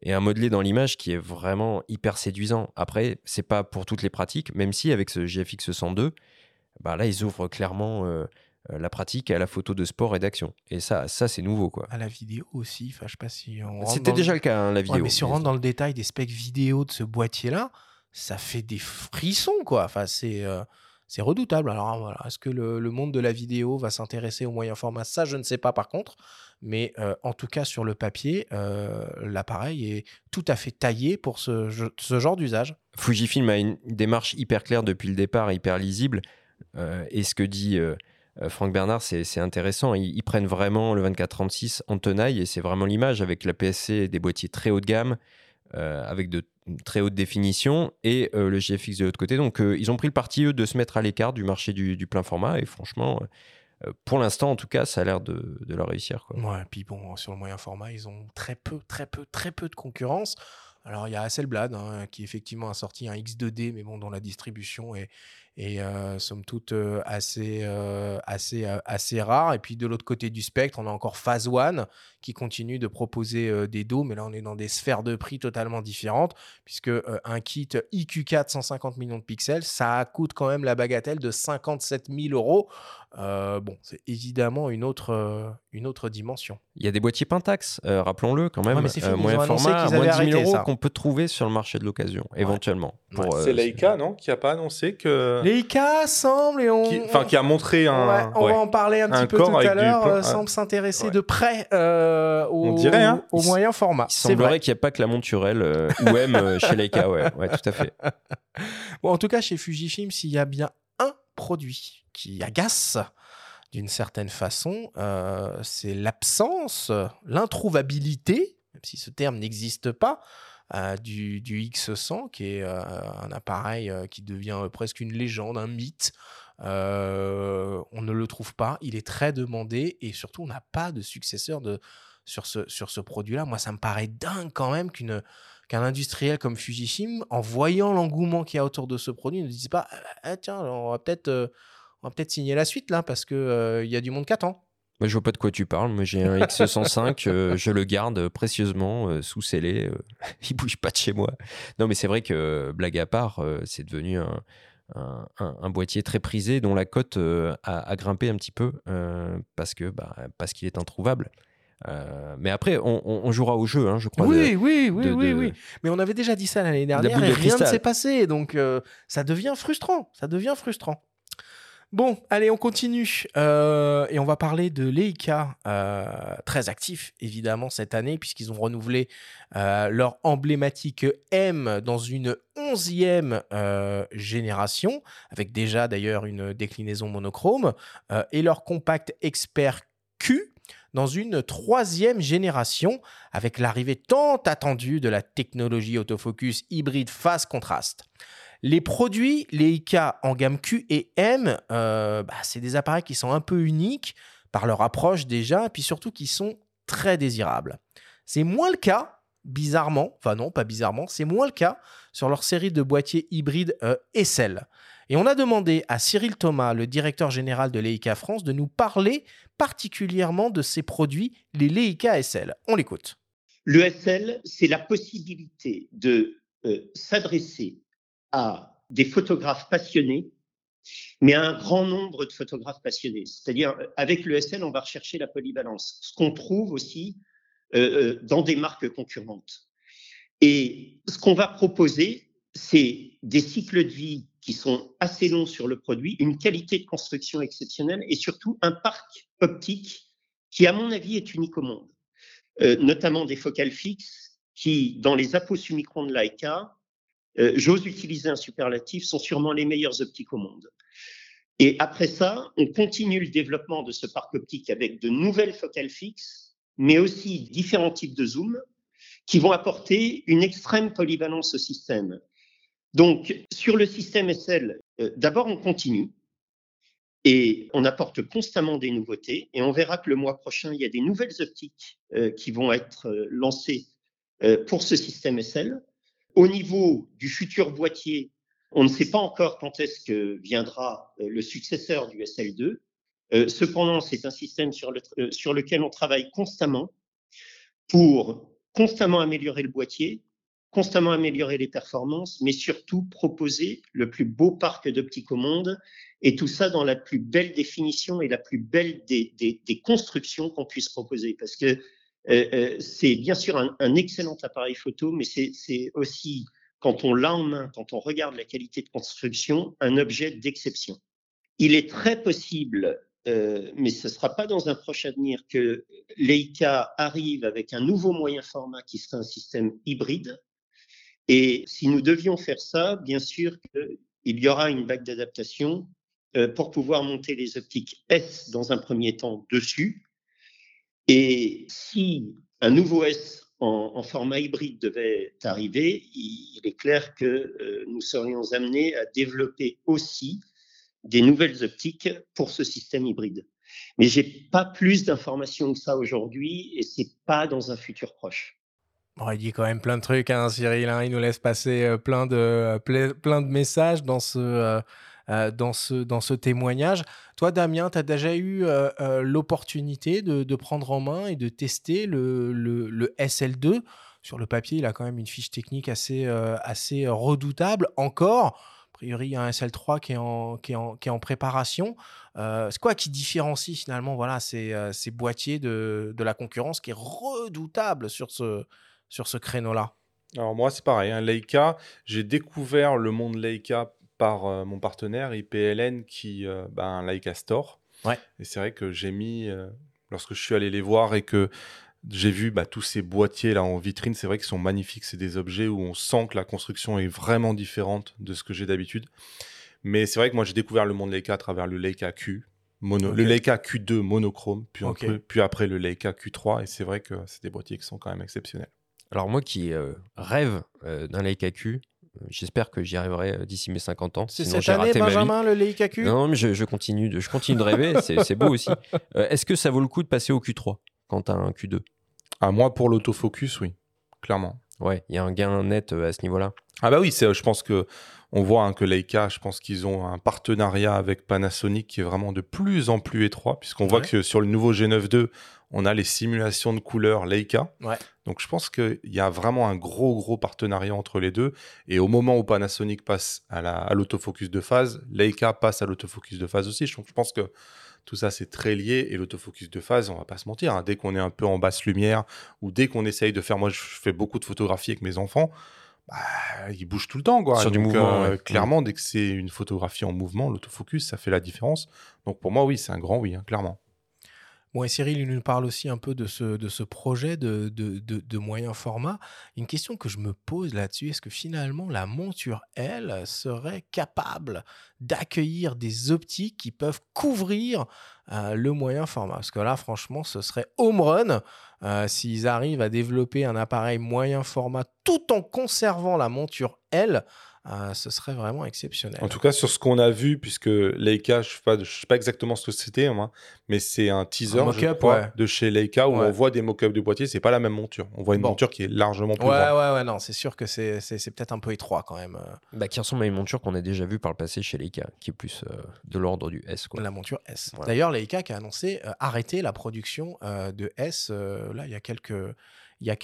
et un modelé dans l'image qui est vraiment hyper séduisant. Après, c'est pas pour toutes les pratiques, même si avec ce GFX 102, bah là, ils ouvrent clairement euh, euh, la pratique à la photo de sport et d'action. Et ça, ça c'est nouveau. quoi. À la vidéo aussi, enfin, je sais pas si C'était déjà le, cas, hein, la vidéo. mais si on rentre dans le détail des specs vidéo de ce boîtier-là, ça fait des frissons, quoi. Enfin, c'est... Euh, c'est redoutable. Alors voilà, est-ce que le, monde de la vidéo va s'intéresser au moyen format? Ça, je ne sais pas par contre. Mais euh, en tout cas, sur le papier, euh, l'appareil est tout à fait taillé pour ce, genre d'usage. Fujifilm a une démarche hyper claire depuis le départ, hyper lisible. Euh, et ce que dit Franck Bernard, c'est intéressant. Ils, prennent vraiment le 2436 en tenaille et c'est vraiment l'image avec la PSC des boîtiers très haut de gamme, avec de très haute définition et euh, le GFX de l'autre côté. Donc euh, ils ont pris le parti, eux, de se mettre à l'écart du marché du, plein format et franchement, euh, pour l'instant en tout cas, ça a l'air de, leur réussir. Quoi. Ouais, puis bon, sur le moyen format, ils ont très peu, très peu, très peu de concurrence. Alors, il y a Hasselblad hein, qui effectivement a sorti un X2D, mais bon, dont la distribution est, est euh, somme toute assez, assez, assez rare. Et puis de l'autre côté du spectre, on a encore Phase One qui continue de proposer des dos, mais là on est dans des sphères de prix totalement différentes, puisque un kit IQ4 150 millions de pixels, ça coûte quand même la bagatelle de 57 000 euros. Euh, bon, c'est évidemment une autre, euh, une autre dimension. Il y a des boîtiers Pentax, euh, rappelons-le quand même. Ouais, mais ils moyen format, moins de avaient 10 000 arrêté euros qu'on peut trouver sur le marché de l'occasion, éventuellement. Ouais. euh, C'est Leica, non Qui a pas annoncé que. Leica semble, et on, qui- Enfin, qui a montré un. Ouais, on ouais. va en parler un, Un petit peu tout à l'heure, plan- semble s'intéresser Ouais. de près euh, au, On dirait, hein. au s- moyen format. Il C'est vrai. semblerait qu'il n'y ait pas que la monturelle euh, OM euh, chez Leica, ouais, ouais, tout à fait. Bon, en tout cas, chez Fujifilm, s'il y a bien un produit qui agace d'une certaine façon, euh, c'est l'absence, l'introuvabilité, même si ce terme n'existe pas, euh, du, du X100, qui est euh, un appareil qui devient presque une légende, un mythe. On ne le trouve pas, il est très demandé et surtout on n'a pas de successeur de, sur ce, sur ce produit-là. Moi, ça me paraît dingue quand même qu'une qu'un industriel comme Fujifilm, en voyant l'engouement qu'il y a autour de ce produit, ne dise pas ah, tiens, on va peut-être on va peut-être signer la suite là parce que euh, il y a du monde qui attend. Moi, je vois pas de quoi tu parles. Moi, j'ai un X105, euh, je le garde précieusement euh, sous scellé. euh, il bouge pas de chez moi. Non, mais c'est vrai que, blague à part, euh, c'est devenu un, un- un- un boîtier très prisé dont la cote euh, a, a grimpé un petit peu euh, parce que bah, parce qu'il est introuvable. Euh, mais après, on, jouera au jeu, hein, je crois. Oui, de- oui, oui, de- oui, de- oui. Mais on avait déjà dit ça l'année la dernière et rien ne s'est passé. Donc, euh, ça devient frustrant. Ça devient frustrant. Bon, allez, on continue. Euh, et on va parler de Leica, euh, très actif évidemment cette année, puisqu'ils ont renouvelé euh, leur emblématique M dans une onzième génération, avec déjà d'ailleurs une déclinaison monochrome, et leur compact Expert Q dans une troisième génération, avec l'arrivée tant attendue de la technologie autofocus hybride phase contraste. Les produits Leica en gamme Q et M, euh, bah, c'est des appareils qui sont un peu uniques par leur approche déjà, et puis surtout qui sont très désirables. C'est moins le cas, bizarrement, enfin non, pas bizarrement, c'est moins le cas sur leur série de boîtiers hybrides euh, SL. Et on a demandé à Cyril Thomas, le directeur général de Leica France, de nous parler particulièrement de ces produits, les Leica SL. On l'écoute. Le SL, c'est la possibilité de euh, s'adresser à des photographes passionnés, mais à un grand nombre de photographes passionnés. C'est-à-dire, avec le SL, on va rechercher la polyvalence, ce qu'on trouve aussi euh, euh, dans des marques concurrentes. Et ce qu'on va proposer, c'est des cycles de vie qui sont assez longs sur le produit, une qualité de construction exceptionnelle et surtout un parc optique qui, à mon avis, est unique au monde. Euh, notamment des focales fixes qui, dans les aposummicrons de Leica, euh, j'ose utiliser un superlatif, sont sûrement les meilleures optiques au monde. Et après ça, on continue le développement de ce parc optique avec de nouvelles focales fixes, mais aussi différents types de zoom qui vont apporter une extrême polyvalence au système. Donc, sur le système SL, euh, d'abord, on continue et on apporte constamment des nouveautés. Et on verra que le mois prochain, il y a des nouvelles optiques euh, qui vont être lancées pour ce système SL. Au niveau du futur boîtier, on ne sait pas encore quand est-ce que viendra euh, le successeur du SL2. Euh, cependant, c'est un système euh, sur lequel on travaille constamment pour constamment améliorer le boîtier, constamment améliorer les performances, mais surtout proposer le plus beau parc d'optique au monde, et tout ça dans la plus belle définition et la plus belle des, des, constructions qu'on puisse proposer. Parce que c'est bien sûr un, excellent appareil photo, mais c'est aussi, quand on l'a en main, quand on regarde la qualité de construction, un objet d'exception. Il est très possible euh, mais ce ne sera pas dans un proche avenir que Leica arrive avec un nouveau moyen format qui sera un système hybride. Et si nous devions faire ça, bien sûr qu'il y aura une vague d'adaptation euh, pour pouvoir monter les optiques S dans un premier temps dessus. Et si un nouveau S en, format hybride devait arriver, il, est clair que euh, nous serions amenés à développer aussi des nouvelles optiques pour ce système hybride. Mais j'ai pas plus d'informations que ça aujourd'hui et c'est pas dans un futur proche. Bon, il dit quand même plein de trucs, hein, Cyril. hein. Il nous laisse passer euh, plein, de, euh, ple- plein de messages dans ce, euh, dans ce, dans ce témoignage. Toi, Damien, tu as déjà eu euh, euh, l'opportunité de, prendre en main et de tester le, le- le SL2. Sur le papier, il a quand même une fiche technique assez, assez redoutable. Encore, a priori, il y a un SL3 qui est en, qui est en, qui est en préparation. C'est quoi qui différencie finalement voilà, ces, ces boîtiers de, de la concurrence qui est redoutable sur ce, sur ce créneau-là? Alors moi, c'est pareil. Hein, Leica, j'ai découvert le monde Leica par euh, mon partenaire IPLN qui, euh, bah, un Leica Store. Ouais. Et c'est vrai que j'ai mis, euh, lorsque je suis allé les voir et que j'ai vu bah, tous ces boîtiers là en vitrine, c'est vrai qu'ils sont magnifiques. C'est des objets où on sent que la construction est vraiment différente de ce que j'ai d'habitude. Mais c'est vrai que moi, j'ai découvert le monde Leica à travers le Leica Q. Mono, Ok. Le Leica Q2 monochrome, puis, Ok. après, puis après le Leica Q3. Et c'est vrai que c'est des boîtiers qui sont quand même exceptionnels. Alors moi qui euh, rêve euh, d'un Leica Q, j'espère que j'y arriverai euh, d'ici mes 50 ans. C'est sinon cette j'ai année, raté ma vie. Benjamin, le Leica Q Non, mais je, je continue de, je continue de rêver, c'est beau aussi. Euh, Est-ce que ça vaut le coup de passer au Q3 quand tu as un Q2 À moi, pour l'autofocus, oui, clairement. Ouais, il y a un gain net euh, à ce niveau-là. Ah bah oui, c'est, je pense que on voit hein, que Leica, je pense qu'ils ont un partenariat avec Panasonic qui est vraiment de plus en plus étroit, puisqu'on voit que sur le nouveau G9 II, on a les simulations de couleurs Leica. Ouais. Donc je pense qu'il y a vraiment un gros gros partenariat entre les deux. Et au moment où Panasonic passe à, la, à l'autofocus de phase, Leica passe à l'autofocus de phase aussi. Donc je pense que tout ça c'est très lié. Et l'autofocus de phase, on va pas se mentir, hein, dès qu'on est un peu en basse lumière ou dès qu'on essaye de faire, moi je fais beaucoup de photographies avec mes enfants. Bah, ils bougent tout le temps, quoi. Sur du mouvement, euh, ouais. Clairement, dès que c'est une photographie en mouvement, l'autofocus, ça fait la différence. Donc pour moi, oui, c'est un grand oui, hein, clairement. Bon, et Cyril, il nous parle aussi un peu de ce, de ce projet de, de, de, de moyen format. Une question que je me pose là-dessus, est-ce que finalement la monture, elle, serait capable d'accueillir des optiques qui peuvent couvrir euh, le moyen format Parce que là, franchement, ce serait home run euh, s'ils arrivent à développer un appareil moyen format tout en conservant la monture, elle. Euh, ce serait vraiment exceptionnel. En tout cas, sur ce qu'on a vu, puisque Leica, je ne sais, pas- je sais pas exactement ce que c'était, moi, mais c'est un teaser Un je mock-up, crois, ouais. de chez Leica où Ouais. on voit des mock-ups de boîtier. C'est pas la même monture. On voit une Bon. monture qui est largement plus Ouais, grande. ouais, ouais, non, c'est sûr que c'est c'est- c'est peut-être un peu étroit quand même. euh, Bah, qui ressemble à une monture qu'on a déjà vue par le passé chez Leica, qui est plus euh, de l'ordre du S. Quoi. La monture S. Voilà. D'ailleurs, Leica qui a annoncé euh, arrêter la production euh, de S euh, là il y a quelques il y a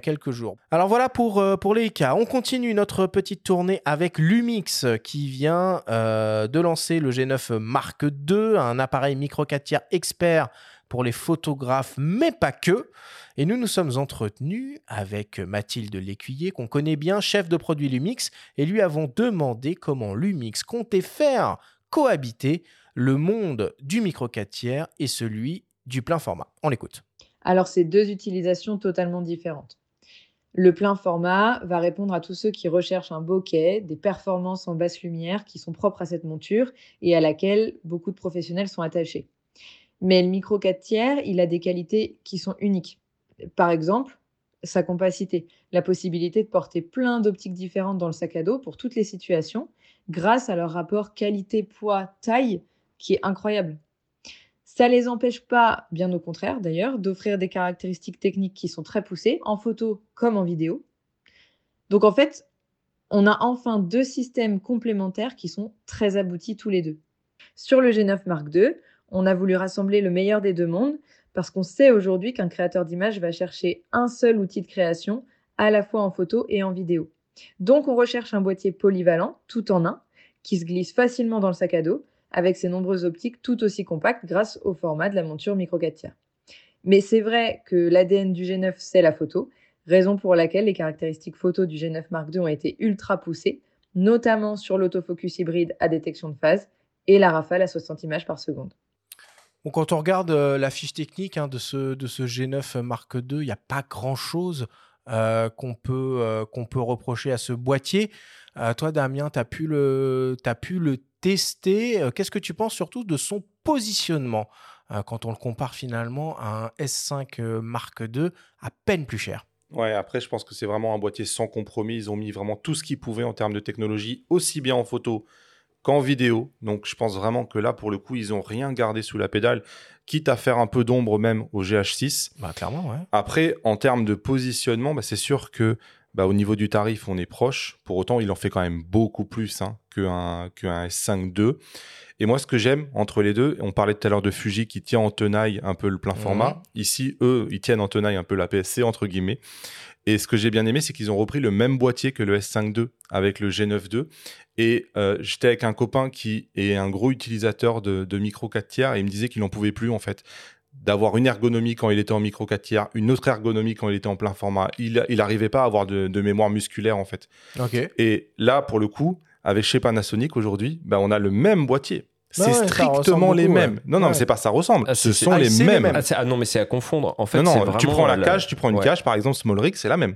quelques jours. Alors voilà pour euh, pour Leica. On continue notre petite tournée avec Lumix qui vient euh, de lancer le G9 Mark II, un appareil micro 4 tiers expert pour les photographes, mais pas que. Et nous nous sommes entretenus avec Mathilde Lécuyer, qu'on connaît bien, chef de produit Lumix, et lui avons demandé comment Lumix comptait faire cohabiter le monde du micro 4 tiers et celui du plein format. On l'écoute. Alors, c'est deux utilisations totalement différentes. Le plein format va répondre à tous ceux qui recherchent un bokeh, des performances en basse lumière qui sont propres à cette monture et à laquelle beaucoup de professionnels sont attachés. Mais le micro 4 tiers, il a des qualités qui sont uniques. Par exemple, sa compacité, la possibilité de porter plein d'optiques différentes dans le sac à dos pour toutes les situations, grâce à leur rapport qualité-poids-taille qui est incroyable. Ça les empêche pas, bien au contraire d'ailleurs, d'offrir des caractéristiques techniques qui sont très poussées, en photo comme en vidéo. Donc en fait, on a enfin deux systèmes complémentaires qui sont très aboutis tous les deux. Sur le G9 Mark II, on a voulu rassembler le meilleur des deux mondes parce qu'on sait aujourd'hui qu'un créateur d'image va chercher un seul outil de création à la fois en photo et en vidéo. Donc on recherche un boîtier polyvalent, tout en un, qui se glisse facilement dans le sac à dos, avec ses nombreuses optiques tout aussi compactes grâce au format de la monture micro 4 tiers. Mais c'est vrai que l'ADN du G9, c'est la photo, raison pour laquelle les caractéristiques photo du G9 Mark II ont été ultra poussées, notamment sur l'autofocus hybride à détection de phase et la rafale à 60 images par seconde. Bon, quand on regarde euh, la fiche technique hein, de, ce, de ce G9 Mark II, il n'y a pas grand-chose euh, qu'on peut, euh, qu'on peut reprocher à ce boîtier. Toi, Damien, tu as, pu le- t'as pu le tester. Euh, Qu'est-ce que tu penses surtout de son positionnement euh, quand on le compare finalement à un S5 euh, Mark II à peine plus cher? Ouais, après, je pense que c'est vraiment un boîtier sans compromis. Ils ont mis vraiment tout ce qu'ils pouvaient en termes de technologie, aussi bien en photo qu'en vidéo. Donc je pense vraiment que là, pour le coup, ils ont rien gardé sous la pédale, quitte à faire un peu d'ombre même au GH6. Bah, clairement, ouais. Après, en termes de positionnement, bah, c'est sûr que bah, au niveau du tarif, on est proche. Pour autant, il en fait quand même beaucoup plus hein, qu'un S5 II. Et moi, ce que j'aime entre les deux, on parlait tout à l'heure de Fuji qui tient en tenaille un peu le plein format. Ici, eux, ils tiennent en tenaille un peu la PSC, entre guillemets. Et ce que j'ai bien aimé, c'est qu'ils ont repris le même boîtier que le S5 II avec le G9 II. Et euh, j'étais avec un copain qui est un gros utilisateur de, de micro 4 tiers et il me disait qu'il n'en pouvait plus en fait d'avoir une ergonomie quand il était en micro 4 tiers, une autre ergonomie quand il était en plein format. Il n'arrivait pas à avoir de, de, mémoire musculaire en fait. Et là, pour le coup, avec chez Panasonic aujourd'hui, bah, on a le même boîtier. Bah C'est ouais, strictement les beaucoup, mêmes. ouais. Non, non, Ouais. mais c'est pas ça ressemble. Ah, Ce sont ah, les mêmes. Ah, ah non, mais c'est à confondre. En fait, non, non, vraiment tu prends la cage, tu prends une Ouais. cage, par exemple, Small Rig, c'est la même.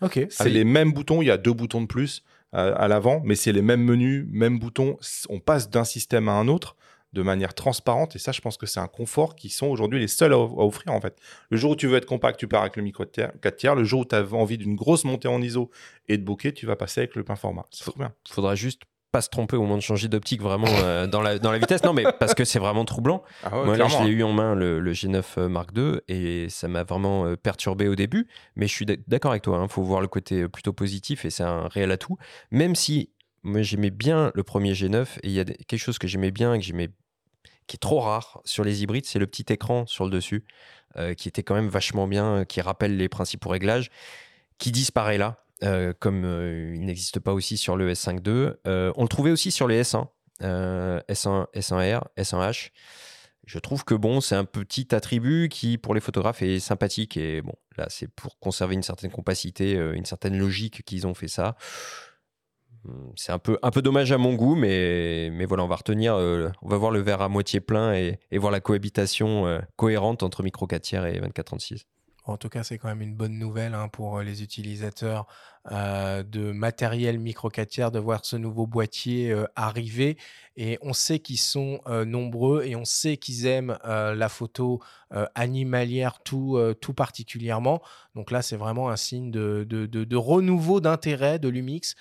Ok. C'est les mêmes boutons, il y a deux boutons de plus euh, à l'avant, mais c'est les mêmes menus, mêmes boutons. On passe d'un système à un autre de manière transparente, et ça, je pense que c'est un confort qui sont aujourd'hui les seuls à, à offrir, en fait. Le jour où tu veux être compact, tu pars avec le micro 4 tiers. Le jour où tu as envie d'une grosse montée en ISO et de bokeh, tu vas passer avec le plein format. C'est trop bien. faudra juste pas se tromper au moment de changer d'optique vraiment euh, dans, la, dans la vitesse. Non, mais parce que c'est vraiment troublant. Ah ouais, Moi, là, je l'ai eu en main, le, le G9 Mark II, et ça m'a vraiment euh, perturbé au début. Mais je suis d'ac- d'accord avec toi, il faut voir le côté euh, plutôt positif, et c'est un réel atout. Même si j'aimais bien le premier G9, et il y a quelque chose que j'aimais bien et qui est trop rare sur les hybrides, c'est le petit écran sur le dessus, euh, qui était quand même vachement bien, qui rappelle les principaux réglages, qui disparaît là, euh, comme euh, il n'existe pas aussi sur le S5 II. Euh, on le trouvait aussi sur les S1, euh, S1, S1R, S1H. Je trouve que bon, c'est un petit attribut qui, pour les photographes, est sympathique. Et bon, là, c'est pour conserver une certaine compacité, une certaine logique qu'ils ont fait ça. Hum, C'est un peu, dommage à mon goût, mais, mais voilà, on va retenir, euh, on va voir le verre à moitié plein et, voir la cohabitation euh, cohérente entre micro 4 tiers et 24-36. En tout cas, c'est quand même une bonne nouvelle hein, pour euh, les utilisateurs euh, de matériel micro 4 tiers de voir ce nouveau boîtier euh, arriver. Et on sait qu'ils sont nombreux et on sait qu'ils aiment la photo animalière tout, particulièrement. Donc là, c'est vraiment un signe de, renouveau d'intérêt de l'UMIX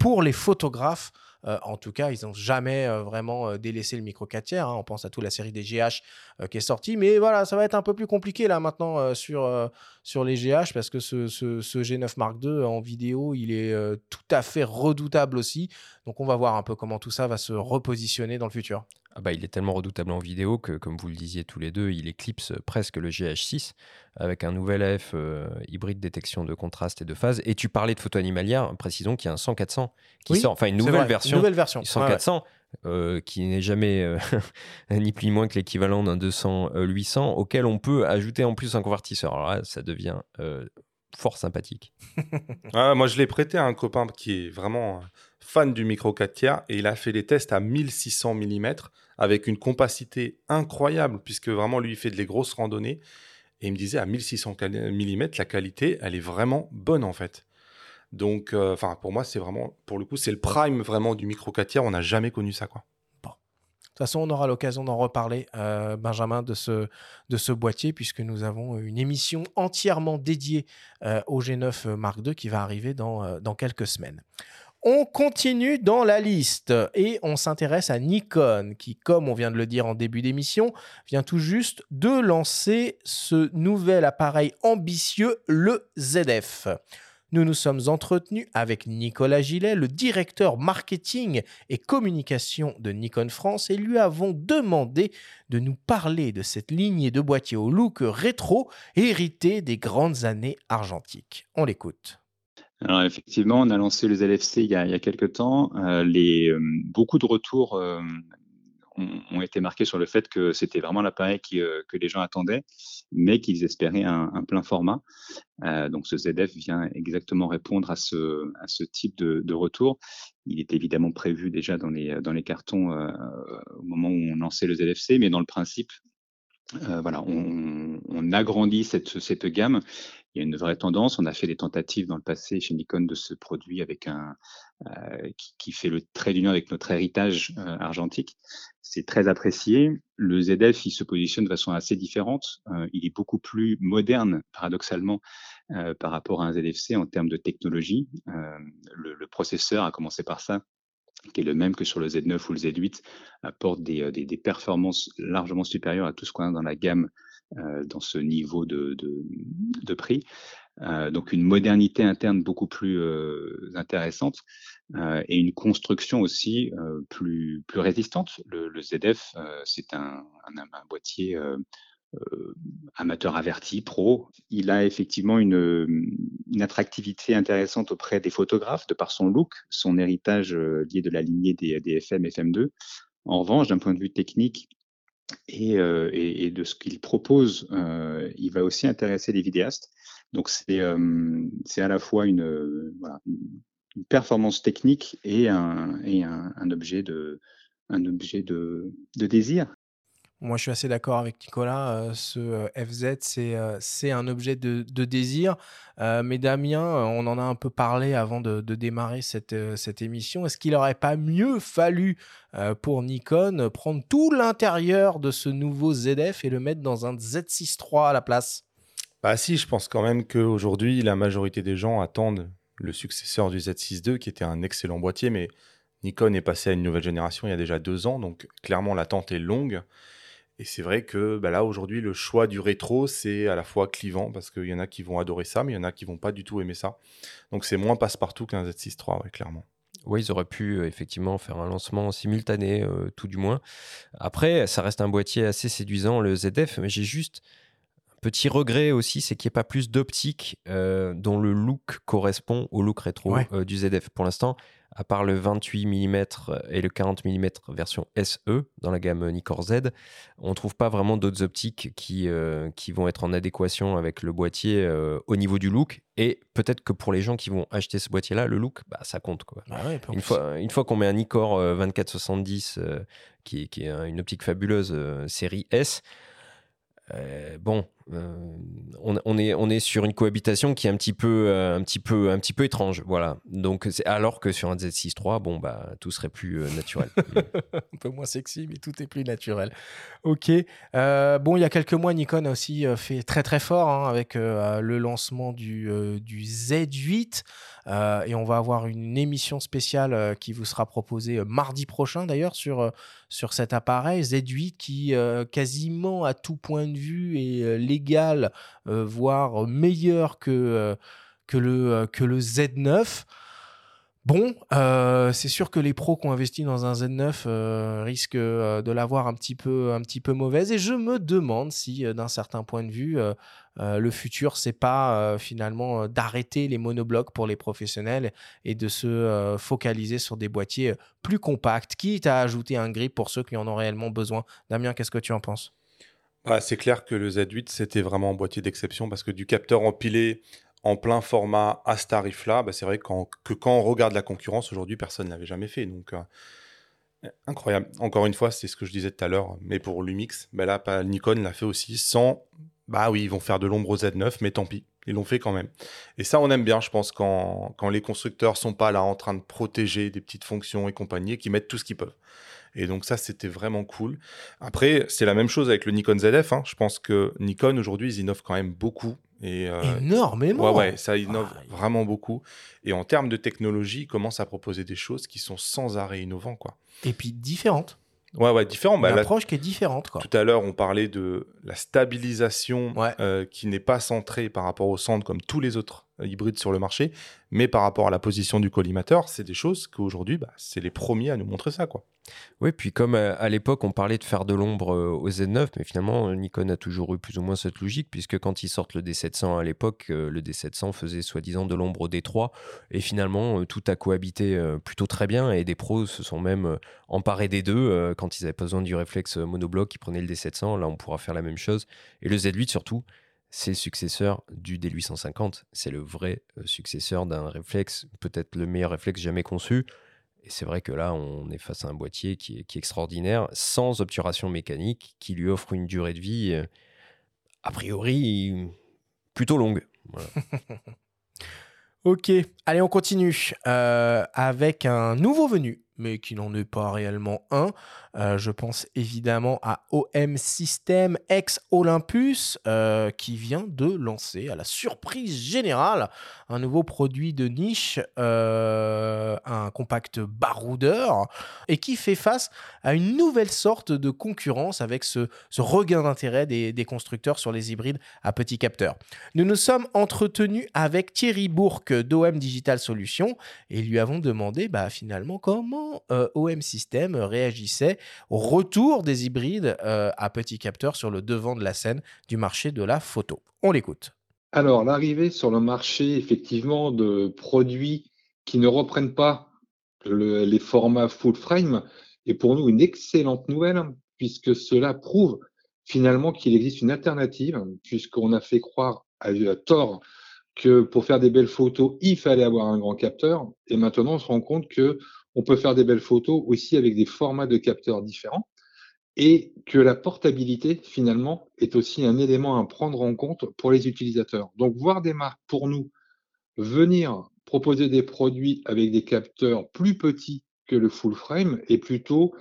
pour les photographes. Euh, en tout cas, ils n'ont jamais euh, vraiment euh, délaissé le micro 4 tiers. hein. On pense à toute la série des GH qui est sortie. Mais voilà, ça va être un peu plus compliqué là maintenant sur, sur les GH parce que ce, ce- ce G9 Mark II en vidéo, il est tout à fait redoutable aussi. Donc on va voir un peu comment tout ça va se repositionner dans le futur. Ah bah, il est tellement redoutable en vidéo que, comme vous le disiez tous les deux, il éclipse presque le GH6 avec un nouvel F euh, hybride détection de contraste et de phase. Et tu parlais de photo animalière, précisons qu'il y a un 100-400 qui Oui, sort, enfin une nouvelle version. nouvelle version. 100-400 euh, qui n'est jamais euh, ni plus ni moins que l'équivalent d'un 200-800 auquel on peut ajouter en plus un convertisseur. Alors là, ça devient euh, fort sympathique. Ah, moi, je l'ai prêté à un copain qui est vraiment euh, fan du micro 4 tiers et il a fait les tests à 1600 mm avec une compacité incroyable puisque vraiment lui il fait de les grosses randonnées et il me disait à 1600 mm la qualité elle est vraiment bonne en fait. Donc euh, enfin pour moi c'est vraiment pour le coup c'est le prime vraiment du micro 4 tiers, on n'a jamais connu ça quoi. De toute façon, on aura l'occasion d'en reparler, euh, Benjamin, de ce, de ce boîtier, puisque nous avons une émission entièrement dédiée euh, au G9 Mark II qui va arriver dans, dans quelques semaines. On continue dans la liste et on s'intéresse à Nikon qui, comme on vient de le dire en début d'émission, vient tout juste de lancer ce nouvel appareil ambitieux, le ZF. Nous nous sommes entretenus avec Nicolas Gillet, le directeur marketing et communication de Nikon France, et lui avons demandé de nous parler de cette lignée de boîtiers au look rétro héritée des grandes années argentiques. On l'écoute. Alors effectivement, on a lancé le ZFC il y a, il quelques temps. Euh, les, euh, beaucoup de retours euh, ont, été marqués sur le fait que c'était vraiment l'appareil que les gens attendaient, mais qu'ils espéraient un, plein format. Donc ce ZF vient exactement répondre à ce, type de, retour. Il est évidemment prévu déjà dans les, les cartons au moment où on lançait le ZFC, mais dans le principe, voilà, on, agrandit cette gamme. Il y a une vraie tendance. On a fait des tentatives dans le passé chez Nikon de ce produit avec un euh, qui, fait le trait d'union avec notre héritage euh, argentique. C'est très apprécié. Le ZF, il se positionne de façon assez différente. Euh, il est beaucoup plus moderne, paradoxalement, euh, par rapport à un ZFC en termes de technologie. Euh, le, le processeur, a commencé par ça, qui est le même que sur le Z9 ou le Z8, apporte des, performances largement supérieures à tout ce qu'on a dans la gamme dans ce niveau de, prix. Euh, donc une modernité interne beaucoup plus euh, intéressante euh, et une construction aussi plus, plus résistante. Le, ZF, c'est un, boîtier amateur averti, pro. Il a effectivement une, attractivité intéressante auprès des photographes de par son look, son héritage lié de la lignée des FM, FM2. En revanche, d'un point de vue technique, et, et, et, de ce qu'il propose, euh, il va aussi intéresser les vidéastes. Donc c'est euh, à la fois une, voilà, une, performance technique et un, et un, un objet de un objet de, de désir. Moi, je suis assez d'accord avec Nicolas. Euh, ce euh, FZ, c'est euh, c'est un objet de, désir. Mais Damien, on en a un peu parlé avant de, démarrer cette, émission. Est-ce qu'il n'aurait pas mieux fallu pour Nikon prendre tout l'intérieur de ce nouveau ZF et le mettre dans un Z6 III à la place? Bah si, je pense quand même qu'aujourd'hui, la majorité des gens attendent le successeur du Z6 II, qui était un excellent boîtier, mais Nikon est passé à une nouvelle génération il y a déjà deux ans, donc clairement l'attente est longue. Et c'est vrai que bah là, aujourd'hui, le choix du rétro, c'est à la fois clivant, parce qu'il y en a qui vont adorer ça, mais il y en a qui vont pas du tout aimer ça. Donc c'est moins passe-partout qu'un Z6 III, ouais, clairement. Oui, ils auraient pu euh, effectivement faire un lancement simultané, euh, tout du moins. Après, ça reste un boîtier assez séduisant, le ZF, mais j'ai juste Petit regret aussi, c'est qu'il n'y ait pas plus d'optique euh, dont le look correspond au look rétro du ZF. Pour l'instant, à part le 28 mm et le 40 mm version SE dans la gamme Nikkor Z, on ne trouve pas vraiment d'autres optiques qui, euh, qui vont être en adéquation avec le boîtier au niveau du look. Et peut-être que pour les gens qui vont acheter ce boîtier-là, le look, bah, ça compte. Quoi. Bah une, fois, une fois qu'on met un Nikkor 2470, qui, qui, est une optique fabuleuse série S, euh, bon, euh, on, est, sur une cohabitation qui est un petit peu, euh, étrange, voilà. Donc, alors que sur un Z6 III, bon bah tout serait plus naturel. un peu moins sexy, mais tout est plus naturel. Ok. bon, il y a quelques mois, Nikon a aussi fait très très fort hein, avec le lancement du Z8. Et on va avoir une émission spéciale qui vous sera proposée mardi prochain d'ailleurs sur, sur cet appareil Z8 qui quasiment à tout point de vue est légal, voire meilleur que, que, le, que le Z9. Bon, euh, c'est sûr que les pros qui ont investi dans un Z9 euh, risquent euh, de l'avoir un petit peu, un petit peu mauvaise. Et je me demande si, d'un certain point de vue, le futur, c'est pas finalement d'arrêter les monoblocs pour les professionnels et de se focaliser sur des boîtiers plus compacts, quitte à ajouter un grip pour ceux qui en ont réellement besoin. Damien, qu'est-ce que tu en penses? Bah, C'est clair que le Z8, c'était vraiment un boîtier d'exception parce que du capteur empilé en plein format à ce tarif-là, bah, c'est vrai que quand on regarde la concurrence aujourd'hui, personne ne l'avait jamais fait. Donc, euh, incroyable. Encore une fois, c'est ce que je disais tout à l'heure, mais pour Lumix, bah là, Nikon l'a fait aussi sans. Bah oui, ils vont faire de l'ombre au Z9, mais tant pis, ils l'ont fait quand même. Et ça, on aime bien, je pense, quand, quand les constructeurs sont pas là en train de protéger des petites fonctions et compagnie, qui mettent tout ce qu'ils peuvent. Et donc ça, c'était vraiment cool. Après, c'est la même chose avec le Nikon ZF. Hein. Je pense que Nikon, aujourd'hui, ils innovent quand même beaucoup. Et, euh, Énormément. Ouais, ouais, ça innove vraiment beaucoup. Et en termes de technologie, ils commencent à proposer des choses qui sont sans arrêt innovants, quoi. Et puis différentes. Ouais, ouais, différent. Une bah, qui est différente. Quoi. Tout à l'heure, on parlait de la stabilisation euh, qui n'est pas centrée par rapport au centre comme tous les autres hybrides sur le marché, mais par rapport à la position du collimateur, c'est des choses qu'aujourd'hui, bah, c'est les premiers à nous montrer ça. Quoi. Oui, puis comme euh, à l'époque, on parlait de faire de l'ombre euh, au Z9, mais finalement, Nikon a toujours eu plus ou moins cette logique, puisque quand ils sortent le D700 à l'époque, euh, le D700 faisait soi-disant de l'ombre au D3, et finalement, tout a cohabité plutôt très bien, et des pros se sont même emparés des deux. Quand ils avaient besoin du réflexe monobloc, ils prenaient le D700, là, on pourra faire la même chose. Et le Z8 surtout, c'est le successeur du D850. C'est le vrai successeur d'un réflexe, peut-être le meilleur réflexe jamais conçu. Et c'est vrai que là, on est face à un boîtier qui est, extraordinaire, sans obturation mécanique, qui lui offre une durée de vie, euh, a priori, plutôt longue. ok, allez, on continue euh, avec un nouveau venu, mais qui n'en est pas réellement un. Euh, je pense évidemment à OM System ex Olympus euh, qui vient de lancer à la surprise générale un nouveau produit de niche, euh, un compact baroudeur et qui fait face à une nouvelle sorte de concurrence avec ce, regain d'intérêt des, constructeurs sur les hybrides à petit capteur. Nous nous sommes entretenus avec Thierry Bourque d'OM Digital Solutions et lui avons demandé bah, finalement comment OM System réagissait retour des hybrides euh, à petit capteur sur le devant de la scène du marché de la photo. On l'écoute. Alors, l'arrivée sur le marché, effectivement, de produits qui ne reprennent pas le- les formats full frame est pour nous une excellente nouvelle, puisque cela prouve finalement qu'il existe une alternative, puisqu'on a fait croire à tort que pour faire des belles photos, il fallait avoir un grand capteur. Et maintenant, on se rend compte que on peut faire des belles photos aussi avec des formats de capteurs différents et que la portabilité, finalement, est aussi un élément à prendre en compte pour les utilisateurs. Donc, voir des marques pour nous venir proposer des produits avec des capteurs plus petits que le full frame est plutôt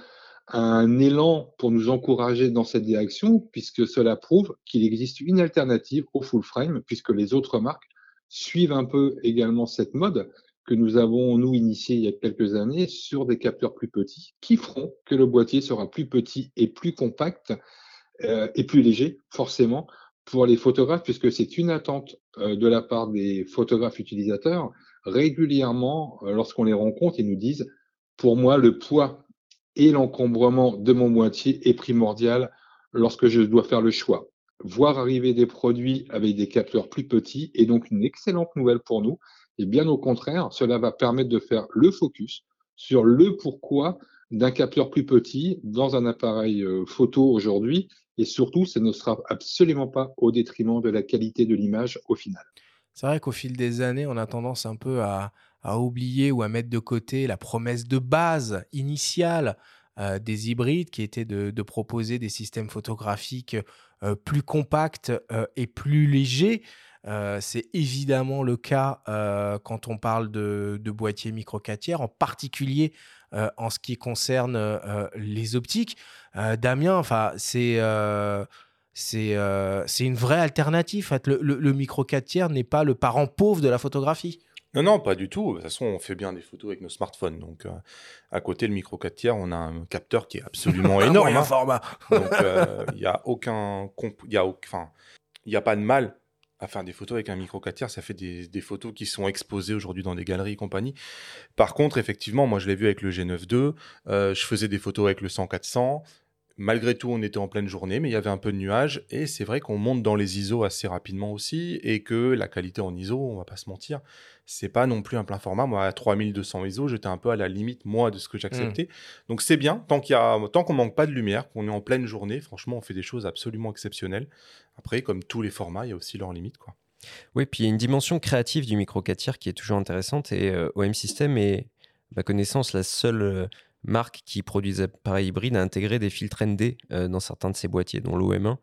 un élan pour nous encourager dans cette direction, puisque cela prouve qu'il existe une alternative au full frame, puisque les autres marques suivent un peu également cette mode que nous avons, nous, initiée il y a quelques années sur des capteurs plus petits, qui feront que le boîtier sera plus petit et plus compact euh, et plus léger, forcément, pour les photographes, puisque c'est une attente euh, de la part des photographes utilisateurs. Régulièrement, euh, lorsqu'on les rencontre, ils nous disent, pour moi, le poids et l'encombrement de mon boîtier est primordial lorsque je dois faire le choix. Voir arriver des produits avec des capteurs plus petits est donc une excellente nouvelle pour nous. Et bien au contraire, cela va permettre de faire le focus sur le pourquoi d'un capteur plus petit dans un appareil euh, photo aujourd'hui. Et surtout, ça ne sera absolument pas au détriment de la qualité de l'image au final. C'est vrai qu'au fil des années, on a tendance un peu à, oublier ou à mettre de côté la promesse de base initiale euh, des hybrides qui était de, proposer des systèmes photographiques euh, plus compacts et plus légers. Euh, c'est évidemment le cas euh, quand on parle de, de boîtiers micro 4 tiers, en particulier euh, en ce qui concerne les optiques. Damien, enfin, c'est c'est une vraie alternative. En fait, le, le- le micro 4 tiers n'est pas le parent pauvre de la photographie. Non, non, pas du tout. De toute façon, on fait bien des photos avec nos smartphones. Donc, euh, à côté, le micro 4 tiers, on a un capteur qui est absolument énorme. hein. format. Donc, euh, il n'y a aucun. Il y a, au- enfin, il y a pas de mal à faire des photos avec un micro 4 tiers. Ça fait des, photos qui sont exposées aujourd'hui dans des galeries et compagnie. Par contre, effectivement, moi, je l'ai vu avec le G9 II. euh, je faisais des photos avec le 100-400. Malgré tout, on était en pleine journée, mais il y avait un peu de nuages. Et c'est vrai qu'on monte dans les ISO assez rapidement aussi. Et que la qualité en ISO, on va pas se mentir, c'est pas non plus un plein format. Moi, à 3200 ISO, j'étais un peu à la limite, moi, de ce que j'acceptais. Donc c'est bien, tant qu'il a, tant qu'on manque pas de lumière, qu'on est en pleine journée, franchement, on fait des choses absolument exceptionnelles. Après, comme tous les formats, il y a aussi leurs limites, quoi. Oui, puis il y a une dimension créative du micro 4 tiers qui est toujours intéressante et euh, OM System est, à ma connaissance, la seule euh, marque qui produit des appareils hybrides à intégrer des filtres ND euh, dans certains de ses boîtiers, dont l'OM1.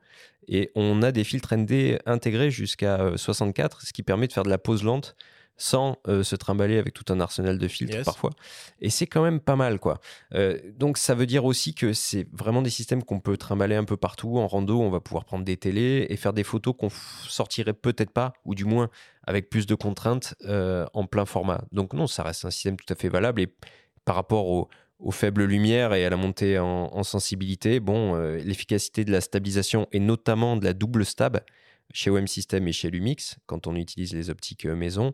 Et on a des filtres ND intégrés jusqu'à euh, 64, ce qui permet de faire de la pose lente sans euh, se trimballer avec tout un arsenal de filtres Yes. parfois. Et c'est quand même pas mal, quoi. Euh, donc ça veut dire aussi que c'est vraiment des systèmes qu'on peut trimballer un peu partout. En rando, on va pouvoir prendre des télés et faire des photos qu'on sortirait peut-être pas, ou du moins avec plus de contraintes euh, en plein format. Donc non, ça reste un système tout à fait valable. Et par rapport au- aux faibles lumières et à la montée en, en sensibilité, bon, l'efficacité de la stabilisation et notamment de la double stab chez OM System et chez Lumix, quand on utilise les optiques maison,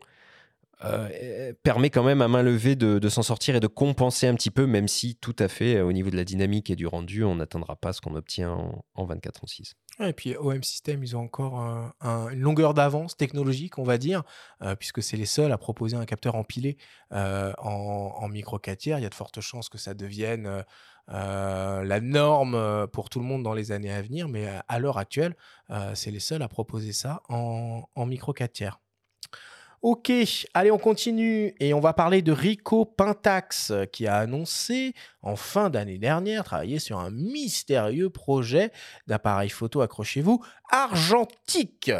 euh, permet quand même à main levée de, s'en sortir et de compenser un petit peu, même si tout à fait euh, au niveau de la dynamique et du rendu, on n'atteindra pas ce qu'on obtient en, en 24 en 6. Ouais, et puis OM System, ils ont encore un- un- une longueur d'avance technologique, on va dire, euh, puisque c'est les seuls à proposer un capteur empilé en, en micro 4 tiers. Il y a de fortes chances que ça devienne la norme pour tout le monde dans les années à venir, mais à, l'heure actuelle, c'est les seuls à proposer ça en, en micro 4 tiers. Ok, allez, on continue et on va parler de Rico Pentax qui a annoncé en fin d'année dernière travailler sur un mystérieux projet d'appareil photo, accrochez-vous, argentique.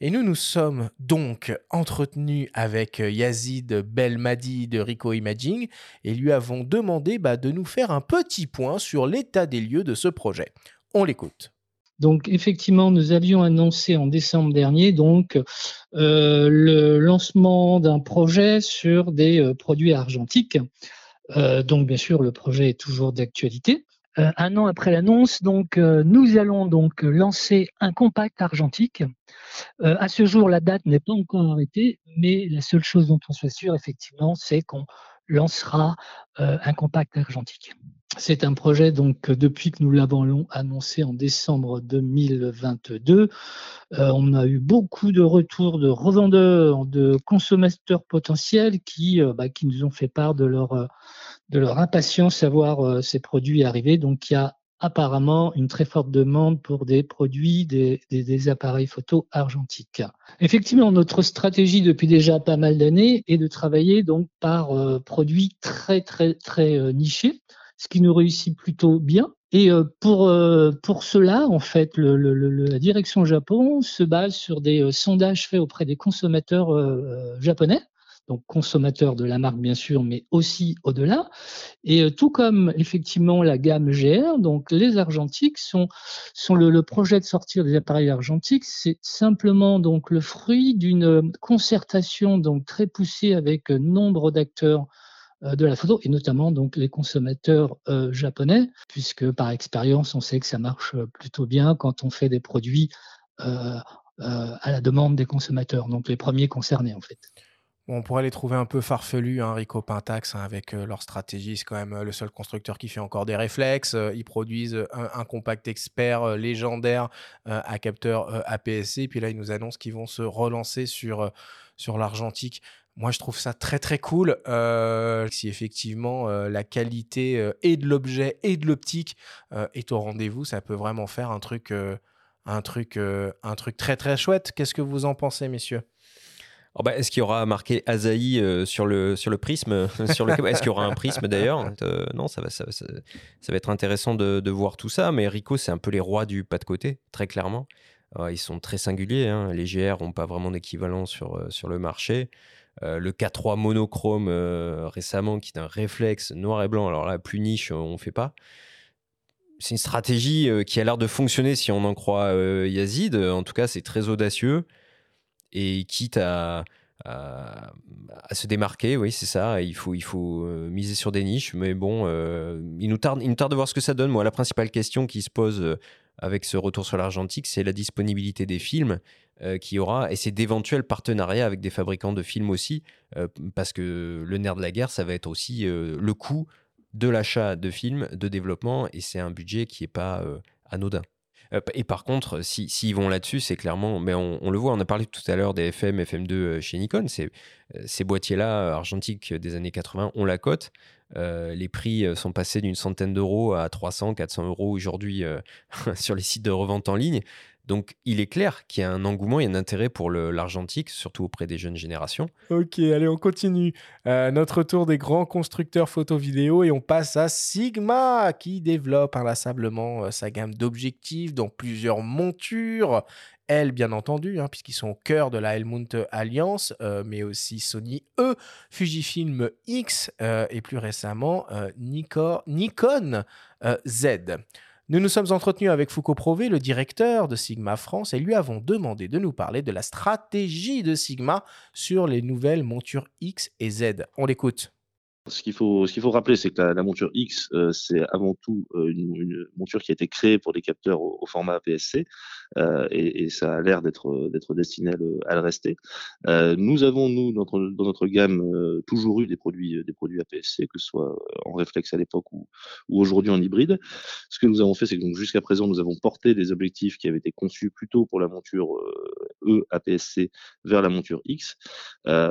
Et nous nous sommes donc entretenus avec Yazid Belmadi de Rico Imaging et lui avons demandé bah, de nous faire un petit point sur l'état des lieux de ce projet. On l'écoute. Donc effectivement, nous avions annoncé en décembre dernier euh, le lancement d'un projet sur des euh, produits argentiques. Euh, donc bien sûr, le projet est toujours d'actualité. un an après l'annonce, donc nous allons donc lancer un compact argentique. à ce jour, la date n'est pas encore arrêtée, mais la seule chose dont on soit sûr effectivement, c'est qu'on lancera un compact argentique. C'est un projet donc depuis que nous l'avons annoncé en décembre 2022, euh, on a eu beaucoup de retours de revendeurs, de consommateurs potentiels qui, euh, bah, nous ont fait part de leur, euh, de leur impatience à voir ces produits arriver. Donc il y a apparemment une très forte demande pour des produits, des, appareils photo argentiques. Effectivement, notre stratégie depuis déjà pas mal d'années est de travailler donc par produits très très très nichés ce qui nous réussit plutôt bien. Et euh, pour, euh, pour cela, en fait, la direction Japon se base sur des euh, sondages faits auprès des consommateurs japonais, donc consommateurs de la marque bien sûr, mais aussi au-delà. Et tout comme effectivement la gamme GR, donc les argentiques sont, sont le, le projet de sortir des appareils argentiques, c'est simplement donc le fruit d'une concertation donc très poussée avec nombre d'acteurs de la photo et notamment donc les consommateurs euh, japonais puisque par expérience on sait que ça marche euh, plutôt bien quand on fait des produits à la demande des consommateurs donc les premiers concernés en fait. on pourrait les trouver un peu farfelus, hein, Rico Pentax, hein, avec leur stratégie. C'est quand même le seul constructeur qui fait encore des réflexes. ils produisent un, compact expert légendaire à capteur APS-C. Puis là, ils nous annoncent qu'ils vont se relancer sur l'argentique. Moi, je trouve ça très très cool. Euh, si effectivement euh, la qualité euh, et de l'objet et de l'optique est au rendez-vous, ça peut vraiment faire un truc, un truc, un truc très très chouette. Qu'est-ce que vous en pensez, messieurs? Oh bah, Est-ce qu'il y aura marqué Azaï sur, le, sur le prisme sur le... Est-ce qu'il y aura un prisme d'ailleurs? Non, ça va, ça, ça, va être intéressant de, de, voir tout ça. Mais Rico, c'est un peu les rois du pas de côté, très clairement. ils sont très singuliers. Hein. Les GR n'ont pas vraiment d'équivalent sur, sur le marché. Euh, le K3 monochrome euh, récemment, qui est un réflexe noir et blanc. Alors là, plus niche, on fait pas. C'est une stratégie euh, qui a l'air de fonctionner si on en croit Yazid. En tout cas, c'est très audacieux. Et quitte à, à, se démarquer, oui, c'est ça. Il faut, il faut miser sur des niches. Mais bon, il, nous tarde, il nous tarde de voir ce que ça donne. Moi, la principale question qui se pose avec ce retour sur l'argentique, c'est la disponibilité des films euh, qui aura, et c'est d'éventuels partenariats avec des fabricants de films aussi, euh, parce que le nerf de la guerre, ça va être aussi euh, le coût de l'achat de films, de développement, et c'est un budget qui n'est pas anodin. Et par contre, s'ils si, vont là-dessus, c'est clairement, mais on, le voit, on a parlé tout à l'heure des FM, FM2 chez Nikon, ces boîtiers-là, argentiques des années 80, on la cote. Les prix sont passés d'une centaine d'euros à 300, 400 euros aujourd'hui sur les sites de revente en ligne. Donc, il est clair qu'il y a un engouement et un intérêt pour l'argentique, surtout auprès des jeunes générations. Ok, allez, on continue. Euh, notre tour des grands constructeurs photo-vidéo et on passe à Sigma qui développe inlassablement euh, sa gamme d'objectifs dans plusieurs montures. Elle, bien entendu, hein, puisqu'ils sont au cœur de la Helmut Alliance, euh, mais aussi Sony E, Fujifilm X et plus récemment Nikon, Nikon Z. Nous nous sommes entretenus avec Foucault Prové, le directeur de Sigma France, et lui avons demandé de nous parler de la stratégie de Sigma sur les nouvelles montures X et Z. On l'écoute. Ce qu'il faut, ce faut rappeler, c'est que la, monture X, euh, c'est avant tout euh, une, monture qui a été créée pour des capteurs au, format APS-C, euh, et, et, ça a l'air d'être destiné à le, rester. nous avons nous dans notre, gamme toujours eu des produits des APS-C, que ce soit en réflexe à l'époque ou, ou aujourd'hui en hybride. Ce que nous avons fait, c'est que jusqu'à présent, nous avons porté des objectifs qui avaient été conçus plutôt pour la monture E APS-C vers la monture X,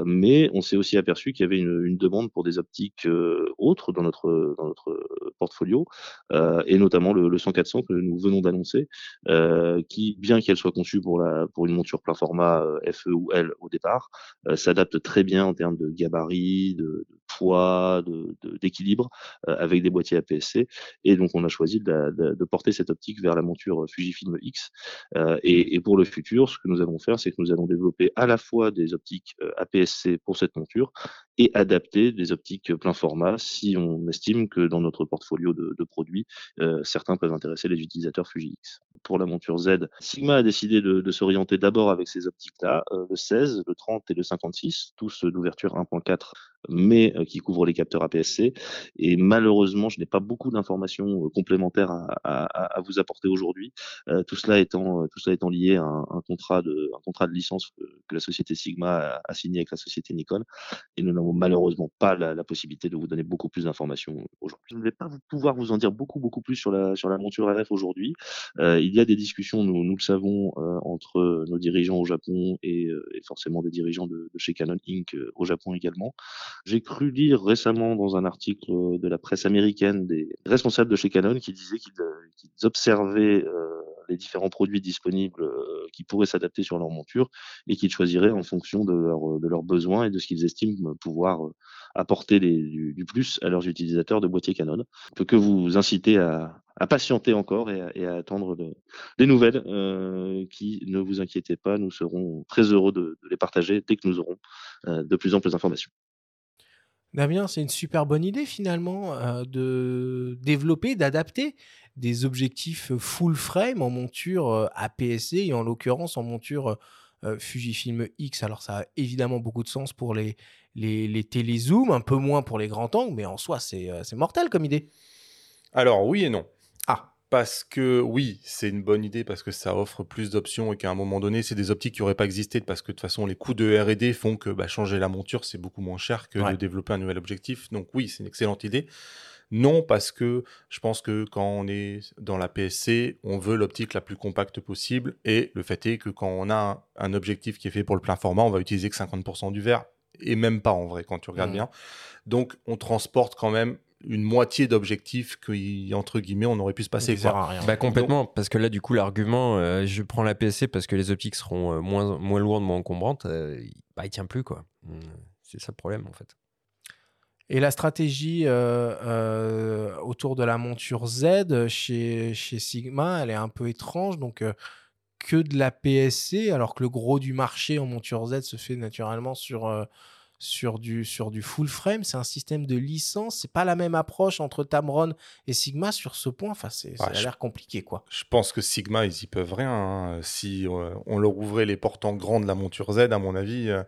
mais on s'est aussi aperçu qu'il y avait une, demande pour des optiques autres dans notre, dans portfolio, et notamment le, le 100-400 que nous venons d'annoncer, qui, bien qu'elle soit conçue pour, la, pour une monture plein format FE ou L au départ, s'adapte très bien en termes de gabarit, de, poids, d'équilibre, de, avec des boîtiers APS-C. Et donc, on a choisi de, de, porter cette optique vers la monture Fujifilm X. Et, pour le futur, ce que nous allons faire, c'est que nous allons développer à la fois des optiques APS-C pour cette monture et adapter des optiques plein format si on estime que dans notre portfolio de, de produits, euh, certains peuvent intéresser les utilisateurs Fuji X. Pour la monture Z, Sigma a décidé de, de s'orienter d'abord avec ces optiques-là, euh, le 16, le 30 et le 56, tous d'ouverture 1.4 mais euh, qui couvrent les capteurs APS-C. Et malheureusement, je n'ai pas beaucoup d'informations euh, complémentaires à, à, à, vous apporter aujourd'hui. Euh, tout cela étant tout cela étant lié à un, un, contrat de un contrat de licence que, que la société Sigma a, a, signé avec la société Nikon, et nous n'avons malheureusement pas la, la, possibilité de vous donner beaucoup plus d'informations aujourd'hui. Je ne vais pas pouvoir vous en dire beaucoup beaucoup plus sur la sur la monture RF aujourd'hui. Euh, il y a des discussions, nous, nous le savons, euh, entre nos dirigeants au Japon et, et forcément des dirigeants de, de, chez Canon Inc. au Japon également. J'ai cru lire récemment dans un article de la presse américaine des responsables de chez Canon qui disaient qu'ils qu observaient euh, les différents produits disponibles euh, qui pourraient s'adapter sur leur monture et qu'ils choisiraient en fonction de, leur, de leurs besoins et de ce qu'ils estiment pouvoir euh, apporter du, plus à leurs utilisateurs de boîtiers Canon. Je peux que vous inciter à, patienter encore et à, attendre de, des nouvelles euh, qui, ne vous inquiétez pas, nous serons très heureux de, les partager dès que nous aurons euh, de plus amples informations. Damien, c'est une super bonne idée finalement euh, de développer, d'adapter des objectifs full frame en monture euh, APS-C et en l'occurrence en monture euh, Fujifilm X. Alors ça a évidemment beaucoup de sens pour les, les, les télézooms, un peu moins pour les grands angles, mais en soi c'est mortel comme idée. Alors oui et non. Ah parce que oui, c'est une bonne idée parce que ça offre plus d'options et qu'à un moment donné, c'est des optiques qui n'auraient pas existé parce que de toute façon, les coûts de R&D font que bah, changer la monture, c'est beaucoup moins cher que ouais. de développer un nouvel objectif. Donc oui, c'est une excellente idée. Non, parce que je pense que quand on est dans la PSC, on veut l'optique la plus compacte possible. Et le fait est que quand on a un, un objectif qui est fait pour le plein format, on va utiliser que 50% du verre. Et même pas en vrai, quand tu regardes mmh. bien. Donc, on transporte quand même une moitié d'objectifs qui, entre guillemets, on aurait pu se passer. Quoi. Bah, complètement, Donc, parce que là, du coup, l'argument, euh, je prends la PSC parce que les optiques seront euh, moins, moins lourdes, moins encombrantes, euh, bah, il tient plus, quoi. C'est ça le problème, en fait. Et la stratégie euh, autour de la monture Z chez, chez Sigma, elle est un peu étrange. Donc, que de la PSC, alors que le gros du marché en monture Z se fait naturellement sur sur du, sur du full frame. C'est un système de licence. C'est pas la même approche entre Tamron et Sigma sur ce point. Enfin, c'est, ça a l'air compliqué, quoi. Je pense que Sigma, ils y peuvent rien. Hein. Si euh, on leur ouvrait les portes en grand de la monture Z, à mon avis, euh,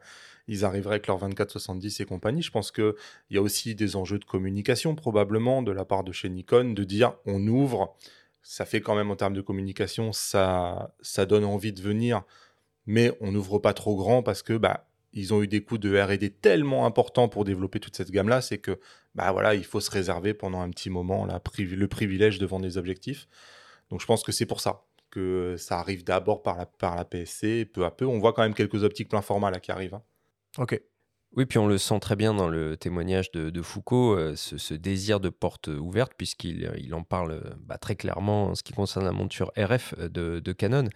ils arriveraient avec leur 24-70 et compagnie. Je pense qu'il y a aussi des enjeux de communication, probablement, de la part de chez Nikon, de dire on ouvre. Ça fait quand même en termes de communication, ça, ça donne envie de venir, mais on n'ouvre pas trop grand parce que bah, ils ont eu des coûts de R&D tellement importants pour développer toute cette gamme-là, c'est que bah voilà, il faut se réserver pendant un petit moment la, le privilège de vendre des objectifs. Donc je pense que c'est pour ça que ça arrive d'abord par la, par la PSC, peu à peu. On voit quand même quelques optiques plein format là qui arrivent. Hein. Ok. Oui, puis on le sent très bien dans le témoignage de, de Foucault, euh, ce, ce, désir de porte ouverte, puisqu'il il en parle bah, très clairement en ce qui concerne la monture RF de, de Canon.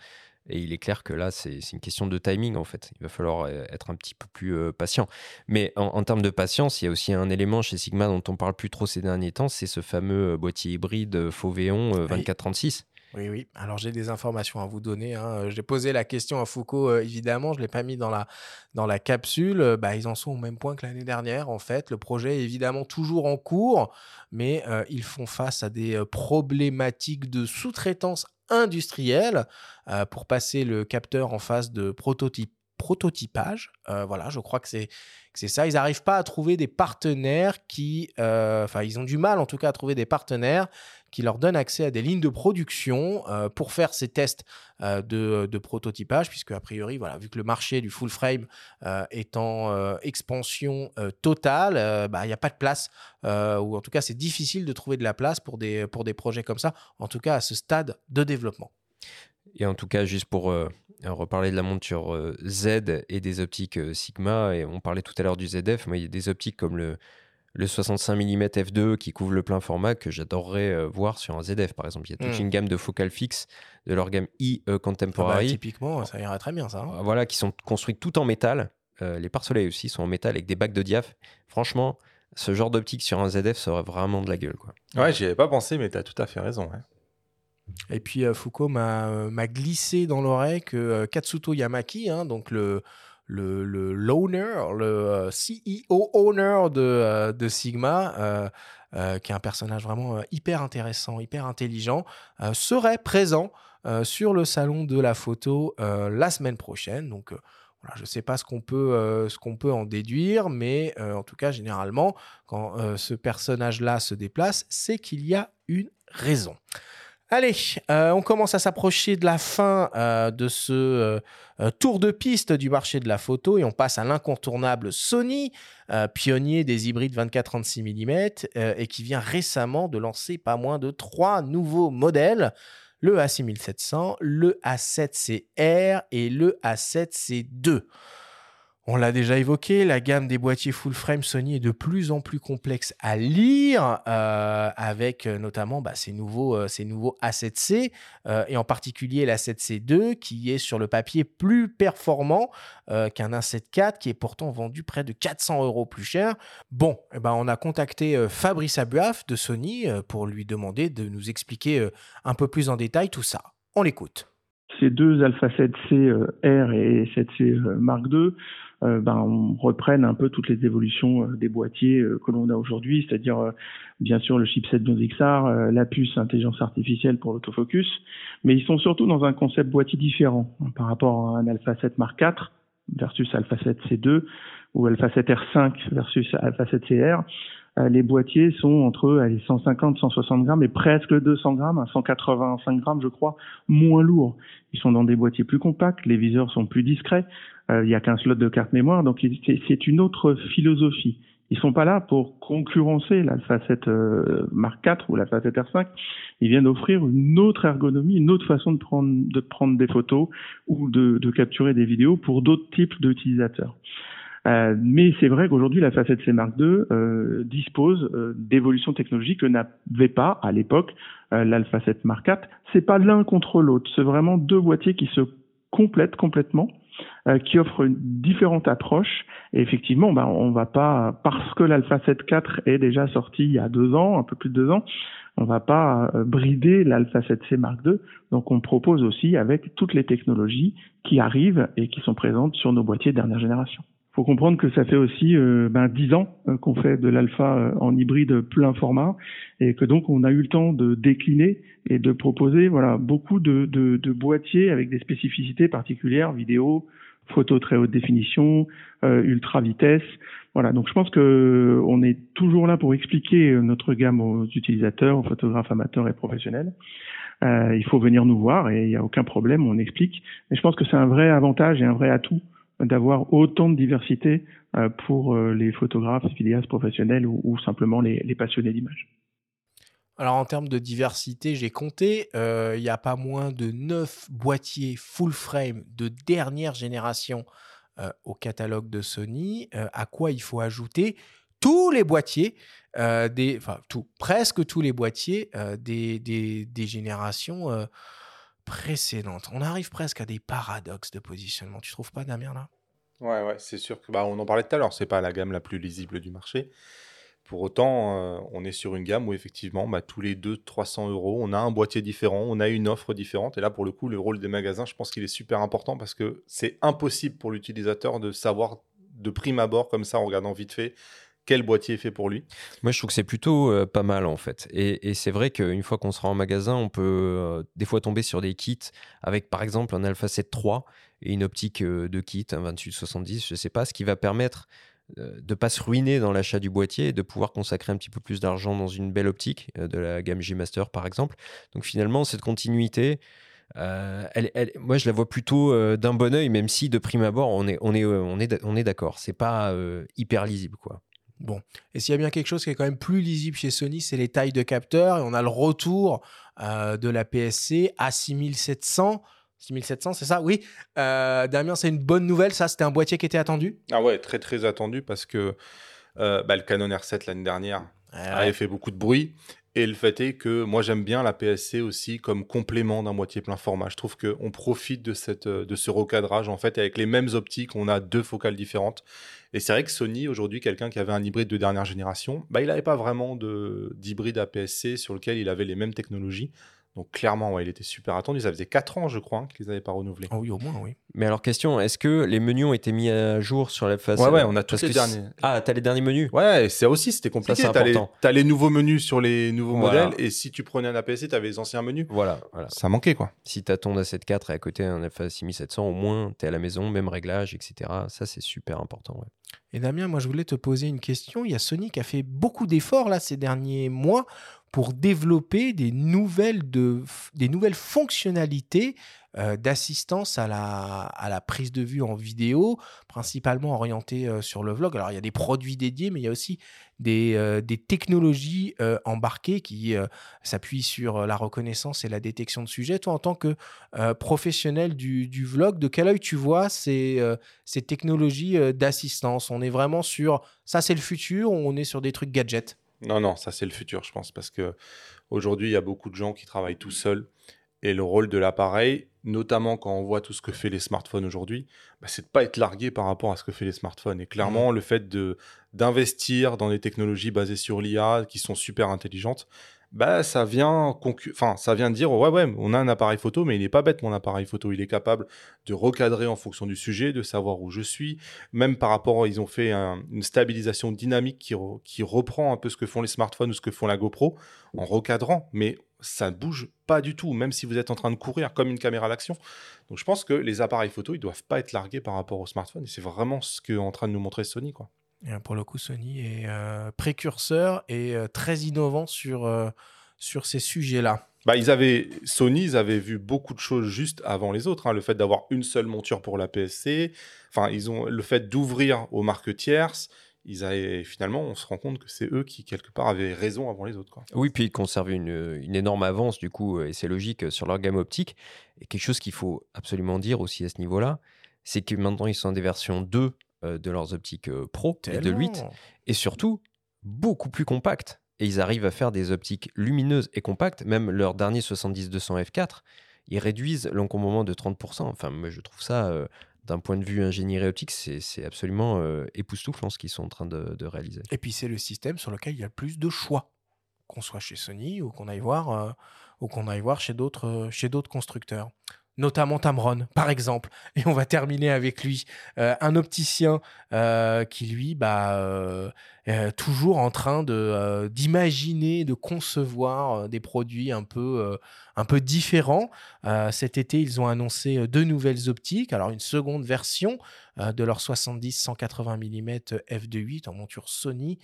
Et il est clair que là, c'est une question de timing, en fait. Il va falloir euh, être un petit peu plus euh, patient. Mais en, en, termes de patience, il y a aussi un élément chez Sigma dont on parle plus trop ces derniers temps, c'est ce fameux boîtier hybride Fauvéon 2436. Oui, oui. Alors j'ai des informations à vous donner. Hein. J'ai posé la question à Foucault, euh, évidemment. Je ne l'ai pas mis dans la, dans la capsule. Bah, ils en sont au même point que l'année dernière, en fait. Le projet est évidemment toujours en cours, mais euh, ils font face à des problématiques de sous-traitance industrielle euh, pour passer le capteur en phase de prototype prototypage. Euh, voilà, je crois que c'est ça. Ils n'arrivent pas à trouver des partenaires qui, euh, enfin, ils ont du mal en tout cas à trouver des partenaires qui leur donnent accès à des lignes de production euh, pour faire ces tests euh, de, de, prototypage, puisque a priori, voilà, vu que le marché du full frame euh, est en expansion totale, bah, il n'y a pas de place, ou en tout cas, c'est difficile de trouver de la place pour des, pour des projets comme ça, en tout cas à ce stade de développement. Et en tout cas, juste pour euh, reparler de la monture euh, Z et des optiques euh, Sigma, et on parlait tout à l'heure du ZF, mais il y a des optiques comme le, le 65 mm f2 qui couvre le plein format que j'adorerais euh, voir sur un ZF par exemple. Il y a toute Mm. une gamme de focales fixes de leur gamme e Ah bah, Contemporary. typiquement, ça irait très bien ça. hein. Voilà, qui sont construites tout en métal. Euh, les pare-soleils aussi sont en métal avec des bacs de diaph. Franchement, ce genre d'optique sur un ZF, ça aurait vraiment de la gueule. Quoi. Ouais, j'y avais pas pensé, mais tu as tout à fait raison. Et puis euh, Foucault m'a euh, m'a glissé dans l'oreille que euh, Katsuto Yamaki, hein, donc le le le l'owner, le euh, CEO owner de, euh, de Sigma, euh, qui est un personnage vraiment hyper intéressant, hyper intelligent, serait présent sur le salon de la photo la semaine prochaine. Donc je ne sais pas ce qu'on peut, ce qu'on peut en déduire, mais en tout cas, généralement, quand ce personnage-là se déplace, c'est qu'il y a une raison. Allez, euh, on commence à s'approcher de la fin euh, de ce euh, tour de piste du marché de la photo et on passe à l'incontournable Sony, pionnier des hybrides 24-36 mm et qui vient récemment de lancer pas moins de trois nouveaux modèles le A6700, le A7CR et le A7C2. On l'a déjà évoqué, la gamme des boîtiers full frame Sony est de plus en plus complexe à lire, euh, avec euh, notamment bah, ces, nouveaux, euh, ces nouveaux A7C, euh, et en particulier l'A7C2, qui est sur le papier plus performant qu'un A7 qui est pourtant vendu près de 400 euros plus cher. Bon, eh ben, on a contacté Fabrice Abuaf de Sony pour lui demander de nous expliquer un peu plus en détail tout ça. On l'écoute. Ces deux Alpha 7C euh, R et 7C euh, Mark II euh, ben, on reprenne un peu toutes les évolutions euh, des boîtiers euh, que l'on a aujourd'hui, c'est-à-dire bien sûr le chipset 12XR, euh, la puce intelligence artificielle pour l'autofocus, mais ils sont surtout dans un concept boîtier différent hein, par rapport à un Alpha 7 Mark IV versus Alpha 7 C2 ou Alpha 7 R5 versus Alpha 7 CR. Les boîtiers sont entre allez, 150, 160 grammes et presque 200 grammes, à 185 grammes je crois, moins lourds. Ils sont dans des boîtiers plus compacts, les viseurs sont plus discrets, il n'y a qu'un slot de carte mémoire, donc c'est- une autre philosophie. Ils sont pas là pour concurrencer l'Alpha 7 euh, Mark IV ou l'Alpha 7 R5. Ils viennent offrir une autre ergonomie, une autre façon de prendre, de prendre des photos ou de, capturer des vidéos pour d'autres types d'utilisateurs. Euh, mais c'est vrai qu'aujourd'hui, la Facette C Mark II euh, dispose euh, d'évolutions technologiques que n'avait pas à l'époque euh, l'Alpha 7 Mark IV. C'est pas l'un contre l'autre, c'est vraiment deux boîtiers qui se complètent complètement, euh, qui offrent une différente approche. Et effectivement, ben, on va pas parce que l'Alpha 7 IV est déjà sorti il y a deux ans, un peu plus de deux ans, on va pas euh, brider l'Alpha 7C Mark II. Donc on propose aussi avec toutes les technologies qui arrivent et qui sont présentes sur nos boîtiers de dernière génération faut comprendre que ça fait aussi euh, ben, 10 ans euh, qu'on fait de l'alpha euh, en hybride plein format et que donc on a eu le temps de décliner et de proposer voilà beaucoup de, de, de boîtiers avec des spécificités particulières, vidéo, photo très haute définition, euh, ultra vitesse. Voilà, donc je pense que on est toujours là pour expliquer notre gamme aux utilisateurs, aux photographes amateurs et professionnels. Il faut venir nous voir et il n'y a aucun problème, on explique. Mais je pense que c'est un vrai avantage et un vrai atout d'avoir autant de diversité euh, pour euh, les photographes, vidéastes professionnels ou, simplement les, passionnés d'image. Alors en termes de diversité, j'ai compté, euh, il n'y a pas moins de 9 boîtiers full frame de dernière génération euh, au catalogue de Sony, euh, à quoi il faut ajouter tous les boîtiers, euh, des, enfin presque tous les boîtiers euh, des, des générations précédentes. On arrive presque à des paradoxes de positionnement. Tu trouves pas, Damien, là? Ouais, ouais, c'est sûr que bah, on en parlait tout à l'heure, c'est pas la gamme la plus lisible du marché. Pour autant, euh, on est sur une gamme où effectivement, bah, tous les 200-300 euros, on a un boîtier différent, on a une offre différente. Et là, pour le coup, le rôle des magasins, je pense qu'il est super important parce que c'est impossible pour l'utilisateur de savoir de prime abord, comme ça, en regardant vite fait, quel boîtier est fait pour lui? Moi, je trouve que c'est plutôt euh, pas mal en fait. Et, c'est vrai qu'une fois qu'on sera en magasin, on peut euh, des fois tomber sur des kits avec par exemple un Alpha 7 III et une optique euh, de kit, un 28-70, je sais pas, ce qui va permettre de pas se ruiner dans l'achat du boîtier et de pouvoir consacrer un petit peu plus d'argent dans une belle optique de la gamme G Master par exemple. Donc finalement, cette continuité, elle, moi, je la vois plutôt d'un bon oeil, même si de prime abord, on est, on est, on est, on est d'accord. C'est pas hyper lisible, quoi. Bon, et s'il y a bien quelque chose qui est quand même plus lisible chez Sony, c'est les tailles de capteurs. Et on a le retour euh, de la PSC à 6700. 6700, c'est ça? Oui. Euh, Damien, c'est une bonne nouvelle. Ça, c'était un boîtier qui était attendu? Ah ouais, très très attendu parce que Euh, bah, le Canon R7 l'année dernière Ouais, avait ouais. fait beaucoup de bruit. Et le fait est que moi j'aime bien la PSC aussi comme complément d'un boîtier plein format. Je trouve qu'on profite de, cette, de ce recadrage en fait avec les mêmes optiques, on a deux focales différentes. Et c'est vrai que Sony aujourd'hui, quelqu'un qui avait un hybride de dernière génération, bah, il n'avait pas vraiment de- d'hybride APS-C sur lequel il avait les mêmes technologies. Donc clairement, ouais, il était super attendu. Ça faisait 4 ans, je crois, hein, qu'ils n'avaient pas renouvelé. Oh oui, au moins, oui. Mais alors, question, est-ce que les menus ont été mis à jour sur la face Ouais, ouais, on a tous les que derniers. Ah, t'as les derniers menus Ouais, et ça aussi, c'était compliqué. T'as les, important. t'as les nouveaux menus sur les nouveaux Voilà. modèles, et si tu prenais un APS-C, t'avais les anciens menus. Voilà, voilà. Ça manquait, quoi. Si t'as ton A74 et à côté un FA 6700, au moins t'es à la maison, même réglage, etc. Ça, c'est super important. ouais. Et Damien, moi je voulais te poser une question. Il y a Sony qui a fait beaucoup d'efforts là ces derniers mois pour développer des nouvelles, de, des nouvelles fonctionnalités euh, d'assistance à la, à la prise de vue en vidéo, principalement orientées euh, sur le vlog. Alors il y a des produits dédiés, mais il y a aussi des, euh, des technologies euh, embarquées qui s'appuient sur la reconnaissance et la détection de sujets. Toi, en tant que professionnel du, du vlog, de quel œil tu vois ces, ces technologies d'assistance? On est vraiment sur ça, c'est le futur, on est sur des trucs gadgets? Non, non, ça c'est le futur, je pense, parce que aujourd'hui, il y a beaucoup de gens qui travaillent tout seuls. Et le rôle de l'appareil, notamment quand on voit tout ce que fait les smartphones aujourd'hui, bah, c'est de pas être largué par rapport à ce que fait les smartphones. Et clairement, le fait de d'investir dans des technologies basées sur l'IA qui sont super intelligentes, bah ça vient enfin ça vient dire ouais ouais on a un appareil photo mais il est pas bête mon appareil photo. Il est capable de recadrer en fonction du sujet de savoir où je suis. Même par rapport ils ont fait un- une stabilisation dynamique qui, qui reprend un peu ce que font les smartphones ou ce que font la GoPro en recadrant. Mais ça ne bouge pas du tout même si vous êtes en train de courir comme une caméra d'action. Donc je pense que les appareils photo ils doivent pas être largués par rapport aux smartphones. Et c'est vraiment ce qu'est en train de nous montrer Sony quoi Pour le coup, Sony est euh, précurseur et euh, très innovant sur, euh, sur ces sujets-là. Bah, ils avaient, Sony, ils avaient vu beaucoup de choses juste avant les autres. hein. Le fait d'avoir une seule monture pour la PSC, enfin, ils ont le fait d'ouvrir aux marques tierces. Ils avaient, finalement, on se rend compte que c'est eux qui, quelque part, avaient raison avant les autres. Quoi. Oui, puis ils conservent une, une énorme avance, du coup, euh, et c'est logique, euh, sur leur gamme optique. Et quelque chose qu'il faut absolument dire aussi à ce niveau-là, c'est que maintenant, ils sont dans des versions 2 euh, de leurs optiques euh, pro, et de 8, Tellement. et surtout, beaucoup plus compactes. Et ils arrivent à faire des optiques lumineuses et compactes. Même leur dernier 70-200 f4, ils réduisent l'encombrement de 30%. Enfin, moi, je trouve ça, euh, d'un point de vue ingénierie optique, c'est c'est absolument euh, époustouflant ce qu'ils sont en train de, de réaliser. Et puis c'est le système sur lequel il y a le plus de choix, qu'on soit chez Sony ou qu'on aille voir, euh, ou qu'on aille voir chez d'autres euh, chez d'autres constructeurs. Notamment Tamron, par exemple. Et on va terminer avec lui, Euh, un opticien euh, qui lui, bah, euh, est toujours en train de d'imaginer, de concevoir des produits un peu un peu différents. Cet été, ils ont annoncé deux nouvelles optiques. Alors une seconde version de leur 70-180 mm f2.8 en monture Sony,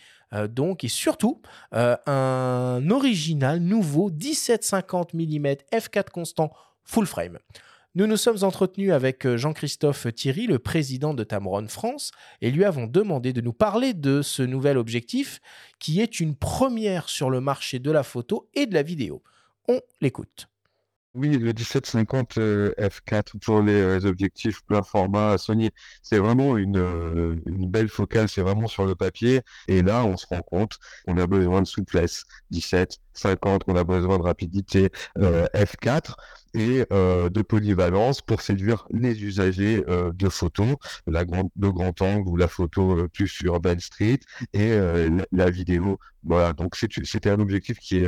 donc, et surtout un original nouveau 17-50 mm f4 constant full frame. Nous nous sommes entretenus avec euh, Jean-Christophe Thierry, le président de Tamron France, et lui avons demandé de nous parler de ce nouvel objectif qui est une première sur le marché de la photo et de la vidéo. On l'écoute. Oui, le 1750 euh, f4 pour les euh, objectifs plein format Sony, c'est vraiment une, euh, une belle focale, c'est vraiment sur le papier. Et là, on se rend compte qu'on a besoin de souplesse. 17, 50, on a besoin de rapidité euh, f4 et euh, de polyvalence pour séduire les usagers euh, de photo, la grande, le grand angle ou la photo plus urban street et la, vidéo. Voilà, donc c'était un objectif qui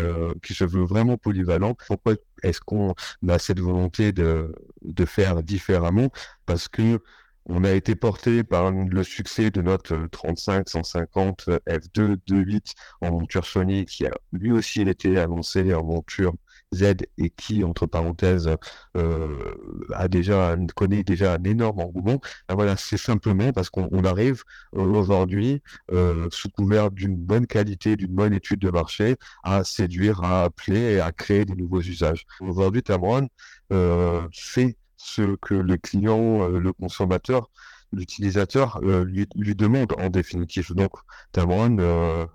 se veut vraiment polyvalent. Pourquoi est-ce qu'on a cette volonté de de faire différemment? Parce que on a été porté par le succès de notre 35 150 f2 2.8 en monture Sony qui a lui aussi été annoncé en monture Z et qui, entre parenthèses, euh, a déjà, connaît déjà un énorme engouement. Ben voilà, c'est simplement parce qu'on on arrive euh, aujourd'hui, euh, sous couvert d'une bonne qualité, d'une bonne étude de marché, à séduire, à appeler et à créer des nouveaux usages. Aujourd'hui, Tamron euh, fait ce que le client, euh, le consommateur, l'utilisateur euh, lui, demande en définitive. Donc, Tamron euh,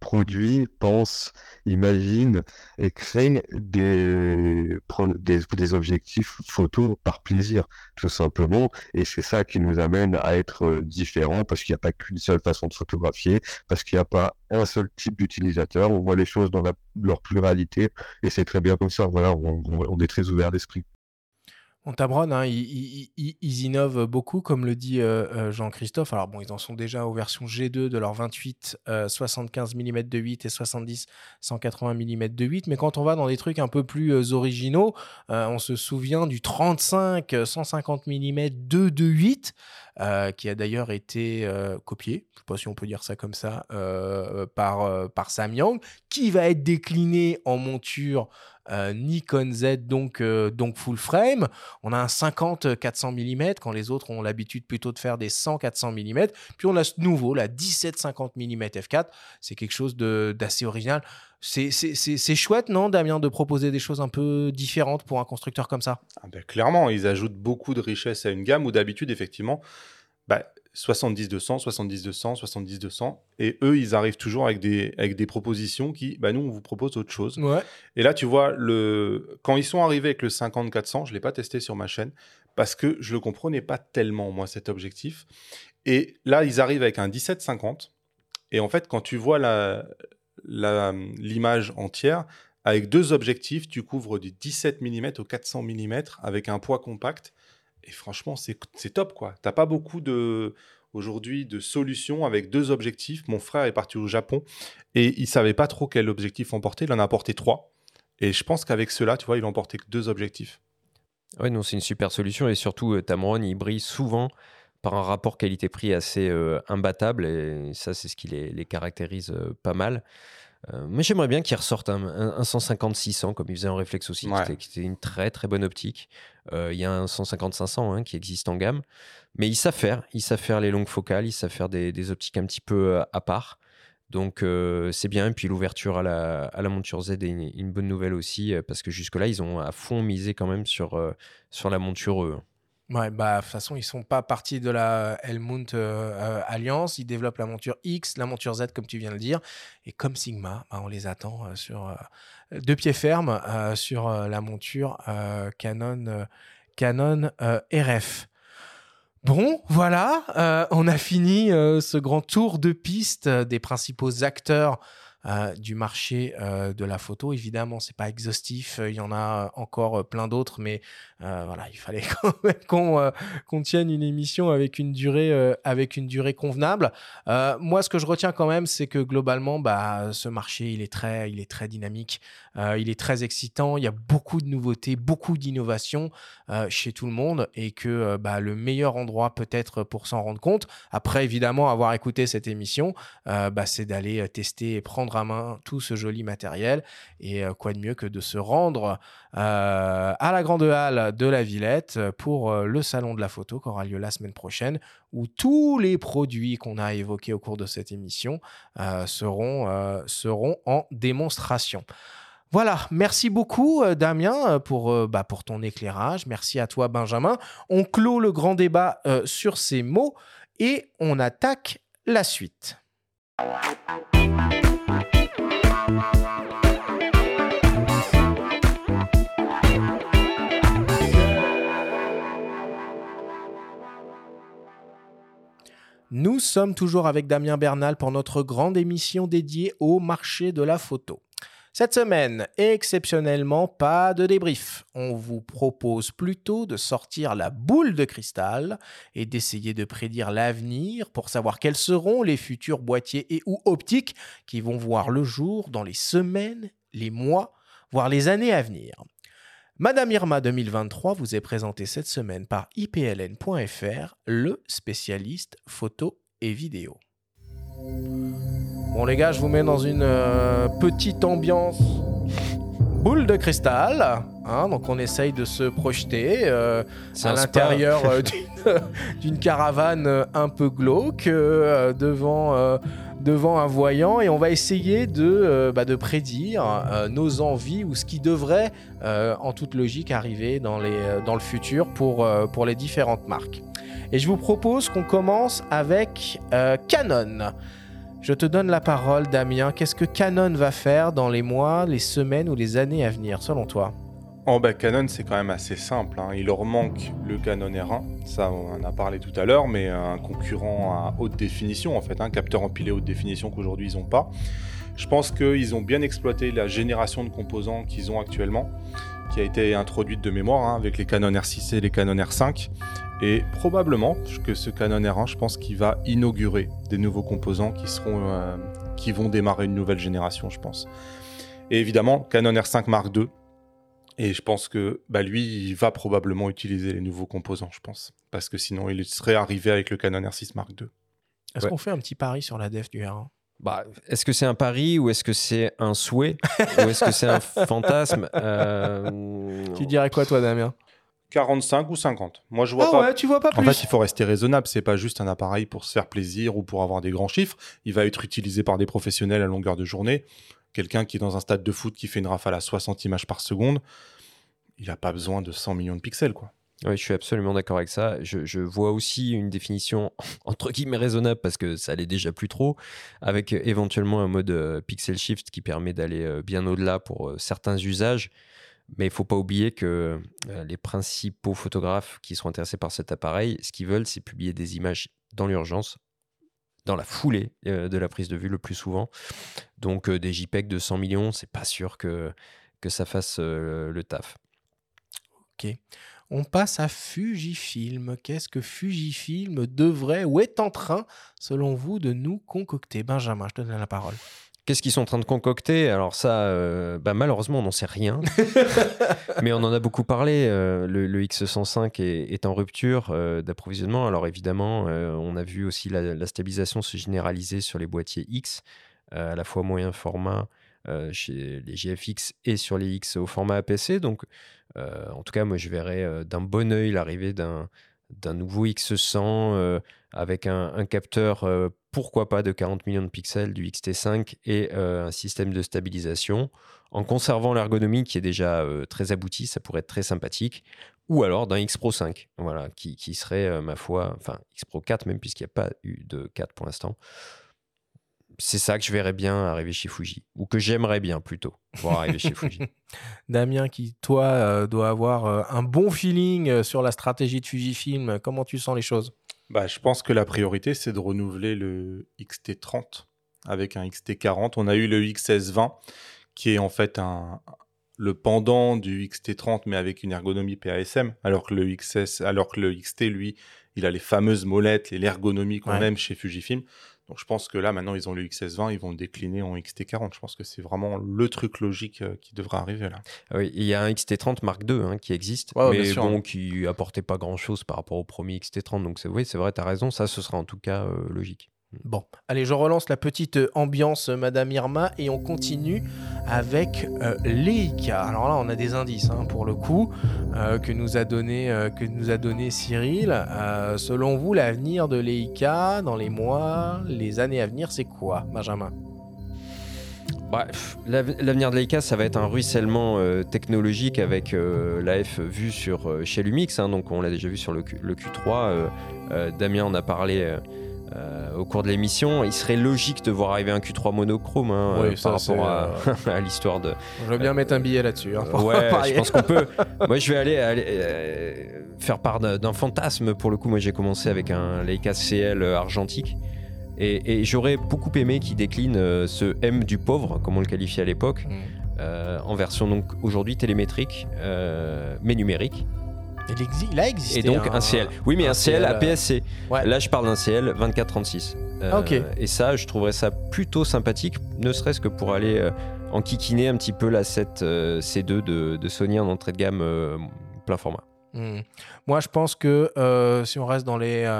produit, pense, imagine et crée des, des, des objectifs photo par plaisir, tout simplement. Et c'est ça qui nous amène à être différents parce qu'il n'y a pas qu'une seule façon de photographier, parce qu'il n'y a pas un seul type d'utilisateur. On voit les choses dans leur pluralité et c'est très bien comme ça. Voilà, on, on est très ouvert d'esprit. On Tabron, hein, ils, innovent beaucoup, comme le dit euh, euh, Jean-Christophe. Alors bon, ils en sont déjà aux versions G2 de leur 28, 75 mm de 8 et 70, 180 mm de 8. Mais quand on va dans des trucs un peu plus euh, originaux, on se souvient du 35, 150 mm 2 de 8. qui a d'ailleurs été copié, je ne sais pas si on peut dire ça comme ça, par, par Samyang, qui va être décliné en monture Nikon Z, donc, euh, donc full frame. On a un 50-400 mm, quand les autres ont l'habitude plutôt de faire des 100-400 mm. Puis on a ce nouveau, la 17-50 mm f4. C'est quelque chose d'assez original. C'est chouette, non, Damien, de proposer des choses un peu différentes pour un constructeur comme ça? Ah ben, Clairement, ils ajoutent beaucoup de richesse à une gamme où d'habitude, effectivement, bah, 70-200, 70-200, 70-200. Et eux, ils arrivent toujours avec des, avec des propositions qui, bah, nous, on vous propose autre chose. Et là, tu vois, le... quand ils sont arrivés avec le 50-400, je ne l'ai pas testé sur ma chaîne parce que je ne le comprenais pas tellement, moi, cet objectif. Et là, ils arrivent avec un 17-50. Et en fait, quand tu vois la, l'image entière, avec deux objectifs, tu couvres du 17 mm au 400 mm avec un poids compact. Et franchement, c'est top, quoi. T'as pas beaucoup de aujourd'hui de solutions avec deux objectifs. Mon frère est parti au Japon et il savait pas trop quel objectif emporter. Il en a apporté trois. Et je pense qu'avec cela, tu vois, il a emporté que deux objectifs. Ouais, non, c'est une super solution. Et surtout, euh, Tamron, il brille souvent par un rapport qualité-prix assez euh, imbattable. Et ça, c'est ce qui les, caractérise euh, pas mal. Euh, mais j'aimerais bien qu'il ressorte un, un, 150-600 comme il faisait en réflexe aussi, qui, était, une très très bonne optique. Euh, il y a un 150-500 hein, qui existe en gamme, mais il savent faire, il savent faire les longues focales, il savent faire des, optiques un petit peu euh, à part. Donc c'est bien. Et puis l'ouverture à la, à la, monture Z est une, bonne nouvelle aussi, parce que jusque-là, ils ont à fond misé quand même sur, sur la monture E. Ouais, bah, de toute façon, ils sont pas partis de la Helmut euh, euh, Alliance. Ils développent la monture X, la monture Z, comme tu viens de le dire. Et comme Sigma, bah, on les attend euh, sur deux pieds fermes sur la monture Canon, Canon RF. Bon, voilà, on a fini ce grand tour de piste des principaux acteurs euh, du marché euh, de la photo. Évidemment, c'est pas exhaustif. Il y en a encore plein d'autres, mais euh, voilà, il fallait qu'on tienne une émission avec une durée, avec une durée convenable. moi, ce que je retiens quand même, c'est que globalement, bah, ce marché, il est très, il est très dynamique. Il est très excitant. Il y a beaucoup de nouveautés, beaucoup d'innovations chez tout le monde, et que bah, le meilleur endroit peut-être pour s'en rendre compte, après évidemment avoir écouté cette émission, bah, c'est d'aller tester et prendre à main tout ce joli matériel. Et euh, quoi de mieux que de se rendre euh, à la Grande Halle de la Villette pour euh, le Salon de la Photo qui aura lieu la semaine prochaine, où tous les produits qu'on a évoqués au cours de cette émission seront, seront en démonstration. Voilà, merci beaucoup Damien pour, bah, pour ton éclairage. Merci à toi Benjamin. On clôt le grand débat sur ces mots et on attaque la suite. Nous sommes toujours avec Damien Bernal pour notre grande émission dédiée au marché de la photo. Cette semaine, exceptionnellement, pas de débrief. On vous propose plutôt de sortir la boule de cristal et d'essayer de prédire l'avenir pour savoir quels seront les futurs boîtiers et ou optiques qui vont voir le jour dans les semaines, les mois, voire les années à venir. Madame Irma 2023 vous est présentée cette semaine par ipln.fr, le spécialiste photo et vidéo. Bon les gars, je vous mets dans une euh, petite ambiance boule de cristal. Hein, donc on essaye de se projeter euh, à l'intérieur euh, d'une caravane un peu glauque devant devant un voyant et on va essayer de, bah, de prédire nos envies ou ce qui devrait, en toute logique, arriver dans, les, dans le futur pour, pour les différentes marques. Et je vous propose qu'on commence avec Canon. Je te donne la parole, Damien. Qu'est-ce que Canon va faire dans les mois, les semaines ou les années à venir, selon toi? Oh bah Canon c'est quand même assez simple, hein. il leur manque le Canon R1, ça on en a parlé tout à l'heure, mais un concurrent à haute définition en fait, un capteur empilé haute définition qu'aujourd'hui ils n'ont pas. Je pense qu'ils ont bien exploité la génération de composants qu'ils ont actuellement, qui a été introduite de mémoire hein, avec les Canon R6 et les Canon R5. Et probablement que ce Canon R1, je pense qu'il va inaugurer des nouveaux composants qui, seront, euh, qui vont démarrer une nouvelle génération, je pense. Et évidemment, Canon R5 Mark II, et je pense que bah, lui, il va probablement utiliser les nouveaux composants, je pense. Parce que sinon, il serait arrivé avec le Canon R6 Mark II. Est-ce qu'on fait un petit pari sur la def du R1 bah, est-ce que c'est un pari ou est-ce que c'est un souhait? Ou est-ce que c'est un fantasme? Euh, Tu dirais quoi, toi, Damien? 45 ou 50. Moi, je vois ah pas. ouais, tu vois pas plus. En fait, il faut rester raisonnable. C'est pas juste un appareil pour se faire plaisir ou pour avoir des grands chiffres. Il va être utilisé par des professionnels à longueur de journée. Quelqu'un qui est dans un stade de foot qui fait une rafale à 60 images par seconde, il n'a pas besoin de 100 millions de pixels, quoi. Oui, je suis absolument d'accord avec ça. Je, vois aussi une définition entre guillemets raisonnable parce que ça l'est déjà plus trop, avec éventuellement un mode euh, pixel shift qui permet d'aller euh, bien au-delà pour euh, certains usages. Mais il faut pas oublier que les principaux photographes qui sont intéressés par cet appareil, ce qu'ils veulent, c'est publier des images dans l'urgence, dans la foulée de la prise de vue le plus souvent. Donc des JPEG de 100 millions, c'est pas sûr que, que ça fasse le taf. Ok. On passe à Fujifilm. Qu'est-ce que Fujifilm devrait ou est en train, selon vous, de nous concocter? Benjamin, je te donne la parole. Qu'est-ce qu'ils sont en train de concocter? Alors ça, euh, bah malheureusement, on n'en sait rien. Mais on en a beaucoup parlé. Euh, le, X105 est, en rupture euh, d'approvisionnement. Alors évidemment, on a vu aussi la, la, stabilisation se généraliser sur les boîtiers X, à la fois moyen format chez les GFX et sur les X au format APC. Donc en tout cas, moi, je verrais d'un bon oeil l'arrivée d'un nouveau X100 euh, avec un, capteur, pourquoi pas de 40 millions de pixels du XT5 et un système de stabilisation. En conservant l'ergonomie qui est déjà très aboutie, ça pourrait être très sympathique. Ou alors d'un X Pro 5, voilà, qui, qui serait, ma foi, enfin X Pro 4 même, puisqu'il n'y a pas eu de 4 pour l'instant c'est ça que je verrais bien arriver chez Fuji, ou que j'aimerais bien plutôt voir arriver chez Fuji. Damien, qui toi euh, doit avoir euh, un bon feeling euh, sur la stratégie de Fujifilm, comment tu sens les choses? Bah, Je pense que la priorité, c'est de renouveler le XT30 avec un XT40. On a eu le XS20, qui est en fait un, le pendant du XT30, mais avec une ergonomie PASM, alors que le XS, alors que le XT, lui, il a les fameuses molettes et l'ergonomie qu'on aime chez Fujifilm. Donc je pense que là, maintenant, ils ont le XS20, ils vont le décliner en XT40. Je pense que c'est vraiment le truc logique euh, qui devrait arriver là. Ah oui, il y a un XT30 Mark II hein, qui existe, mais bon, qui apportait pas grand-chose par rapport au premier XT30. Donc oui, c'est vrai, tu as raison, ça, ce sera en tout cas euh, logique. Bon, allez, je relance la petite euh, ambiance, euh, Madame Irma, et on continue avec euh, Leica. Alors là, on a des indices hein, pour le coup que, nous a donné, que nous a donné Cyril. selon vous, l'avenir de Leica dans les mois, les années à venir, c'est quoi, Benjamin? Bref, l'avenir de Leica, ça va être un ruissellement technologique avec l'AF vu sur chez Lumix. Hein, donc, on l'a déjà vu sur le, le Q3. Damien en a parlé euh, au cours de l'émission. Il serait logique de voir arriver un Q3 monochrome hein, euh, par rapport à, l'histoire de. Je veux bien mettre un billet là-dessus. Hein, ouais, je pense qu'on peut. Moi, je vais aller, euh, faire part d'un fantasme. Pour le coup, moi, j'ai commencé avec un Leica CL argentique. Et, j'aurais beaucoup aimé qu'il décline ce M du pauvre, comme on le qualifiait à l'époque, mm. en version donc aujourd'hui télémétrique, mais numérique. Il, a existé. Et donc un, CL. Oui, mais un, CL, APS-C. Là, je parle d'un CL 2436. Euh, ok. Et ça, je trouverais ça plutôt sympathique, ne serait-ce que pour aller euh, enquiquiner un petit peu la 7 euh, C2 de, Sony en entrée de gamme plein format. Hmm. Moi, je pense que si on reste dans les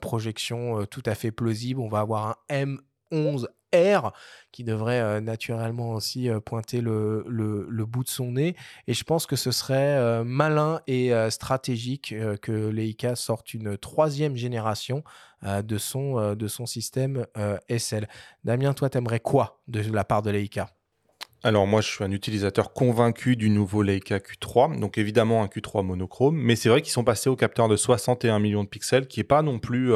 projections tout à fait plausibles, on va avoir un M11 R qui devrait naturellement aussi pointer le, le, bout de son nez. Et je pense que ce serait malin et stratégique que Leica sorte une troisième génération de, son, de son système SL. Damien, toi, t'aimerais quoi de la part de Leica alors moi, je suis un utilisateur convaincu du nouveau Leica Q3, donc évidemment un Q3 monochrome, mais c'est vrai qu'ils sont passés au capteur de 61 millions de pixels, qui est pas non plus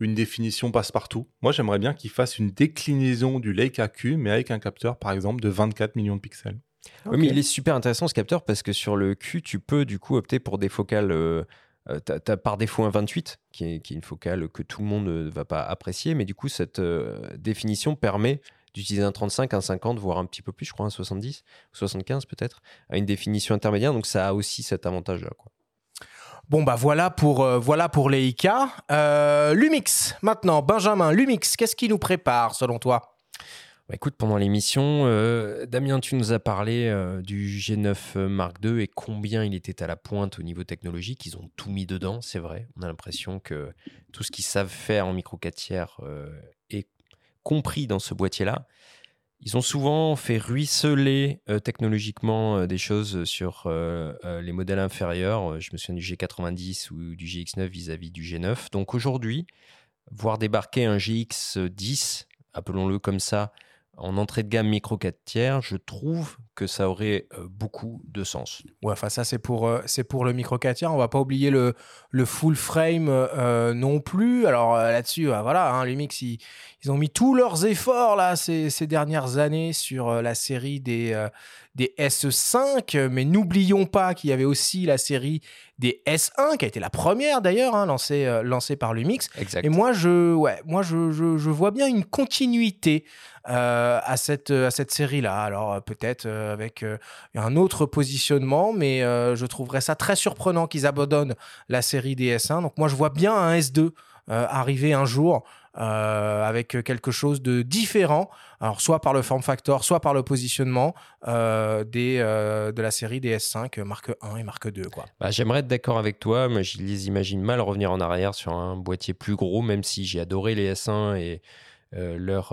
une définition passe-partout. Moi, j'aimerais bien qu'ils fassent une déclinaison du Leica Q, mais avec un capteur, par exemple, de 24 millions de pixels. Oui, mais il est super intéressant ce capteur parce que sur le Q, tu peux du coup opter pour des focales. euh, euh, t'as, t'as par défaut un 28, qui est, qui est une focale que tout le monde ne va pas apprécier, mais du coup, cette euh, définition permet d'utiliser un 35, un 50, voire un petit peu plus, je crois, un 70, ou 75 peut-être, à une définition intermédiaire. Donc ça a aussi cet avantage-là. Quoi. Bon, bah voilà pour, euh, voilà pour les IK. Euh, Lumix, maintenant, Benjamin, Lumix, qu'est-ce qui nous prépare selon toi? Bah, écoute, pendant l'émission, euh, Damien, tu nous as parlé du G9 Mark II et combien il était à la pointe au niveau technologique. Ils ont tout mis dedans, c'est vrai. On a l'impression que tout ce qu'ils savent faire en micro 4 tiers euh, est compris dans ce boîtier-là. Ils ont souvent fait ruisseler euh, technologiquement euh, des choses sur euh, les modèles inférieurs. Je me souviens du G90 ou du GX9 vis-à-vis du G9. Donc aujourd'hui, voir débarquer un GX10, appelons-le comme ça, en entrée de gamme micro 4 tiers, je trouve que ça aurait euh, beaucoup de sens. Ouais, enfin ça c'est pour, euh, c'est pour le micro 4 tiers. On va pas oublier le, le full frame euh, non plus. Alors là-dessus, voilà, hein, Lumix, ils, ils ont mis tous leurs efforts là ces, ces dernières années sur la série des, euh, des S5. Mais n'oublions pas qu'il y avait aussi la série des S1 qui a été la première d'ailleurs hein, lancée, euh, lancée par Lumix. Exact. Et moi, je, ouais, moi je, je, je vois bien une continuité euh, à cette, à cette série-là. Alors euh, peut-être avec euh, un autre positionnement, mais euh, je trouverais ça très surprenant qu'ils abandonnent la série des S1. Donc moi, je vois bien un S2 euh, arriver un jour avec quelque chose de différent. Alors soit par le form factor, soit par le positionnement des, de la série des S5 Marque 1 et Marque 2. Quoi. Bah, J'aimerais être d'accord avec toi, mais je les imagine mal revenir en arrière sur un boîtier plus gros, même si j'ai adoré les S1 et leur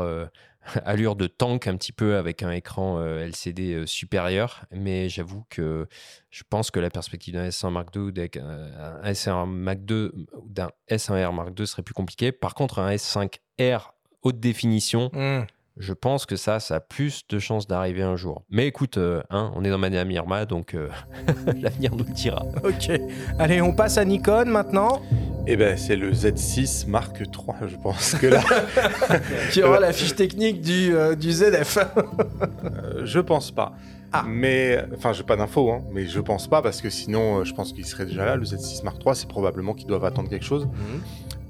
allure de tank un petit peu avec un écran euh, LCD euh, supérieur. Mais j'avoue que je pense que la perspective d'un S1 Mark II d'un euh, un S1 Mark II d'un S1R Mark II serait plus compliqué. Par contre, un S5R haute définition, Mm. Je pense que ça, ça a plus de chances d'arriver un jour. Mais écoute, euh, hein, on est dans Madame Irma, donc euh, l'avenir nous le dira. Ok. Allez, on passe à Nikon maintenant. Eh ben, c'est le Z6 Mark III, je pense que là. Qui aura la fiche technique du, euh, du ZF. Euh, je pense pas. Mais, enfin, j'ai pas d'infos, hein, mais je pense pas parce que sinon, euh, je pense qu'il serait déjà là. Le Z6 Mark III, c'est probablement qu'ils doivent attendre quelque chose.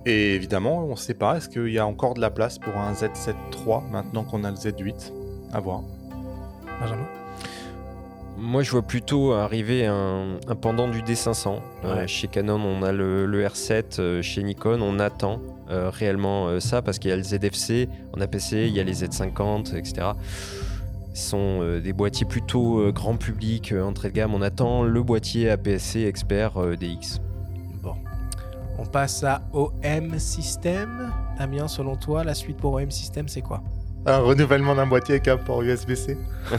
Et évidemment, on sait pas, est-ce qu'il y a encore de la place pour un Z7 III maintenant qu'on a le Z8 À voir. Benjamin? Moi, je vois plutôt arriver un, un pendant du D500. Euh, chez Canon, on a le, le R7. euh, chez Nikon, on attend euh, réellement euh, ça parce qu'il y a le ZFC en APC, il y a les Z50, etc. Ce sont euh, des boîtiers plutôt euh, grand public, euh, entrée de gamme. On attend le boîtier APS-C expert euh, DX. On passe à OM System. Damien, selon toi, la suite pour OM System, c'est quoi? Un renouvellement d'un boîtier avec un port USB-C.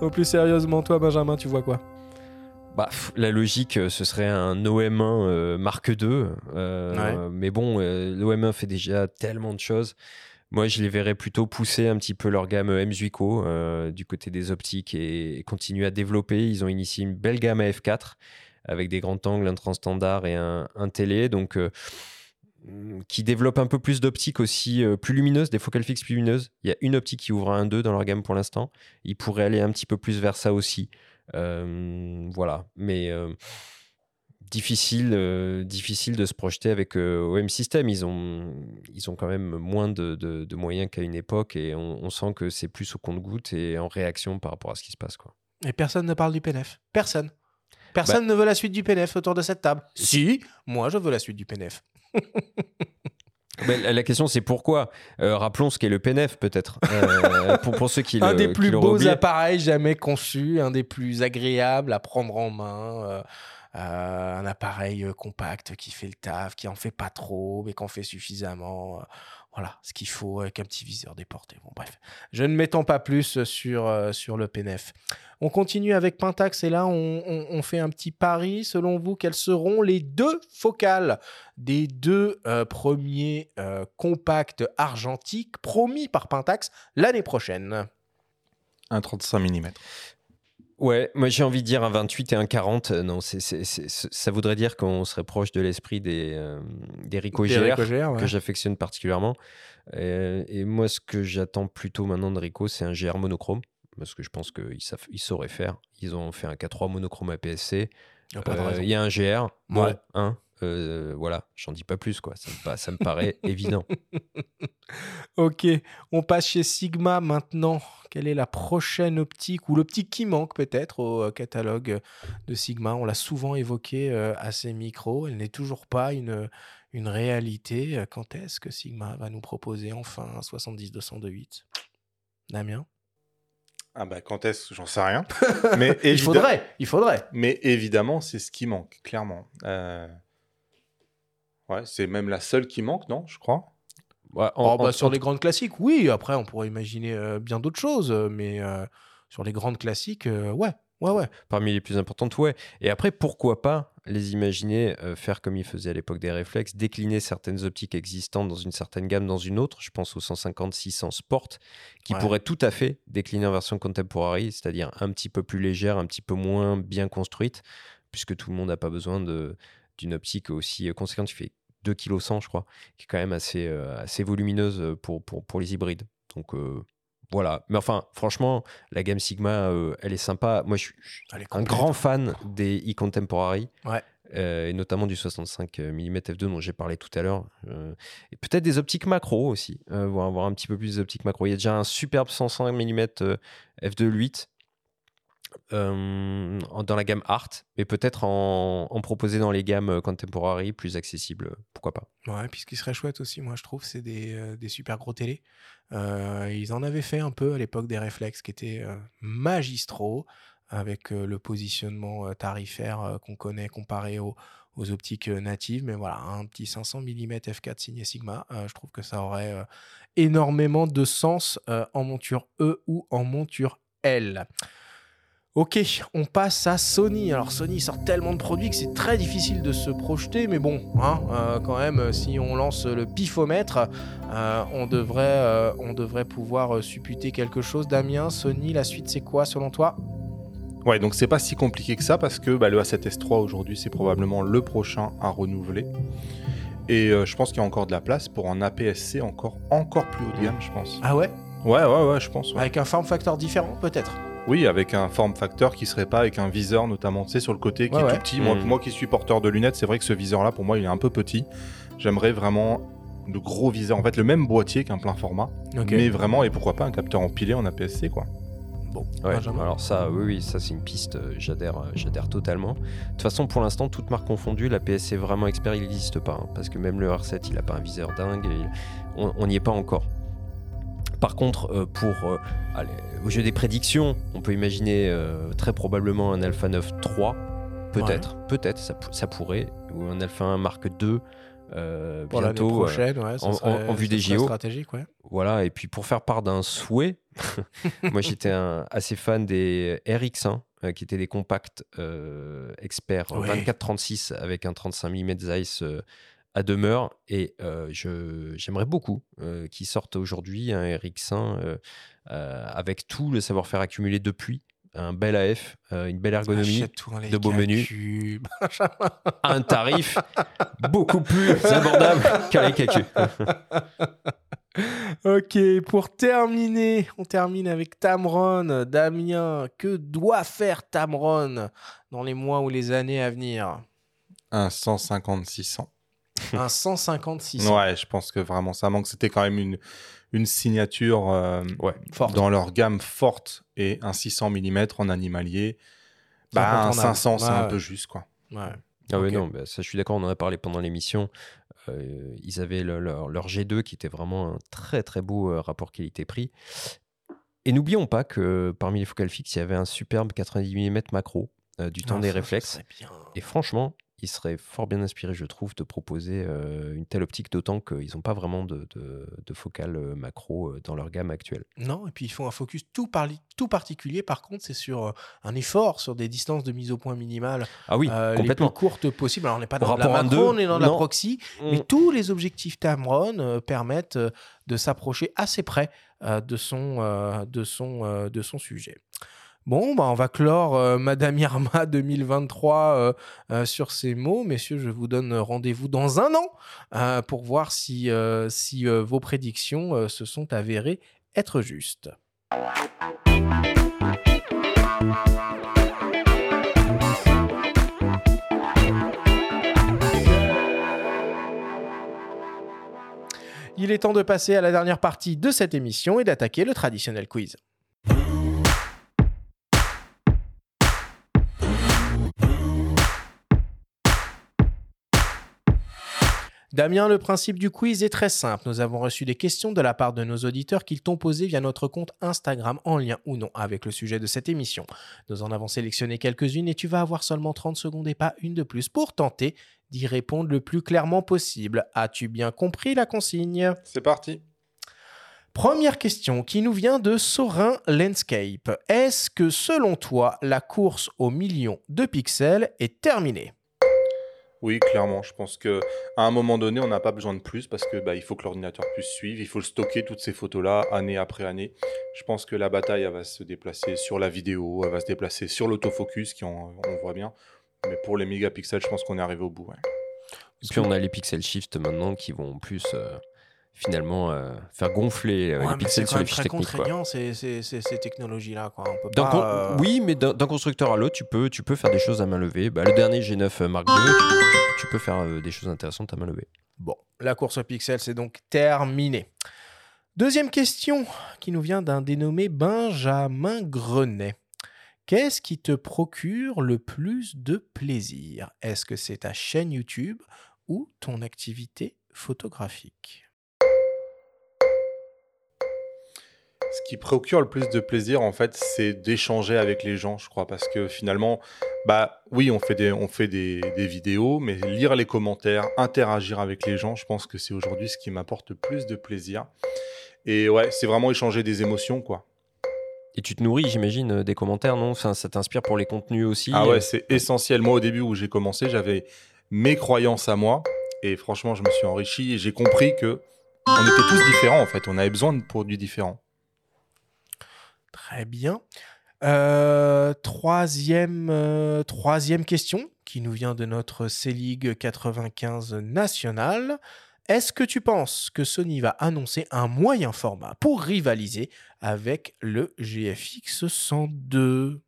Au plus sérieusement, toi, Benjamin, tu vois quoi? Bah, pff, la logique, euh, ce serait un OM1 euh, Mark II. euh, Mais bon, euh, l'OM1 fait déjà tellement de choses. Moi, je les verrais plutôt pousser un petit peu leur gamme M Zuico euh, du côté des optiques et, continuer à développer. Ils ont initié une belle gamme à F4 avec des grands angles, un transstandard et un, télé. Donc, euh, mm, qui développe un peu plus d'optiques aussi euh, plus lumineuses, des focales fixes plus lumineuses. Il y a une optique qui ouvre un 2 dans leur gamme pour l'instant. Ils pourraient aller un petit peu plus vers ça aussi. Voilà, mais difficile, euh, difficile de se projeter avec euh, OM System. Ils ont, ils ont quand même moins de, de- de moyens qu'à une époque et on, on sent que c'est plus au compte-goutte et en réaction par rapport à ce qui se passe. Quoi. Et personne ne parle du PNF. Personne. Personne ne veut la suite du PNF autour de cette table. Si, moi, je veux la suite du PNF. Ben, la, question c'est pourquoi? Euh, Rappelons ce qu'est le PNF peut-être, euh, pour, pour ceux qui un des plus beaux oublié. appareils jamais conçus, un des plus agréables à prendre en main. euh, un appareil euh, compact qui fait le taf, qui en fait pas trop, mais qui en fait suffisamment. euh, voilà, ce qu'il faut avec un petit viseur déporté. Bon, bref, je ne m'étends pas plus sur, euh, sur le PNF. On continue avec Pentax et là, on, fait un petit pari. Selon vous, quelles seront les deux focales des deux euh, premiers euh, compacts argentiques promis par Pentax l'année prochaine? Un 35 mm. Ouais, moi j'ai envie de dire un 28 et un 40. Euh, non, ça voudrait dire qu'on serait proche de l'esprit des, euh, des Ricoh Des GR, ouais. que j'affectionne particulièrement. Euh, et moi, ce que j'attends plutôt maintenant de Ricoh, c'est un GR monochrome. Parce que je pense qu'ils ils sauraient faire. Ils ont fait un K3 monochrome APS-C. Y a pas de Euh, raison. Il y a un GR. Bon, Ouais. hein, euh, voilà, j'en dis pas plus, quoi. Ça me, ça me paraît évident. Ok, on passe chez Sigma maintenant. Quelle est la prochaine optique ou l'optique qui manque peut-être au euh, catalogue de Sigma? On l'a souvent évoqué euh, à ces micros. Elle n'est toujours pas une, une réalité. Quand est-ce que Sigma va nous proposer enfin un 70-202.8 Damien? Ah bah quand est-ce? J'en sais rien. Mais Il faudrait, il faudrait. Mais évidemment, c'est ce qui manque, clairement. Euh, Ouais, c'est même la seule qui manque, non Je crois. Oh, bah, sur les grandes classiques, oui. Après, on pourrait imaginer euh, bien d'autres choses. euh, Mais euh, sur les grandes classiques, euh, ouais. Ouais, ouais. Parmi les plus importantes, ouais. Et après, pourquoi pas les imaginer euh, faire comme ils faisaient à l'époque des réflexes, décliner certaines optiques existantes dans une certaine gamme dans une autre. Je pense au 150-600 Sport, qui Ouais. pourrait tout à fait décliner en version contemporary, c'est-à-dire un petit peu plus légère, un petit peu moins bien construite, puisque tout le monde n'a pas besoin de- d'une optique aussi conséquente. Tu fais 2 kg 100, je crois, qui est quand même assez, euh, assez volumineuse euh, pour, pour, pour les hybrides. Donc euh, voilà. Mais enfin, franchement, la gamme Sigma, euh, elle est sympa. Moi, je suis je un complète. grand fan des e-contemporary. Ouais. euh, et notamment du 65 mm f2 dont j'ai parlé tout à l'heure. euh, et peut-être des optiques macro aussi, euh, voir, voir un petit peu plus d'optiques macro. Il y a déjà un superbe 105 mm f2.8 euh, dans la gamme Art, mais peut-être en, en proposer dans les gammes euh, contemporary plus accessibles, pourquoi pas. Ouais, puis ce qui serait chouette aussi, moi je trouve, c'est des, euh, super gros télés. Euh, ils en avaient fait un peu à l'époque des réflexes qui étaient magistraux, avec le positionnement tarifaire qu'on connaît comparé aux, optiques natives. Mais voilà, un petit 500 mm f4 signé Sigma, je trouve que ça aurait énormément de sens en monture E ou en monture L. Ok, on passe à Sony. Alors Sony sort tellement de produits que c'est très difficile de se projeter, mais bon, hein, euh, quand même, euh, si on lance le pifomètre, euh, on, devrait, euh, on devrait pouvoir supputer quelque chose. Damien, Sony, la suite c'est quoi selon toi? Ouais, donc c'est pas si compliqué que ça parce que bah, le A7S3 aujourd'hui, c'est probablement le prochain à renouveler. Et euh, je pense qu'il y a encore de la place pour un APS-C encore, encore plus haut de gamme, je pense. Ah ouais? Ouais, ouais, ouais, je pense. ouais. Avec un form factor différent peut-être? Oui, avec un form factor qui serait pas avec un viseur notamment, tu sais, sur le côté qui Ouais, est ouais. tout petit. Moi, Mhm. moi qui suis porteur de lunettes, c'est vrai que ce viseur-là, pour moi, il est un peu petit. J'aimerais vraiment le gros viseur, en fait, le même boîtier qu'un plein format, mais vraiment, et pourquoi pas un capteur empilé en APS-C, quoi. Bon, Ouais, alors ça, oui, oui, ça c'est une piste, euh, j'adhère, euh, j'adhère totalement. De toute façon, pour l'instant, toute marque confondue, la PSC vraiment expert, il n'existe pas, hein, parce que même le R7, il n'a pas un viseur dingue, il- on n'y est pas encore. Par contre, euh, pour euh, allez, au jeu des prédictions, on peut imaginer euh, très probablement un Alpha 9 3, peut-être, peut-être, ça, pou- ça pourrait, ou un Alpha 1 Mark 2. euh, Pour bientôt, prochaine, ouais, en, en- serait- en vue des JO. stratégique, ouais. Voilà, et puis pour faire part d'un souhait, moi j'étais assez fan des RX1, euh, qui étaient des compacts euh, experts Ouais. 24-36 avec un 35 mm Zeiss à demeure, et euh, je- j'aimerais beaucoup euh, qu'ils sortent aujourd'hui un RX1 euh, euh, avec tout le savoir-faire accumulé depuis. Un bel AF, euh, une belle ergonomie, de beaux menus, un tarif beaucoup plus abordable qu'un. Ok, pour terminer, on termine avec Tamron. Damien, que doit faire Tamron dans les mois ou les années à venir? Un 150-600. Un 150-600. Ouais, je pense que vraiment ça manque. C'était quand même une, une signature euh, forte. dans leur gamme forte et un 600 mm en animalier. Bah, un incontournable. 500, c'est Ouais, un peu juste, quoi. Ouais. Ah Ok. non, bah, ça je suis d'accord, on en a parlé pendant l'émission. Euh, ils avaient le- leur, leur G2 qui était vraiment un très très beau euh, rapport qualité-prix. Et n'oublions pas que parmi les focales fixes, il y avait un superbe 90 mm macro euh, du temps Ah, des ça, réflexes. Et franchement, il serait fort bien inspiré, je trouve, de proposer euh, une telle optique, d'autant qu'ils n'ont pas vraiment de, de, de focale euh, macro euh, dans leur gamme actuelle. Non, et puis ils font un focus tout, particulier. Par contre, c'est sur un effort sur des distances de mise au point minimale Ah oui, euh, les complètement. plus courtes possibles. Alors, on n'est pas dans de la macro, 1-2, on est dans de la proxy, Mm. mais tous les objectifs Tamron euh, permettent de s'approcher assez près de, son, de, son, de son sujet. Bon, bah, on va clore euh, Madame Irma 2023 euh, euh, sur ces mots. Messieurs, je vous donne rendez-vous dans un an pour voir si, si vos prédictions se sont avérées être justes. Il est temps de passer à la dernière partie de cette émission et d'attaquer le traditionnel quiz. Damien, le principe du quiz est très simple. Nous avons reçu des questions de la part de nos auditeurs qu'ils t'ont posées via notre compte Instagram en lien ou non avec le sujet de cette émission. Nous en avons sélectionné quelques-unes et tu vas avoir seulement 30 secondes et pas une de plus pour tenter d'y répondre le plus clairement possible. As-tu bien compris la consigne? C'est parti. Première question qui nous vient de Sorin Landscape. Est-ce que selon toi, la course au million de pixels est terminée? Oui, clairement. Je pense que à un moment donné, on n'a pas besoin de plus parce que bah, il faut que l'ordinateur puisse suivre. Il faut stocker toutes ces photos-là année après année. Je pense que la bataille, elle va se déplacer sur la vidéo, elle va se déplacer sur l'autofocus, qui on, on voit bien. Mais pour les mégapixels, je pense qu'on est arrivé au bout. puis on a les pixel shift maintenant qui vont plus euh, finalement euh, faire gonfler euh, Ouais, les c'est pixels sur les fiches très techniques. quoi. contraignant ces, ces- ces- ces technologies-là. euh, Oui, mais d'un constructeur à l'autre, tu peux, tu peux faire des choses à main levée. Bah, le dernier G9 Mark II, tu, peux faire euh, des choses intéressantes à main levée. Bon, la course au pixel, c'est donc terminé. Deuxième question qui nous vient d'un dénommé Benjamin Grenet. Qu'est-ce qui te procure le plus de plaisir? Est-ce que c'est ta chaîne YouTube ou ton activité photographique? Ce qui procure le plus de plaisir, en fait, c'est d'échanger avec les gens, je crois, parce que finalement, bah oui, on fait des, on fait des, des vidéos, mais lire les commentaires, interagir avec les gens, je pense que c'est aujourd'hui ce qui m'apporte le plus de plaisir. Et ouais, c'est vraiment échanger des émotions, quoi. Et tu te nourris, j'imagine, euh, des commentaires, non? Enfin, Ça t'inspire pour les contenus aussi Ah euh, ouais, c'est essentiel. Moi, au début où j'ai commencé, j'avais mes croyances à moi, et franchement, je me suis enrichi et j'ai compris que on était tous différents, en fait. On avait besoin de produits différents. Très bien. Euh, troisième, euh, troisième question qui nous vient de notre C-League 95 national. Est-ce que tu penses que Sony va annoncer un moyen format pour rivaliser avec le GFX 102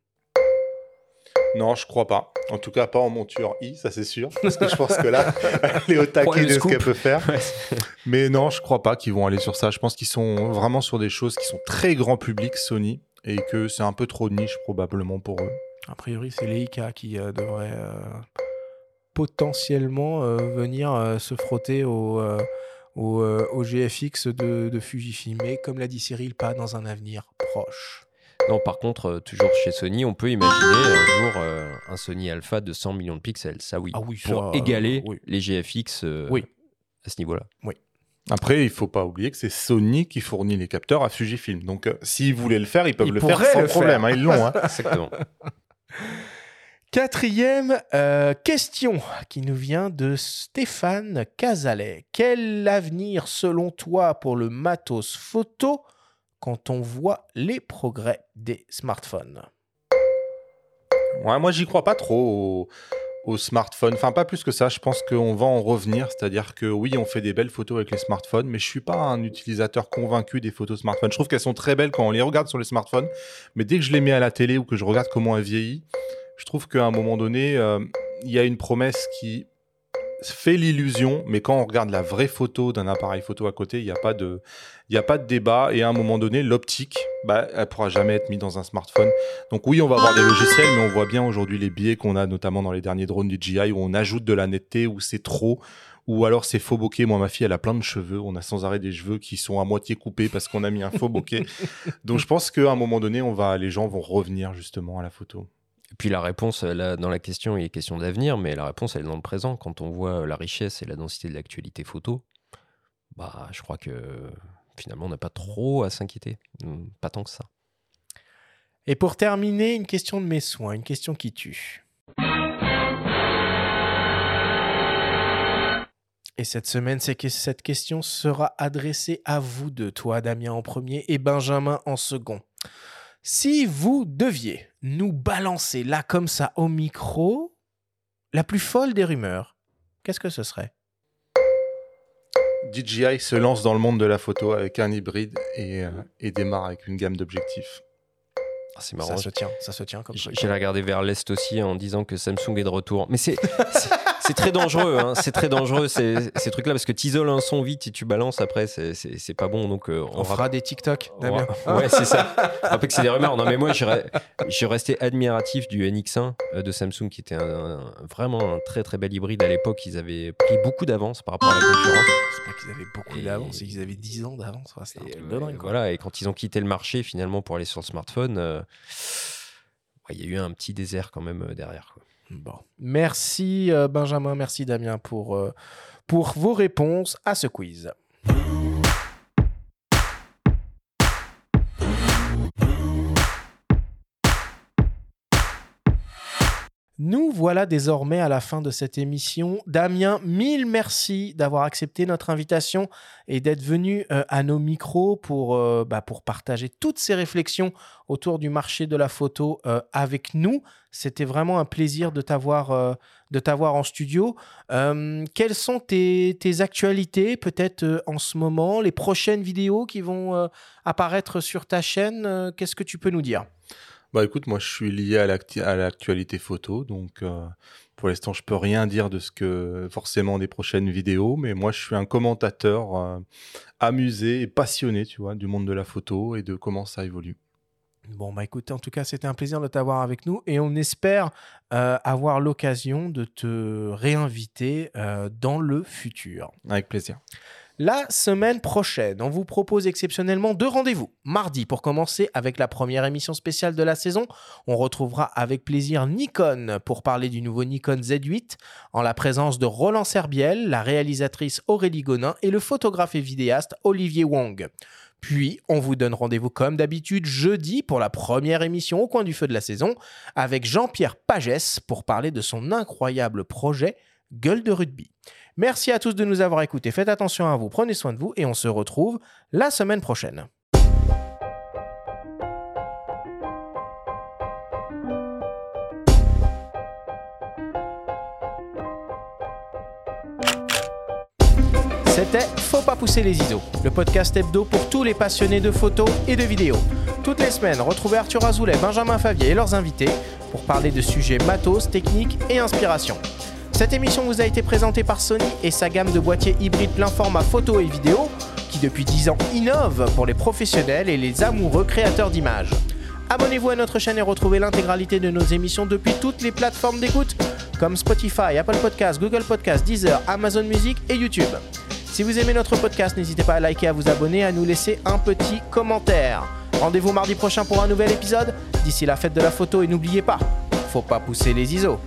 Non, je crois pas. En tout cas, pas en monture I, ça c'est sûr. Parce que je pense que là, elle est au taquet de ce qu'elle peut faire. Ouais. Mais non, je crois pas qu'ils vont aller sur ça. Je pense qu'ils sont vraiment sur des choses qui sont très grand public, Sony, et que c'est un peu trop de niche probablement pour eux. A priori, c'est Leica qui euh, devrait euh, potentiellement euh, venir euh, se frotter au, euh, au, euh, au GFX de, de Fujifilm. Mais comme l'a dit Cyril, pas dans un avenir proche. Non, par contre, euh, toujours chez Sony, on peut imaginer un jour euh, un Sony Alpha de 100 millions de pixels. Ça, oui. Ah oui, pour ça, euh, égaler oui. les GFX euh, Oui. à ce niveau-là. Oui. Après, il faut pas oublier que c'est Sony qui fournit les capteurs à Fujifilm. Donc, euh, s'ils voulaient le faire, ils peuvent Ils le faire sans le problème. faire. hein, ils l'ont. hein. Exactement. Quatrième euh, question qui nous vient de Stéphane Cazalet. Quel avenir selon toi pour le matos photo quand on voit les progrès des smartphones Ouais, moi, j'y crois pas trop au, au smartphone. Enfin, pas plus que ça. Je pense qu'on va en revenir. C'est-à-dire que oui, on fait des belles photos avec les smartphones, mais je suis pas un utilisateur convaincu des photos smartphones. Je trouve qu'elles sont très belles quand on les regarde sur les smartphones, mais dès que je les mets à la télé ou que je regarde comment elles vieillissent, je trouve qu'à un moment donné, euh, il y a une promesse qui fait l'illusion, mais quand on regarde la vraie photo d'un appareil photo à côté, il n'y a pas de, y a pas de débat. Et à un moment donné, l'optique, bah, elle pourra jamais être mise dans un smartphone. Donc oui, on va avoir des logiciels, mais on voit bien aujourd'hui les biais qu'on a, notamment dans les derniers drones du GI, où on ajoute de la netteté, où c'est trop, ou alors c'est faux bokeh. Moi, ma fille, elle a plein de cheveux. On a sans arrêt des cheveux qui sont à moitié coupés parce qu'on a mis un faux bokeh. Donc je pense qu'à un moment donné, on va, les gens vont revenir justement à la photo. Puis la réponse, euh, là, dans la question, il est question d'avenir, mais la réponse, elle est dans le présent. Quand on voit euh, la richesse et la densité de l'actualité photo, bah, je crois que finalement, on n'a pas trop à s'inquiéter. Hmm, Pas tant que ça. Et pour terminer, une question de mes soins, une question qui tue. Et cette semaine, cette question sera adressée à vous deux, toi Damien en premier et Benjamin en second. Si vous deviez nous balancer là comme ça au micro, la plus folle des rumeurs, qu'est-ce que ce serait? DJI se lance dans le monde de la photo avec un hybride et, euh, démarre avec une gamme d'objectifs. Ah, c'est marrant. Ça se tient, ça se tient comme truc. J'ai regardé vers l'est aussi en disant que Samsung est de retour. Mais c'est très dangereux, hein, c'est très dangereux ces, ces trucs-là parce que tu isoles un son vite et tu balances après, c'est- pas bon. Donc euh, On fera des TikTok, Ouais, c'est ça. Rappelle que c'est des rumeurs. Non, mais moi, je re- je suis resté admiratif du NX1 euh, de Samsung, qui était un- un- vraiment un très très bel hybride à l'époque. Ils avaient pris beaucoup d'avance par rapport à la concurrence. C'est pas qu'ils avaient beaucoup d'avance, c'est qu'ils avaient 10 ans d'avance. Ouais, voilà, et quand ils ont quitté le marché finalement pour aller sur le smartphone, euh, ouais, il y a eu un petit désert quand même euh, derrière. Bon. Merci euh, Benjamin, merci Damien pour, euh, pour vos réponses à ce quiz. Nous voilà désormais à la fin de cette émission. Damien, mille merci d'avoir accepté notre invitation et d'être venu euh, à nos micros pour, euh, bah, pour partager toutes ces réflexions autour du marché de la photo euh, avec nous. C'était vraiment un plaisir de t'avoir en studio. Quelles sont tes, actualités peut-être en ce moment, les prochaines vidéos qui vont apparaître sur ta chaîne Qu'est-ce que tu peux nous dire? Bah écoute, moi je suis lié à l'actualité photo, donc euh, pour l'instant je peux rien dire de ce que forcément des prochaines vidéos, mais moi je suis un commentateur euh, amusé et passionné, tu vois, du monde de la photo et de comment ça évolue. Bon, bah écoute, en tout cas, c'était un plaisir de t'avoir avec nous et on espère euh, avoir l'occasion de te réinviter dans le futur. Avec plaisir. La semaine prochaine, on vous propose exceptionnellement deux rendez-vous. Mardi, pour commencer avec la première émission spéciale de la saison, on retrouvera avec plaisir Nikon pour parler du nouveau Nikon Z8 en la présence de Roland Serbiel, la réalisatrice Aurélie Gonin et le photographe et vidéaste Olivier Wong. Puis, on vous donne rendez-vous comme d'habitude jeudi pour la première émission au coin du feu de la saison avec Jean-Pierre Pagès pour parler de son incroyable projet Gueule de rugby. Merci à tous de nous avoir écoutés. Faites attention à vous, prenez soin de vous et on se retrouve la semaine prochaine. C'était Faut pas pousser les ISO, le podcast hebdo pour tous les passionnés de photos et de vidéos. Toutes les semaines, retrouvez Arthur Azoulay, Benjamin Favier et leurs invités pour parler de sujets matos, techniques et inspiration. Cette émission vous a été présentée par Sony et sa gamme de boîtiers hybrides plein format photo et vidéo qui depuis 10 ans innove pour les professionnels et les amoureux créateurs d'images. Abonnez-vous à notre chaîne et retrouvez l'intégralité de nos émissions depuis toutes les plateformes d'écoute comme Spotify, Apple Podcasts, Google Podcasts, Deezer, Amazon Music et YouTube. Si vous aimez notre podcast, n'hésitez pas à liker, à vous abonner, à nous laisser un petit commentaire. Rendez-vous mardi prochain pour un nouvel épisode. D'ici la fête de la photo et n'oubliez pas, faut pas pousser les ISO.